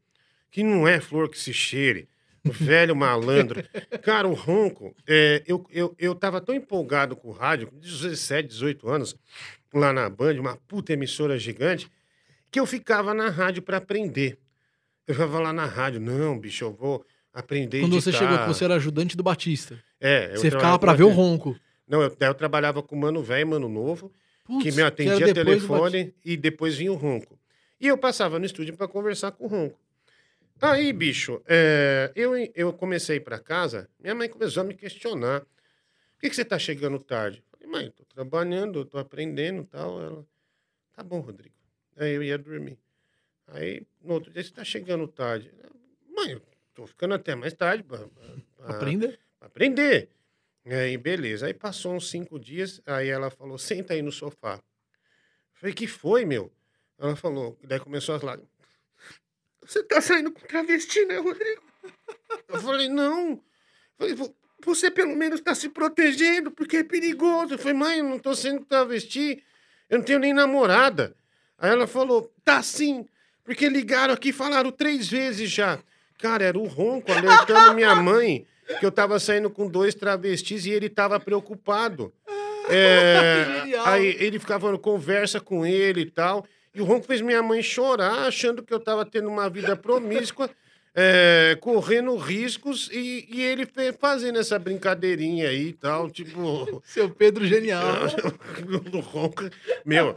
que não é flor que se cheire, velho malandro. Cara, o ronco, é, eu, eu, eu tava tão empolgado com o rádio, com 17, 18 anos, lá na Band, uma puta emissora gigante, que eu ficava na rádio para aprender. Eu ficava lá na rádio, não, bicho, eu vou aprender Quando você chegou, você era ajudante do Batista. É. Você ficava para ver o ronco. Não, eu, eu trabalhava com Mano Velho e Mano Novo, Putz, que me atendia que telefone e depois vinha o ronco. E eu passava no estúdio para conversar com o ronco. Aí, bicho, é, eu, eu comecei para casa, minha mãe começou a me questionar. Por que, que você tá chegando tarde? Eu falei, mãe, tô trabalhando, tô aprendendo e tal. Ela, tá bom, Rodrigo. Aí eu ia dormir. Aí, no outro dia, você tá chegando tarde. Mãe, eu tô ficando até mais tarde. Pra, pra, aprender? Pra aprender. Aí, beleza. Aí passou uns cinco dias, aí ela falou, senta aí no sofá. Eu falei, que foi, meu? Ela falou, daí começou as lágrimas. Você tá saindo com travesti, né, Rodrigo? Eu falei, não. Eu falei, você pelo menos tá se protegendo, porque é perigoso. Eu falei, mãe, eu não tô sendo travesti, eu não tenho nem namorada. Aí ela falou, tá sim, porque ligaram aqui e falaram três vezes já. Cara, era o ronco alertando minha mãe que eu tava saindo com dois travestis e ele tava preocupado. É, aí ele ficava falando, conversa com ele e tal. E o ronco fez minha mãe chorar, achando que eu estava tendo uma vida promíscua, é, correndo riscos, e, e, ele fazendo essa brincadeirinha aí e tal, tipo. Seu Pedro genial. do ronco. Meu,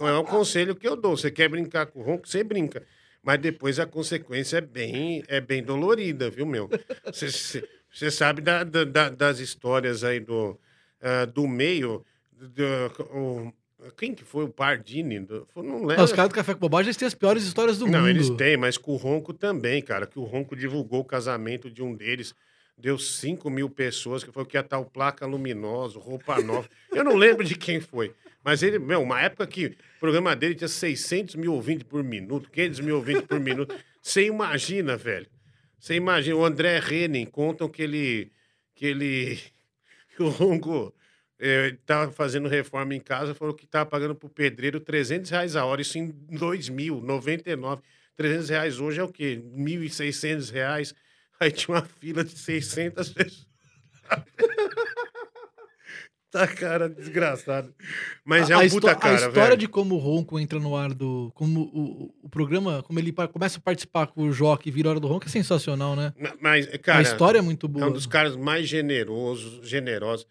é um conselho que eu dou. Você quer brincar com o ronco, você brinca. Mas depois a consequência é bem, é bem dolorida, viu, meu? Você sabe da, da, das histórias aí do, uh, do meio. Do, o, quem que foi o Pardini? Não lembro. Os caras do Café com Bobagem eles têm as piores histórias do não, mundo. Não, eles têm, mas com o Ronco também, cara. Que o Ronco divulgou o casamento de um deles. Deu 5 mil pessoas, que foi o que ia tal placa luminosa, roupa nova. Eu não lembro de quem foi. Mas ele, meu, uma época que o programa dele tinha 600 mil ouvintes por minuto, 500 mil ouvintes por minuto. Você imagina, velho. Você imagina. O André Renin contam que ele. que ele. que o Ronco estava fazendo reforma em casa, falou que estava pagando para o pedreiro 300 reais a hora, isso em 2099. 300 reais hoje é o quê? 1.600 reais. Aí tinha uma fila de 600 pessoas. tá cara, desgraçado. Mas é um puta cara, A história velho. de como o Ronco entra no ar do... Como o, o programa, como ele começa a participar com o Joque e vira hora do Ronco é sensacional, né? Mas, cara... A história é muito boa. É um dos caras mais generosos, generosos.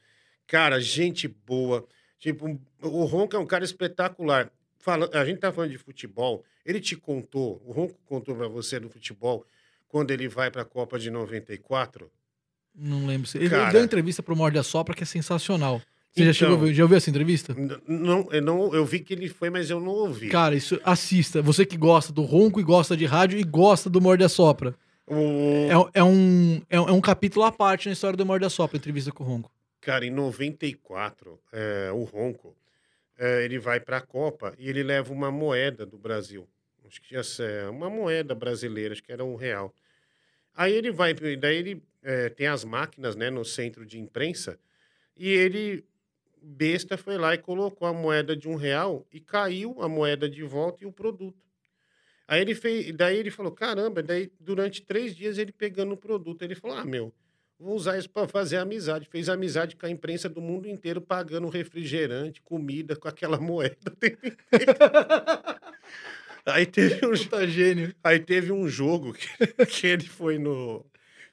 Cara, gente boa. Tipo, o Ronco é um cara espetacular. Fala, a gente tá falando de futebol. Ele te contou, o Ronco contou para você do futebol, quando ele vai para a Copa de 94? Não lembro. Ele, cara, ele deu entrevista pro Morde a Sopra, que é sensacional. Você então, já chegou já ouviu essa entrevista? Não, eu não, eu vi que ele foi, mas eu não ouvi. Cara, isso assista. Você que gosta do Ronco e gosta de rádio e gosta do Morde a Sopra. O... É, é, um, é, é, um capítulo à parte na história do Morde a Sopra, entrevista com o Ronco. Cara, em 94, é, o Ronco, é, ele vai para a Copa e ele leva uma moeda do Brasil. Acho que tinha uma moeda brasileira, acho que era um real. Aí ele vai, daí ele é, tem as máquinas né, no centro de imprensa e ele, besta, foi lá e colocou a moeda de um real e caiu a moeda de volta e o produto. Aí ele fez, daí ele falou, caramba, daí durante três dias ele pegando o produto, ele falou, ah, meu, Vou usar isso para fazer amizade. Fez amizade com a imprensa do mundo inteiro, pagando refrigerante, comida com aquela moeda. Aí teve um, Puta gênio. aí teve um jogo que, que ele foi no.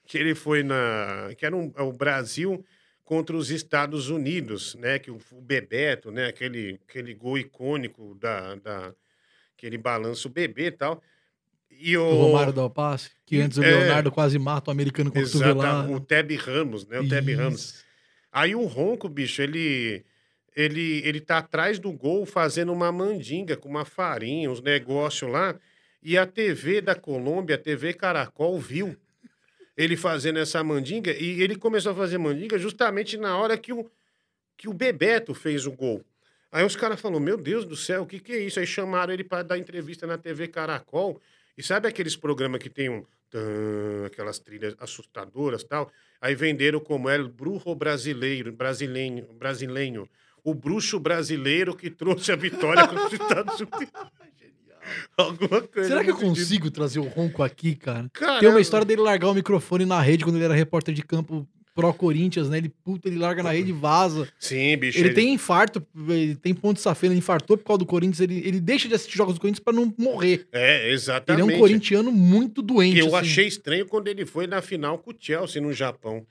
Que ele foi na. Que era um- o Brasil contra os Estados Unidos, né? Que o, o Bebeto, né? Aquele, aquele gol icônico da, da. Que ele balança o bebê e tal. E o. O Romário dá o passe. Que antes o É. Leonardo quase mata o americano com Exato, cotovelada. o Teb Ramos, né? O Teb Ramos. Aí o Ronco, bicho, ele, ele, ele tá atrás do gol fazendo uma mandinga com uma farinha, uns negócios lá. E a TV da Colômbia, a TV Caracol, viu ele fazendo essa mandinga. E ele começou a fazer mandinga justamente na hora que o, que o Bebeto fez o gol. Aí os caras falaram, meu Deus do céu, o que, que é isso? Aí chamaram ele para dar entrevista na TV Caracol. E sabe aqueles programas que tem um... aquelas trilhas assustadoras e tal? Aí venderam como é o bruxo brasileiro, brasileiro, brasileiro. O bruxo brasileiro que trouxe a vitória contra os Estados Unidos. Alguma coisa. Será que eu consigo trazer o Ronco aqui, cara? Cara, Tem uma história dele largar o microfone na rede quando ele era repórter de campo pró Corinthians, né? Ele, puta, ele larga na rede e vaza. Sim, bicho. Ele tem infarto, ele tem ponto de safena, ele infartou por causa do Corinthians, ele, ele deixa de assistir jogos do Corinthians pra não morrer. É, Ele exatamente. é um corintiano muito doente. Que eu assim. achei estranho quando ele foi na final com o Chelsea no Japão.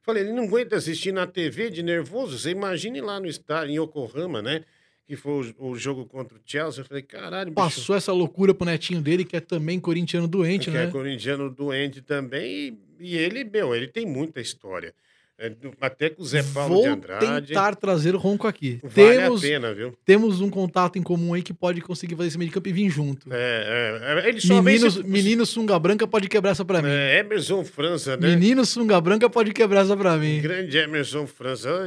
Falei, ele não aguenta assistir na TV de nervoso. Você imagine lá no estádio, em Yokohama, né? Que foi o, o jogo contra o Chelsea. Eu falei, caralho, bicho. Passou essa loucura pro netinho dele, que é também corintiano doente, que né? é corintiano doente também. E, e ele, meu, ele tem muita história. É, até com o Zé Paulo Vou de Andrade. tentar trazer o Ronco aqui. Vale temos, a pena, viu? temos um contato em comum aí que pode conseguir fazer esse meio de campo e vir junto. É, é, é, ele só vem Menino, se- menino Sunga Branca pode quebrar essa pra mim. É, Emerson França, né? Menino Sunga Branca pode quebrar essa pra mim. Grande Emerson França.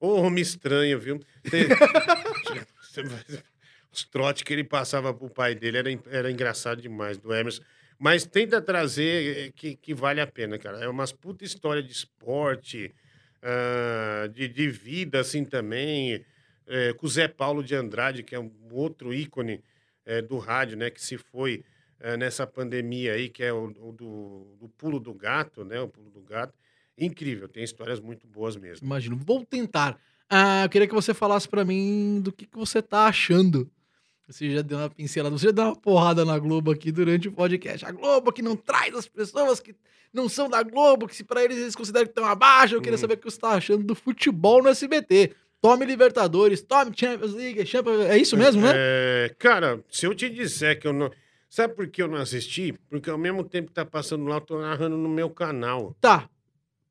Ô, Ô, homem estranho, viu? Os trotes que ele passava pro pai dele era, era engraçado demais, do Emerson. Mas tenta trazer eh, que, que vale a pena, cara. É umas puta história de esporte, ah, de, de vida, assim, também. eh, com o Zé Paulo de Andrade, que é um outro ícone eh, do rádio, né? Que se foi eh, nessa pandemia aí, que é o, o do, do pulo do gato, né? O pulo do gato. Incrível, tem histórias muito boas mesmo. Imagino. Vou tentar. Ah, eu queria que você falasse pra mim do que, que você tá achando. Você já deu uma pincelada, você já deu uma porrada na Globo aqui durante o podcast. A Globo que não traz as pessoas que não são da Globo, que se pra eles eles consideram que estão abaixo. Eu queria Hum. saber o que você tá achando do futebol no SBT. Tome Libertadores, tome Champions League, Champions... é isso mesmo, né? É, cara, se eu te disser que eu não. Sabe por que eu não assisti? Porque ao mesmo tempo que tá passando lá, eu tô narrando no meu canal. Tá.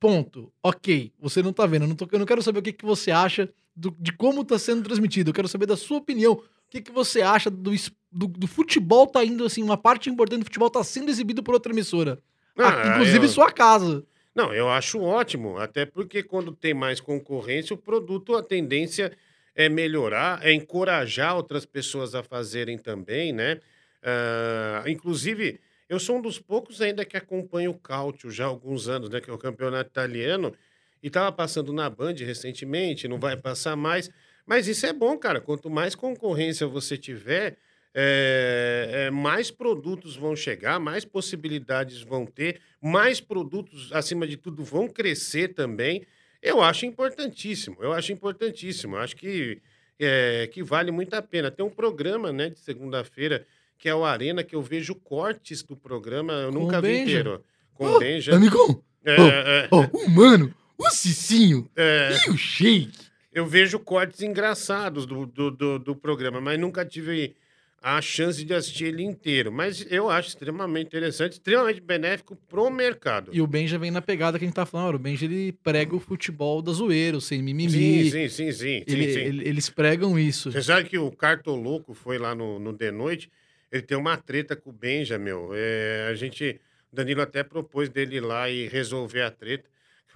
Ponto. Ok. Você não tá vendo. Eu não, tô- eu não quero saber o que, que você acha do- de como tá sendo transmitido. Eu quero saber da sua opinião. O que, que você acha do, do, do futebol tá indo assim, uma parte importante do futebol tá sendo exibido por outra emissora. Ah, Ah, inclusive eu- sua casa. Não, eu acho ótimo, até porque quando tem mais concorrência, o produto, a tendência é melhorar, é encorajar outras pessoas a fazerem também, né? Ah, inclusive, eu sou um dos poucos ainda que acompanha o Calcio já há alguns anos, né? Que é o campeonato italiano, e estava passando na Band recentemente, não vai passar mais. Mas isso é bom, cara. Quanto mais concorrência você tiver, é, é, mais produtos vão chegar, mais possibilidades vão ter, mais produtos, acima de tudo, vão crescer também. Eu acho importantíssimo, eu acho importantíssimo. Eu acho que, é, que vale muito a pena. Tem um programa né, de segunda-feira, que é o Arena, que eu vejo cortes do programa, eu Com nunca vi Benja. inteiro. Com o Benja. Amigão, É, é, ó, o mano, o Cicinho é. e o Shake. Eu vejo cortes engraçados do, do, do, do programa, mas nunca tive a chance de assistir ele inteiro. Mas eu acho extremamente interessante, extremamente benéfico pro mercado. E o Benja vem na pegada que a gente tá falando. O Benja ele prega o futebol da zoeira, sem mimimi. Sim, sim, sim, sim. sim, Ele- sim. ele- eles pregam isso. Você sabe que o Cartoloco foi lá no, no The Noite, ele tem uma treta com o Benja, meu. É, a gente, o Danilo até propôs dele ir lá e resolver a treta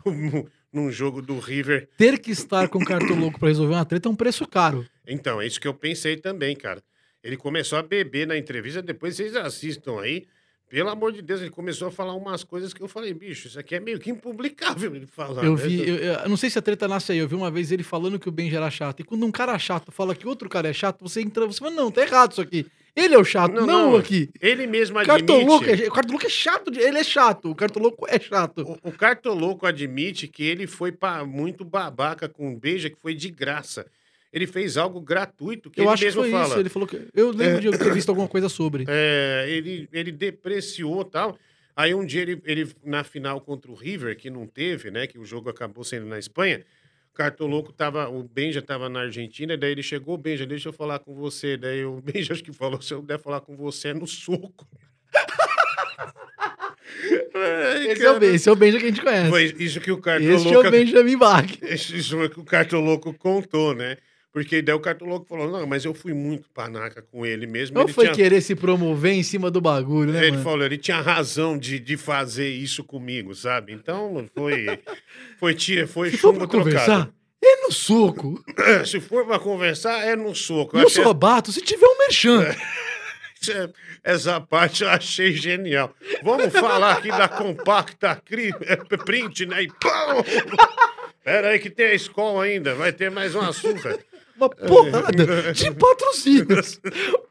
num jogo do River. Ter que estar com cartoloco pra resolver uma treta é um preço caro. Então, é isso que eu pensei também, cara. Ele começou a beber na entrevista, depois vocês assistam aí. Pelo amor de Deus, ele começou a falar umas coisas que eu falei, bicho, isso aqui é meio que impublicável ele falar. Eu né? vi, eu, eu não sei se a treta nasce aí, eu vi uma vez ele falando que o Benja era chato. E quando um cara chato fala que outro cara é chato, você entra, você fala, não, tá errado isso aqui. Ele é o chato, não, Não, não. aqui. Ele mesmo admite. Cartoloco, é, o Cartoloco é chato, ele é chato, o Cartoloco é chato. O, o Cartoloco admite que ele foi muito babaca com o Beija, que foi de graça. Ele fez algo gratuito que Eu ele acho que mesmo foi fala. isso. Ele falou que. Eu lembro de eu ter visto alguma coisa sobre. É, ele, ele depreciou e tal. Aí um dia ele, ele, na final contra o River, que não teve, né? Que o jogo acabou sendo na Espanha, o Cartoloco tava, o Benja tava na Argentina, daí ele chegou, Benja, deixa eu falar com você. Daí o Benja acho que falou, se eu der falar com você é no soco. Ai, Esse é, o, esse é o Benja que a gente conhece. Foi isso que o Este é o Cartoloco... Benjamin Bach. Isso que o Cartoloco contou, né? Porque daí o Cartoloco falou, não, mas eu fui muito panaca com ele mesmo. Não ele foi tinha- querer se promover em cima do bagulho, né, Ele mano? falou, ele tinha razão de, de fazer isso comigo, sabe? Então foi foi tia, foi Se for chumbo pra trocado. conversar, é no soco. Se for pra conversar, é no soco. Eu Até- só bato se tiver um merchan. Essa- Essa parte eu achei genial. Vamos falar aqui da compacta é, print, né? E pau! Pera aí que tem a escola ainda, vai ter mais um açúcar. Uma porrada de patrocínios.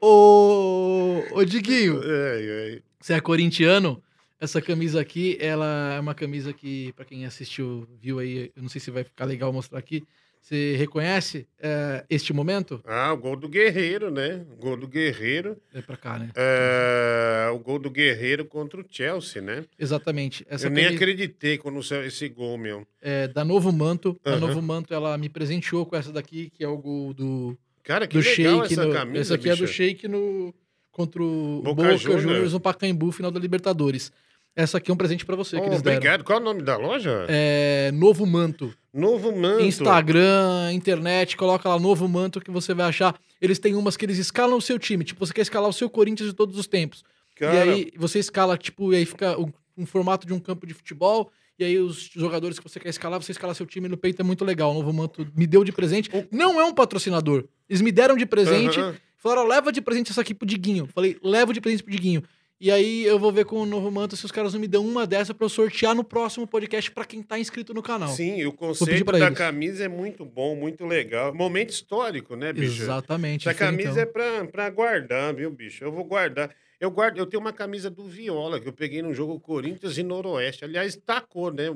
Ô, ô Diguinho, Ai, ai. você é corintiano? Essa camisa aqui, ela é uma camisa que, pra quem assistiu, viu aí, eu não sei se vai ficar legal mostrar aqui. Você reconhece é, este momento? Ah, o gol do Guerreiro, né? O gol do Guerreiro. É pra cá, né? É, o gol do Guerreiro contra o Chelsea, né? Exatamente. Essa eu nem acreditei quando saiu esse gol, meu. é da Novo Manto. A Aham. Novo Manto, ela me presenteou com essa daqui, que é o gol do, Cara, que do legal Sheik. essa no- camisa, essa aqui é do bicho. Sheik no, contra o Boca Boca. Juniors no Pacaembu, final da Libertadores. Essa aqui é um presente pra você Oh, que eles deram. obrigado. Qual é o nome da loja? É, Novo Manto. Novo Manto. Instagram, internet, coloca lá Novo Manto que você vai achar. Eles têm umas que eles escalam o seu time. Tipo, você quer escalar o seu Corinthians de todos os tempos. Cara, E aí você escala, tipo, e aí fica um, um formato de um campo de futebol. E aí os jogadores que você quer escalar, você escala seu time no peito, é muito legal. O Novo Manto me deu de presente. Não é um patrocinador. Eles me deram de presente. Aham. Falaram, leva de presente essa aqui pro Diguinho. Falei, levo de presente pro Diguinho. E aí eu vou ver com o Novo Manto se os caras não me dão uma dessa pra eu sortear no próximo podcast pra quem tá inscrito no canal. Sim, o conceito da eles. camisa é muito bom, muito legal. Momento histórico, né, bicho? Exatamente. Essa foi, camisa então. é pra, pra guardar, viu, bicho? Eu vou guardar. Eu guardo, eu tenho uma camisa do Viola que eu peguei num jogo Corinthians e Noroeste. Aliás, tacou, né?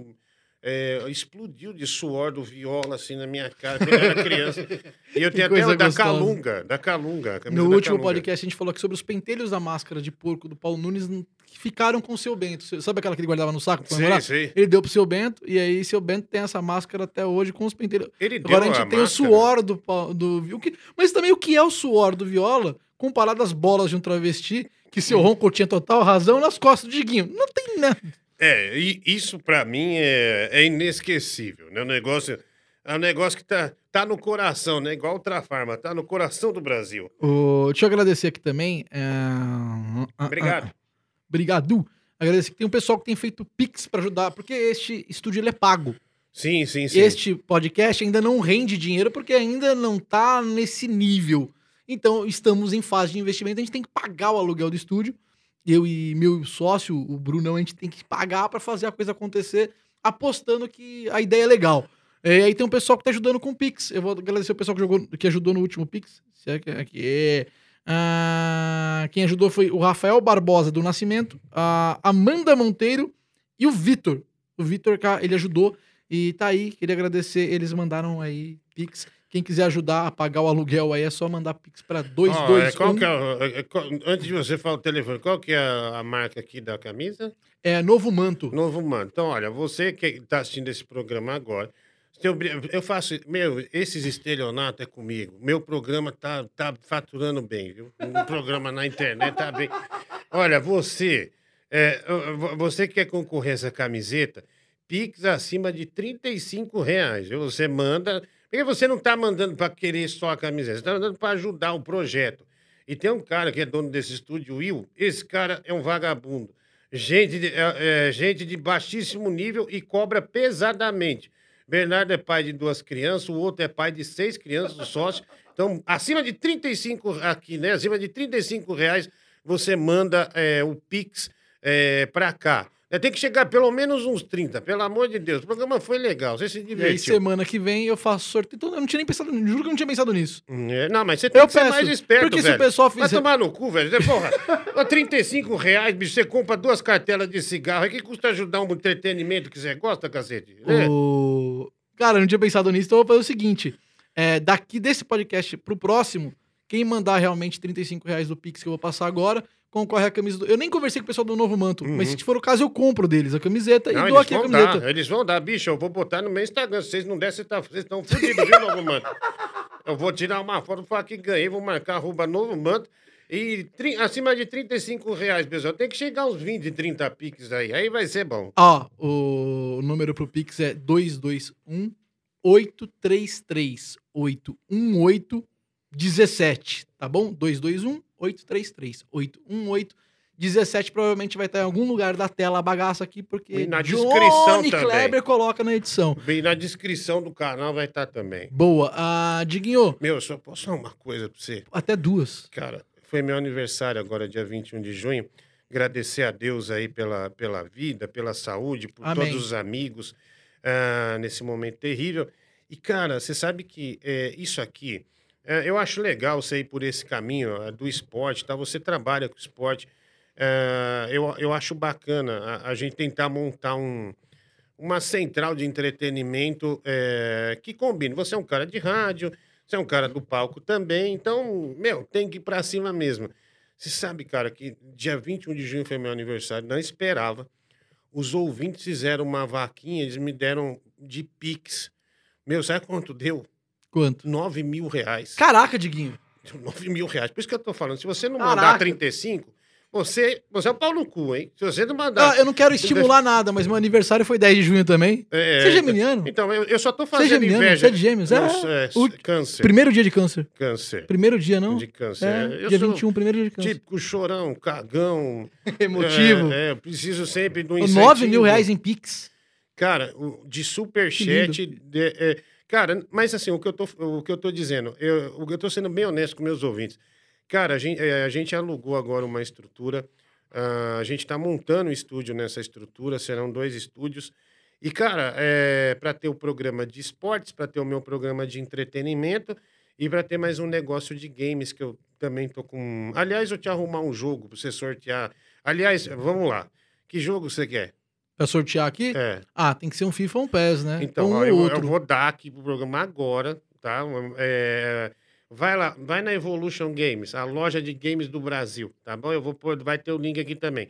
É, explodiu de suor do Viola assim na minha cara quando eu era criança. E eu tenho até o da. Calunga, da Calunga. a No último Calunga. podcast a gente falou aqui sobre os pentelhos da máscara de porco do Paulo Nunes que ficaram com o seu Bento. Sabe aquela que ele guardava no saco pra Sim, sim. Ele deu pro seu Bento e aí seu Bento tem essa máscara até hoje com os pentelhos. Ele deu Agora a gente tem o máscara. suor do, do o que, Mas também o que é o suor do Viola comparado às bolas de um travesti que seu Hum. Ronco tinha total razão nas costas do Diguinho. Não tem nada. É, e isso pra mim é, é inesquecível, né? O negócio é um negócio que tá, tá no coração, né? Igual o Trafarma, tá no coração do Brasil. Ô, deixa eu agradecer aqui também. é, ah, ah, Obrigado. ah, Obrigado. Agradecer que tem um pessoal que tem feito Pix pra ajudar, porque este estúdio é pago. Sim, sim, sim. Este podcast ainda não rende dinheiro porque ainda não tá nesse nível. Então, estamos em fase de investimento, a gente tem que pagar o aluguel do estúdio. Eu e meu sócio, o Brunão, a gente tem que pagar para fazer a coisa acontecer, apostando que a ideia é legal. E aí tem um pessoal que tá ajudando com o Pix. Eu vou agradecer o pessoal que, jogou, que ajudou no último Pix. Se é que aqui é. Ah, quem ajudou foi o Rafael Barbosa do Nascimento, a Amanda Monteiro e o Vitor. O Vitor, ele ajudou e tá aí. Queria agradecer. Eles mandaram aí Pix. Quem quiser ajudar a pagar o aluguel aí é só mandar Pix pra Ó, 221. é, qual que é, é, qual- antes de você falar o telefone, qual que é a, marca aqui da camisa? É Novo Manto. Novo Mano. Então, olha, você que está assistindo esse programa agora, eu faço, meu, esses estelionatos é comigo. Meu programa tá, tá faturando bem, viu? Um programa na internet tá bem. Olha, você, é, vo- você que quer concorrer a essa camiseta, Pix acima de 35 reais. Você manda. Porque você não está mandando para querer só a camiseta, você está mandando para ajudar o projeto. E tem um cara que é dono desse estúdio, Will. Esse cara é um vagabundo. Gente de, é, é, gente de baixíssimo nível e cobra pesadamente. Bernardo é pai de duas crianças, o outro é pai de seis crianças, o sócio. Então, acima de 35 aqui, né? Acima de 35 reais, você manda é, o Pix é, para cá. É, Tem que chegar pelo menos uns 30, pelo amor de Deus. O programa foi legal, você se E aí, divertiu. semana que vem eu faço sorteio. Então, eu não tinha nem pensado, juro que eu não tinha pensado nisso. É, não, mas você tem Eu que ser peço, mais esperto, porque se velho. o pessoal Vai fizer- tomar no cu, velho. Porra, ó, 35 reais, bicho, você compra duas cartelas de cigarro. Aí que custa ajudar um entretenimento que você gosta, cacete? É. O... Cara, eu não tinha pensado nisso, então eu vou fazer o seguinte. É, daqui desse podcast pro próximo, quem mandar realmente 35 reais do Pix que eu vou passar agora, concorre a camisa do... Eu nem conversei com o pessoal do Novo Manto, mas se for o caso, eu compro deles a camiseta Uhum. Não, e dou aqui a camiseta. dar, eles vão dar, bicho, eu vou botar no meu Instagram. Se vocês não der, vocês tá- estão fodidos, viu, Novo Manto? Eu vou tirar uma foto, falar que ganhei, vou marcar arroba Novo Manto. E tri- acima de 35 reais, pessoal. Tem que chegar uns 20, 30 piques aí. Aí vai ser bom. Ó, o número pro Pix é 221 833 818 17, tá bom? 221 833 818 17 provavelmente vai estar em algum lugar da tela a bagaça aqui porque E na descrição Johnny também. Kleber coloca na edição. Bem, na descrição do canal vai estar também. Boa. Ah, Diguinho, Meu, só posso falar uma coisa pra você? até duas. Cara, foi meu aniversário agora, dia 21 de junho. Agradecer a Deus aí pela, pela vida, pela saúde, por Amém. todos os amigos ah, nesse momento terrível. E, cara, você sabe que é, isso aqui, é, eu acho legal você ir por esse caminho ah, do esporte, tá? Você trabalha com esporte. Ah, eu, eu acho bacana a, a gente tentar montar um, uma central de entretenimento é, que combine. Você é um cara de rádio, você é um cara do palco também, então, meu, tem que ir pra cima mesmo. Você sabe, cara, que dia 21 de junho foi meu aniversário, não esperava. Os ouvintes fizeram uma vaquinha, eles me deram de Pix. Meu, sabe quanto deu? Quanto? 9 mil reais. Caraca, Diguinho. 9 mil reais. Por isso que eu tô falando. Se você não mandar Caraca. 35, você, você é o pau no cu, hein? Se você não mandar. Ah, eu não quero estimular nada, mas meu aniversário foi 10 de junho também. É, Você é geminiano? Então, eu, eu só tô Você é fazendo geminiano? inveja. Você é de gêmeos? Não, É. é, O- câncer. Primeiro dia de câncer. Câncer. Primeiro dia, não? De câncer. É, Eu dia sou 21, primeiro dia de câncer. Típico chorão, cagão. Emotivo. É, é, eu preciso sempre do incentivo. 9 mil reais em Pix. Cara, de superchat. de- é, cara, mas assim, o que eu tô, o que eu tô dizendo, eu, eu tô sendo bem honesto com meus ouvintes. Cara, a gente, é, a gente alugou agora uma estrutura. ah, a gente está montando um estúdio nessa estrutura, serão dois estúdios. E, cara, é, para ter o programa de esportes, para ter o meu programa de entretenimento e para ter mais um negócio de games que eu também tô com. Aliás, eu te arrumar um jogo para você sortear. Aliás, vamos lá. Que jogo você quer? Pra sortear aqui? É. Ah, tem que ser um FIFA ou um PES, né? Então, um ó, eu, outro. eu vou dar aqui pro programa agora, tá? É, vai lá, vai na Evolution Games, a loja de games do Brasil, tá bom? Eu vou pôr, vai ter o link aqui também.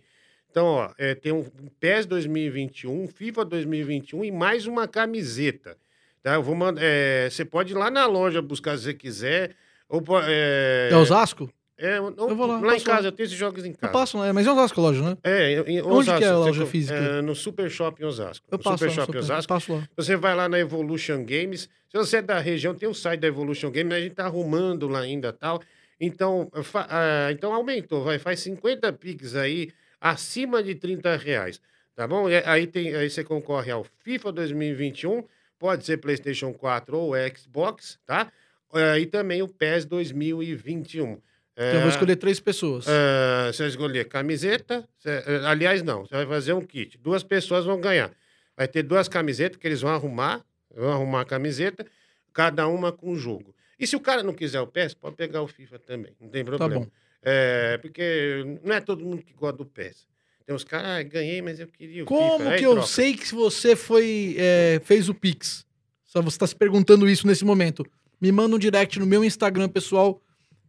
Então, ó, é, tem um PES 2021, FIFA 2021 e mais uma camiseta, tá? Eu vou mandar, é, você pode ir lá na loja buscar se você quiser, ou é, É Osasco? É, ou- Eu vou lá, lá em passo lá. casa, eu tenho esses jogos em Eu casa. passo, né? Mas é Osasco a loja, né? É, em- em Onde que é a loja física? é, no Super Shopping Osasco. Eu no passo Super lá. Shopping super- Osasco. Passo lá. Você vai lá na Evolution Games. Se você é da região, tem o site da Evolution Games, a gente tá arrumando lá ainda tal. Então, fa- ah, então aumentou, vai, faz 50 piques aí, acima de 30 reais. Tá bom? E Aí, tem, aí você concorre ao FIFA 2021, pode ser PlayStation 4 ou Xbox, tá? Ah, e também o PES 2021. Então eu vou escolher três pessoas. Ah, você vai escolher camiseta. cê- eh, aliás, não. Você vai fazer um kit. Duas pessoas vão ganhar. Vai ter duas camisetas que eles vão arrumar. Vão arrumar a camiseta, cada uma com um jogo. E se o cara não quiser o PES, pode pegar o FIFA também. Não tem problema. Tá bom. É, porque não é todo mundo que gosta do PES. Tem uns caras, ah, ganhei, mas eu queria o Como FIFA. Aí que eu troca. sei que você foi é, fez o Pix? Só você está se perguntando isso nesse momento. Me manda um direct no meu Instagram, pessoal.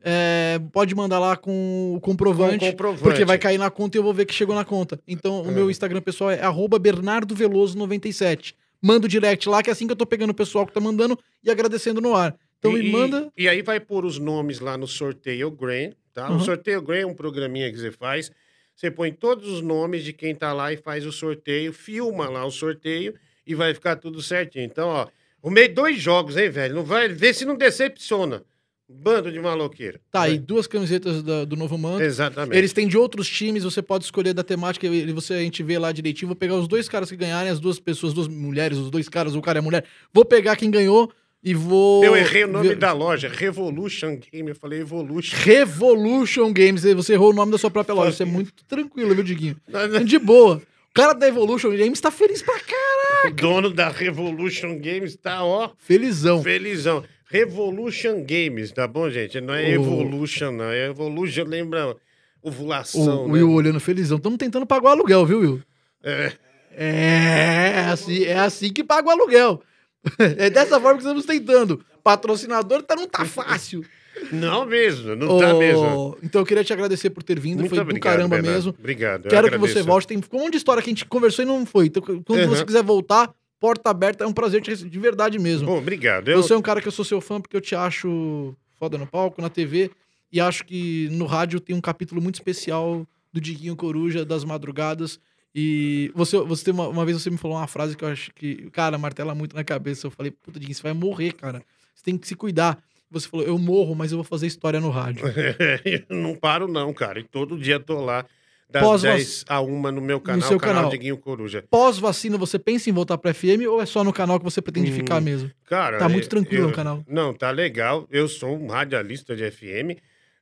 É, pode mandar lá com o comprovante, Com comprovante. porque vai cair na conta e eu vou ver que chegou na conta. Então, o É. meu Instagram pessoal é arroba Bernardo Veloso 97. Manda o direct lá, que é assim que eu tô pegando o pessoal que tá mandando e agradecendo no ar. Então e, me manda. E, aí vai pôr os nomes lá no sorteio Grand, tá? Uhum. O sorteio Grand é um programinha que você faz. Você põe todos os nomes de quem tá lá e faz o sorteio, filma lá o sorteio e vai ficar tudo certinho. Então, ó, arrumei dois jogos, hein, velho? Não vai ver se não decepciona. Bando de maloqueira. Tá, aí duas camisetas da- do Novo Manto. Exatamente. Eles têm de outros times, você pode escolher da temática e você, a gente vê lá direitinho. Vou pegar os dois caras que ganharem, as duas pessoas, as duas mulheres, os dois caras, o cara é mulher. Vou pegar quem ganhou e vou. Eu errei o nome da loja, Revolution Game. Eu falei Evolution. Revolution Games. Você errou o nome da sua própria loja. Isso é muito tranquilo, viu, Diguinho? De boa. O cara da Evolution Games tá feliz pra cá. O dono da Revolution Games tá, ó, Felizão. Felizão. Revolution Games, tá bom, gente? Não é O- Evolution, não. É Evolution, lembra ovulação, O, o né? Will olhando felizão. Estamos tentando pagar o aluguel, viu, Will? É. É assim, é assim que paga o aluguel. É dessa forma que estamos tentando. patrocinador tá, não tá fácil. Não mesmo, não tá Ô, mesmo. Então eu queria te agradecer por ter vindo, Muito foi do obrigado, caramba Bernardo. mesmo. Obrigado. Quero que você volte. Tem um monte de história que a gente conversou e não foi. Então, quando Uhum. você quiser voltar, porta aberta, é um prazer te receber de verdade mesmo. Bom, obrigado. Eu, Você é um cara que eu sou seu fã porque eu te acho foda no palco, na TV, e acho que no rádio tem um capítulo muito especial do Diguinho Coruja, das madrugadas. E você, você tem uma, uma vez você me falou uma frase que eu acho que, cara, martela muito na cabeça. Eu falei, puta, Diguinho, você vai morrer, cara. Você tem que se cuidar. Você falou, eu morro, mas eu vou fazer história no rádio. eu não paro, não, cara. E todo dia tô lá, das Pós-vac- 10 a 1 no meu canal, seu canal canal. Diguinho Coruja. Pós-vacina, você pensa em voltar pra FM ou é só no canal que você pretende Hum, ficar mesmo? Cara, Tá muito eu- tranquilo eu- no canal. Não, tá legal. Eu sou um radialista de FM,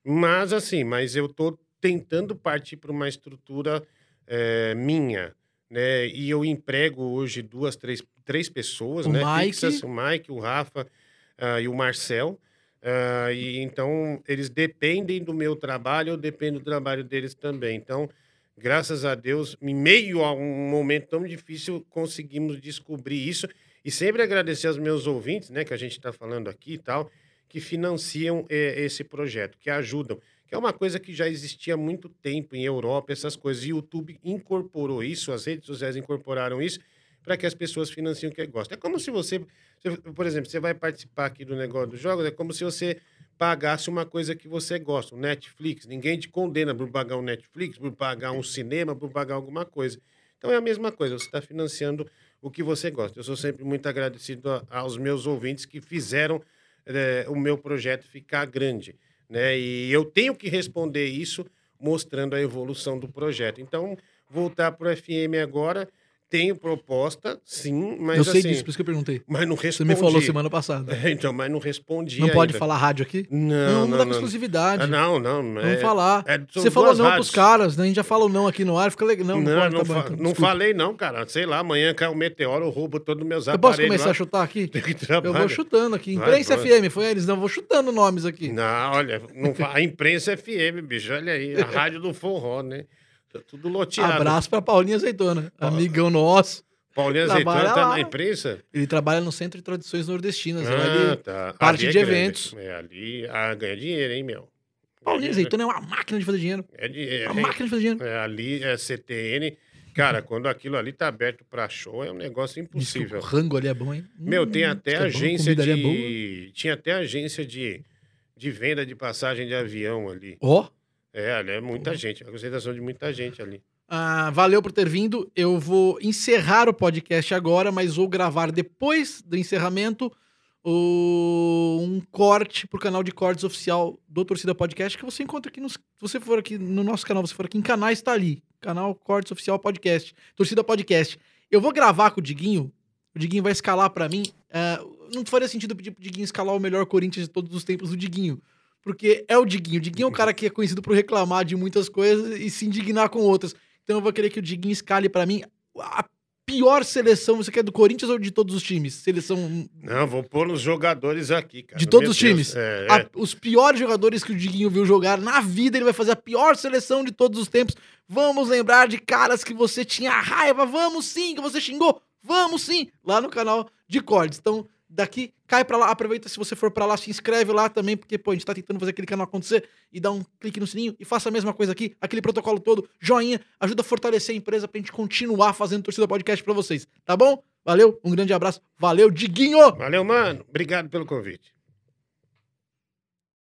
mas assim, mas eu tô tentando partir para uma estrutura eh, minha, né? E eu emprego hoje duas, três, três pessoas, O né? Mike. Fixas, o Mike, o Rafa ah, e o Marcel. Ah, e então eles dependem do meu trabalho, eu dependo do trabalho deles também. Então, graças a Deus, em meio a um momento tão difícil, conseguimos descobrir isso. E sempre agradecer aos meus ouvintes, né, que a gente está falando aqui e tal, que financiam eh, esse projeto, que ajudam. Que é uma coisa que já existia há muito tempo em Europa, essas coisas. E o YouTube incorporou isso, as redes sociais incorporaram isso, para que as pessoas financiem o que gostam. É como se você, por exemplo, você vai participar aqui do negócio dos jogos, é como se você pagasse uma coisa que você gosta, um Netflix. Ninguém te condena por pagar um Netflix, por pagar um cinema, por pagar alguma coisa. Então é a mesma coisa, você está financiando o que você gosta. Eu sou sempre muito agradecido a- aos meus ouvintes que fizeram eh, o meu projeto ficar grande. Né? E eu tenho que responder isso mostrando a evolução do projeto. Então, voltar para o FM agora, tenho proposta, sim, mas eu sei assim, disso, por isso que eu perguntei. mas não Você respondi. me falou semana passada. Então, mas não respondi Não pode ainda. falar rádio aqui? Não, Não, não, não, dá não. exclusividade. Ah, não, não. Vamos é- falar. é- Você falou não rádios. pros caras, né? A gente já falou não aqui no ar, fica legal. Não, Não, não, não, pode, tá bom, fa- então, não falei não, cara. Sei lá, amanhã cai um meteoro, eu roubo todos os meus Eu aparelhos posso começar lá. a chutar aqui? Eu vou chutando aqui. Imprensa vai. FM, foi eles? Não, eu vou chutando nomes aqui. Não, olha, não a imprensa FM, bicho, olha aí, a rádio do forró, né? Tá tudo loteado. Abraço pra Paulinho Azeitona, amigão nosso. Paulinho Azeitona tá lá. na imprensa? Ele trabalha no Centro de Tradições Nordestinas. Ah, ele... tá. parte é de grande. eventos. É, ali ah, ganha dinheiro, hein, meu? Paulinho Azeitona é uma máquina de fazer dinheiro. É dinheiro. Uma hein? máquina de fazer dinheiro. É, ali é CTN. Cara, quando aquilo ali tá aberto pra show, é um negócio Diz que o impossível. rango ali é bom, hein? Meu, tem Hum, até que é bom, agência é de. Tinha até agência de, de venda de passagem de avião ali. Ó, É, ali é muita gente. A concentração de muita gente ali. Ah, valeu por ter vindo. Eu vou encerrar o podcast agora, mas vou gravar depois do encerramento o- um corte pro canal de cortes oficial do Torcida Podcast que você encontra aqui nos, se você for aqui no nosso canal, você for aqui em canais tá ali, canal Cortes Oficial Podcast, Torcida Podcast. Eu vou gravar com o Diguinho. O Diguinho vai escalar pra mim. ah, não faria sentido pedir pro Diguinho escalar o melhor Corinthians de todos os tempos do Diguinho. Porque é o Diguinho. O Diguinho é um cara que é conhecido por reclamar de muitas coisas e se indignar com outras. Então eu vou querer que o Diguinho escale pra mim a pior seleção. Você quer do Corinthians ou de todos os times? Seleção Não, vou pôr os jogadores aqui, cara. de todos Meu os Deus. times. É, A- é. os piores jogadores que o Diguinho viu jogar na vida, ele vai fazer a pior seleção de todos os tempos. Vamos lembrar de caras que você tinha raiva, vamos sim, que você xingou, vamos sim, lá no canal de cordes. Então, daqui, cai pra lá, aproveita se você for pra lá, se inscreve lá também, porque, pô, a gente tá tentando fazer aquele canal acontecer e dá um clique no sininho e faça a mesma coisa aqui, aquele protocolo todo, joinha, ajuda a fortalecer a empresa pra gente continuar fazendo torcida podcast pra vocês, tá bom? Valeu, um grande abraço, valeu, Diguinho! Valeu, mano. Obrigado pelo convite.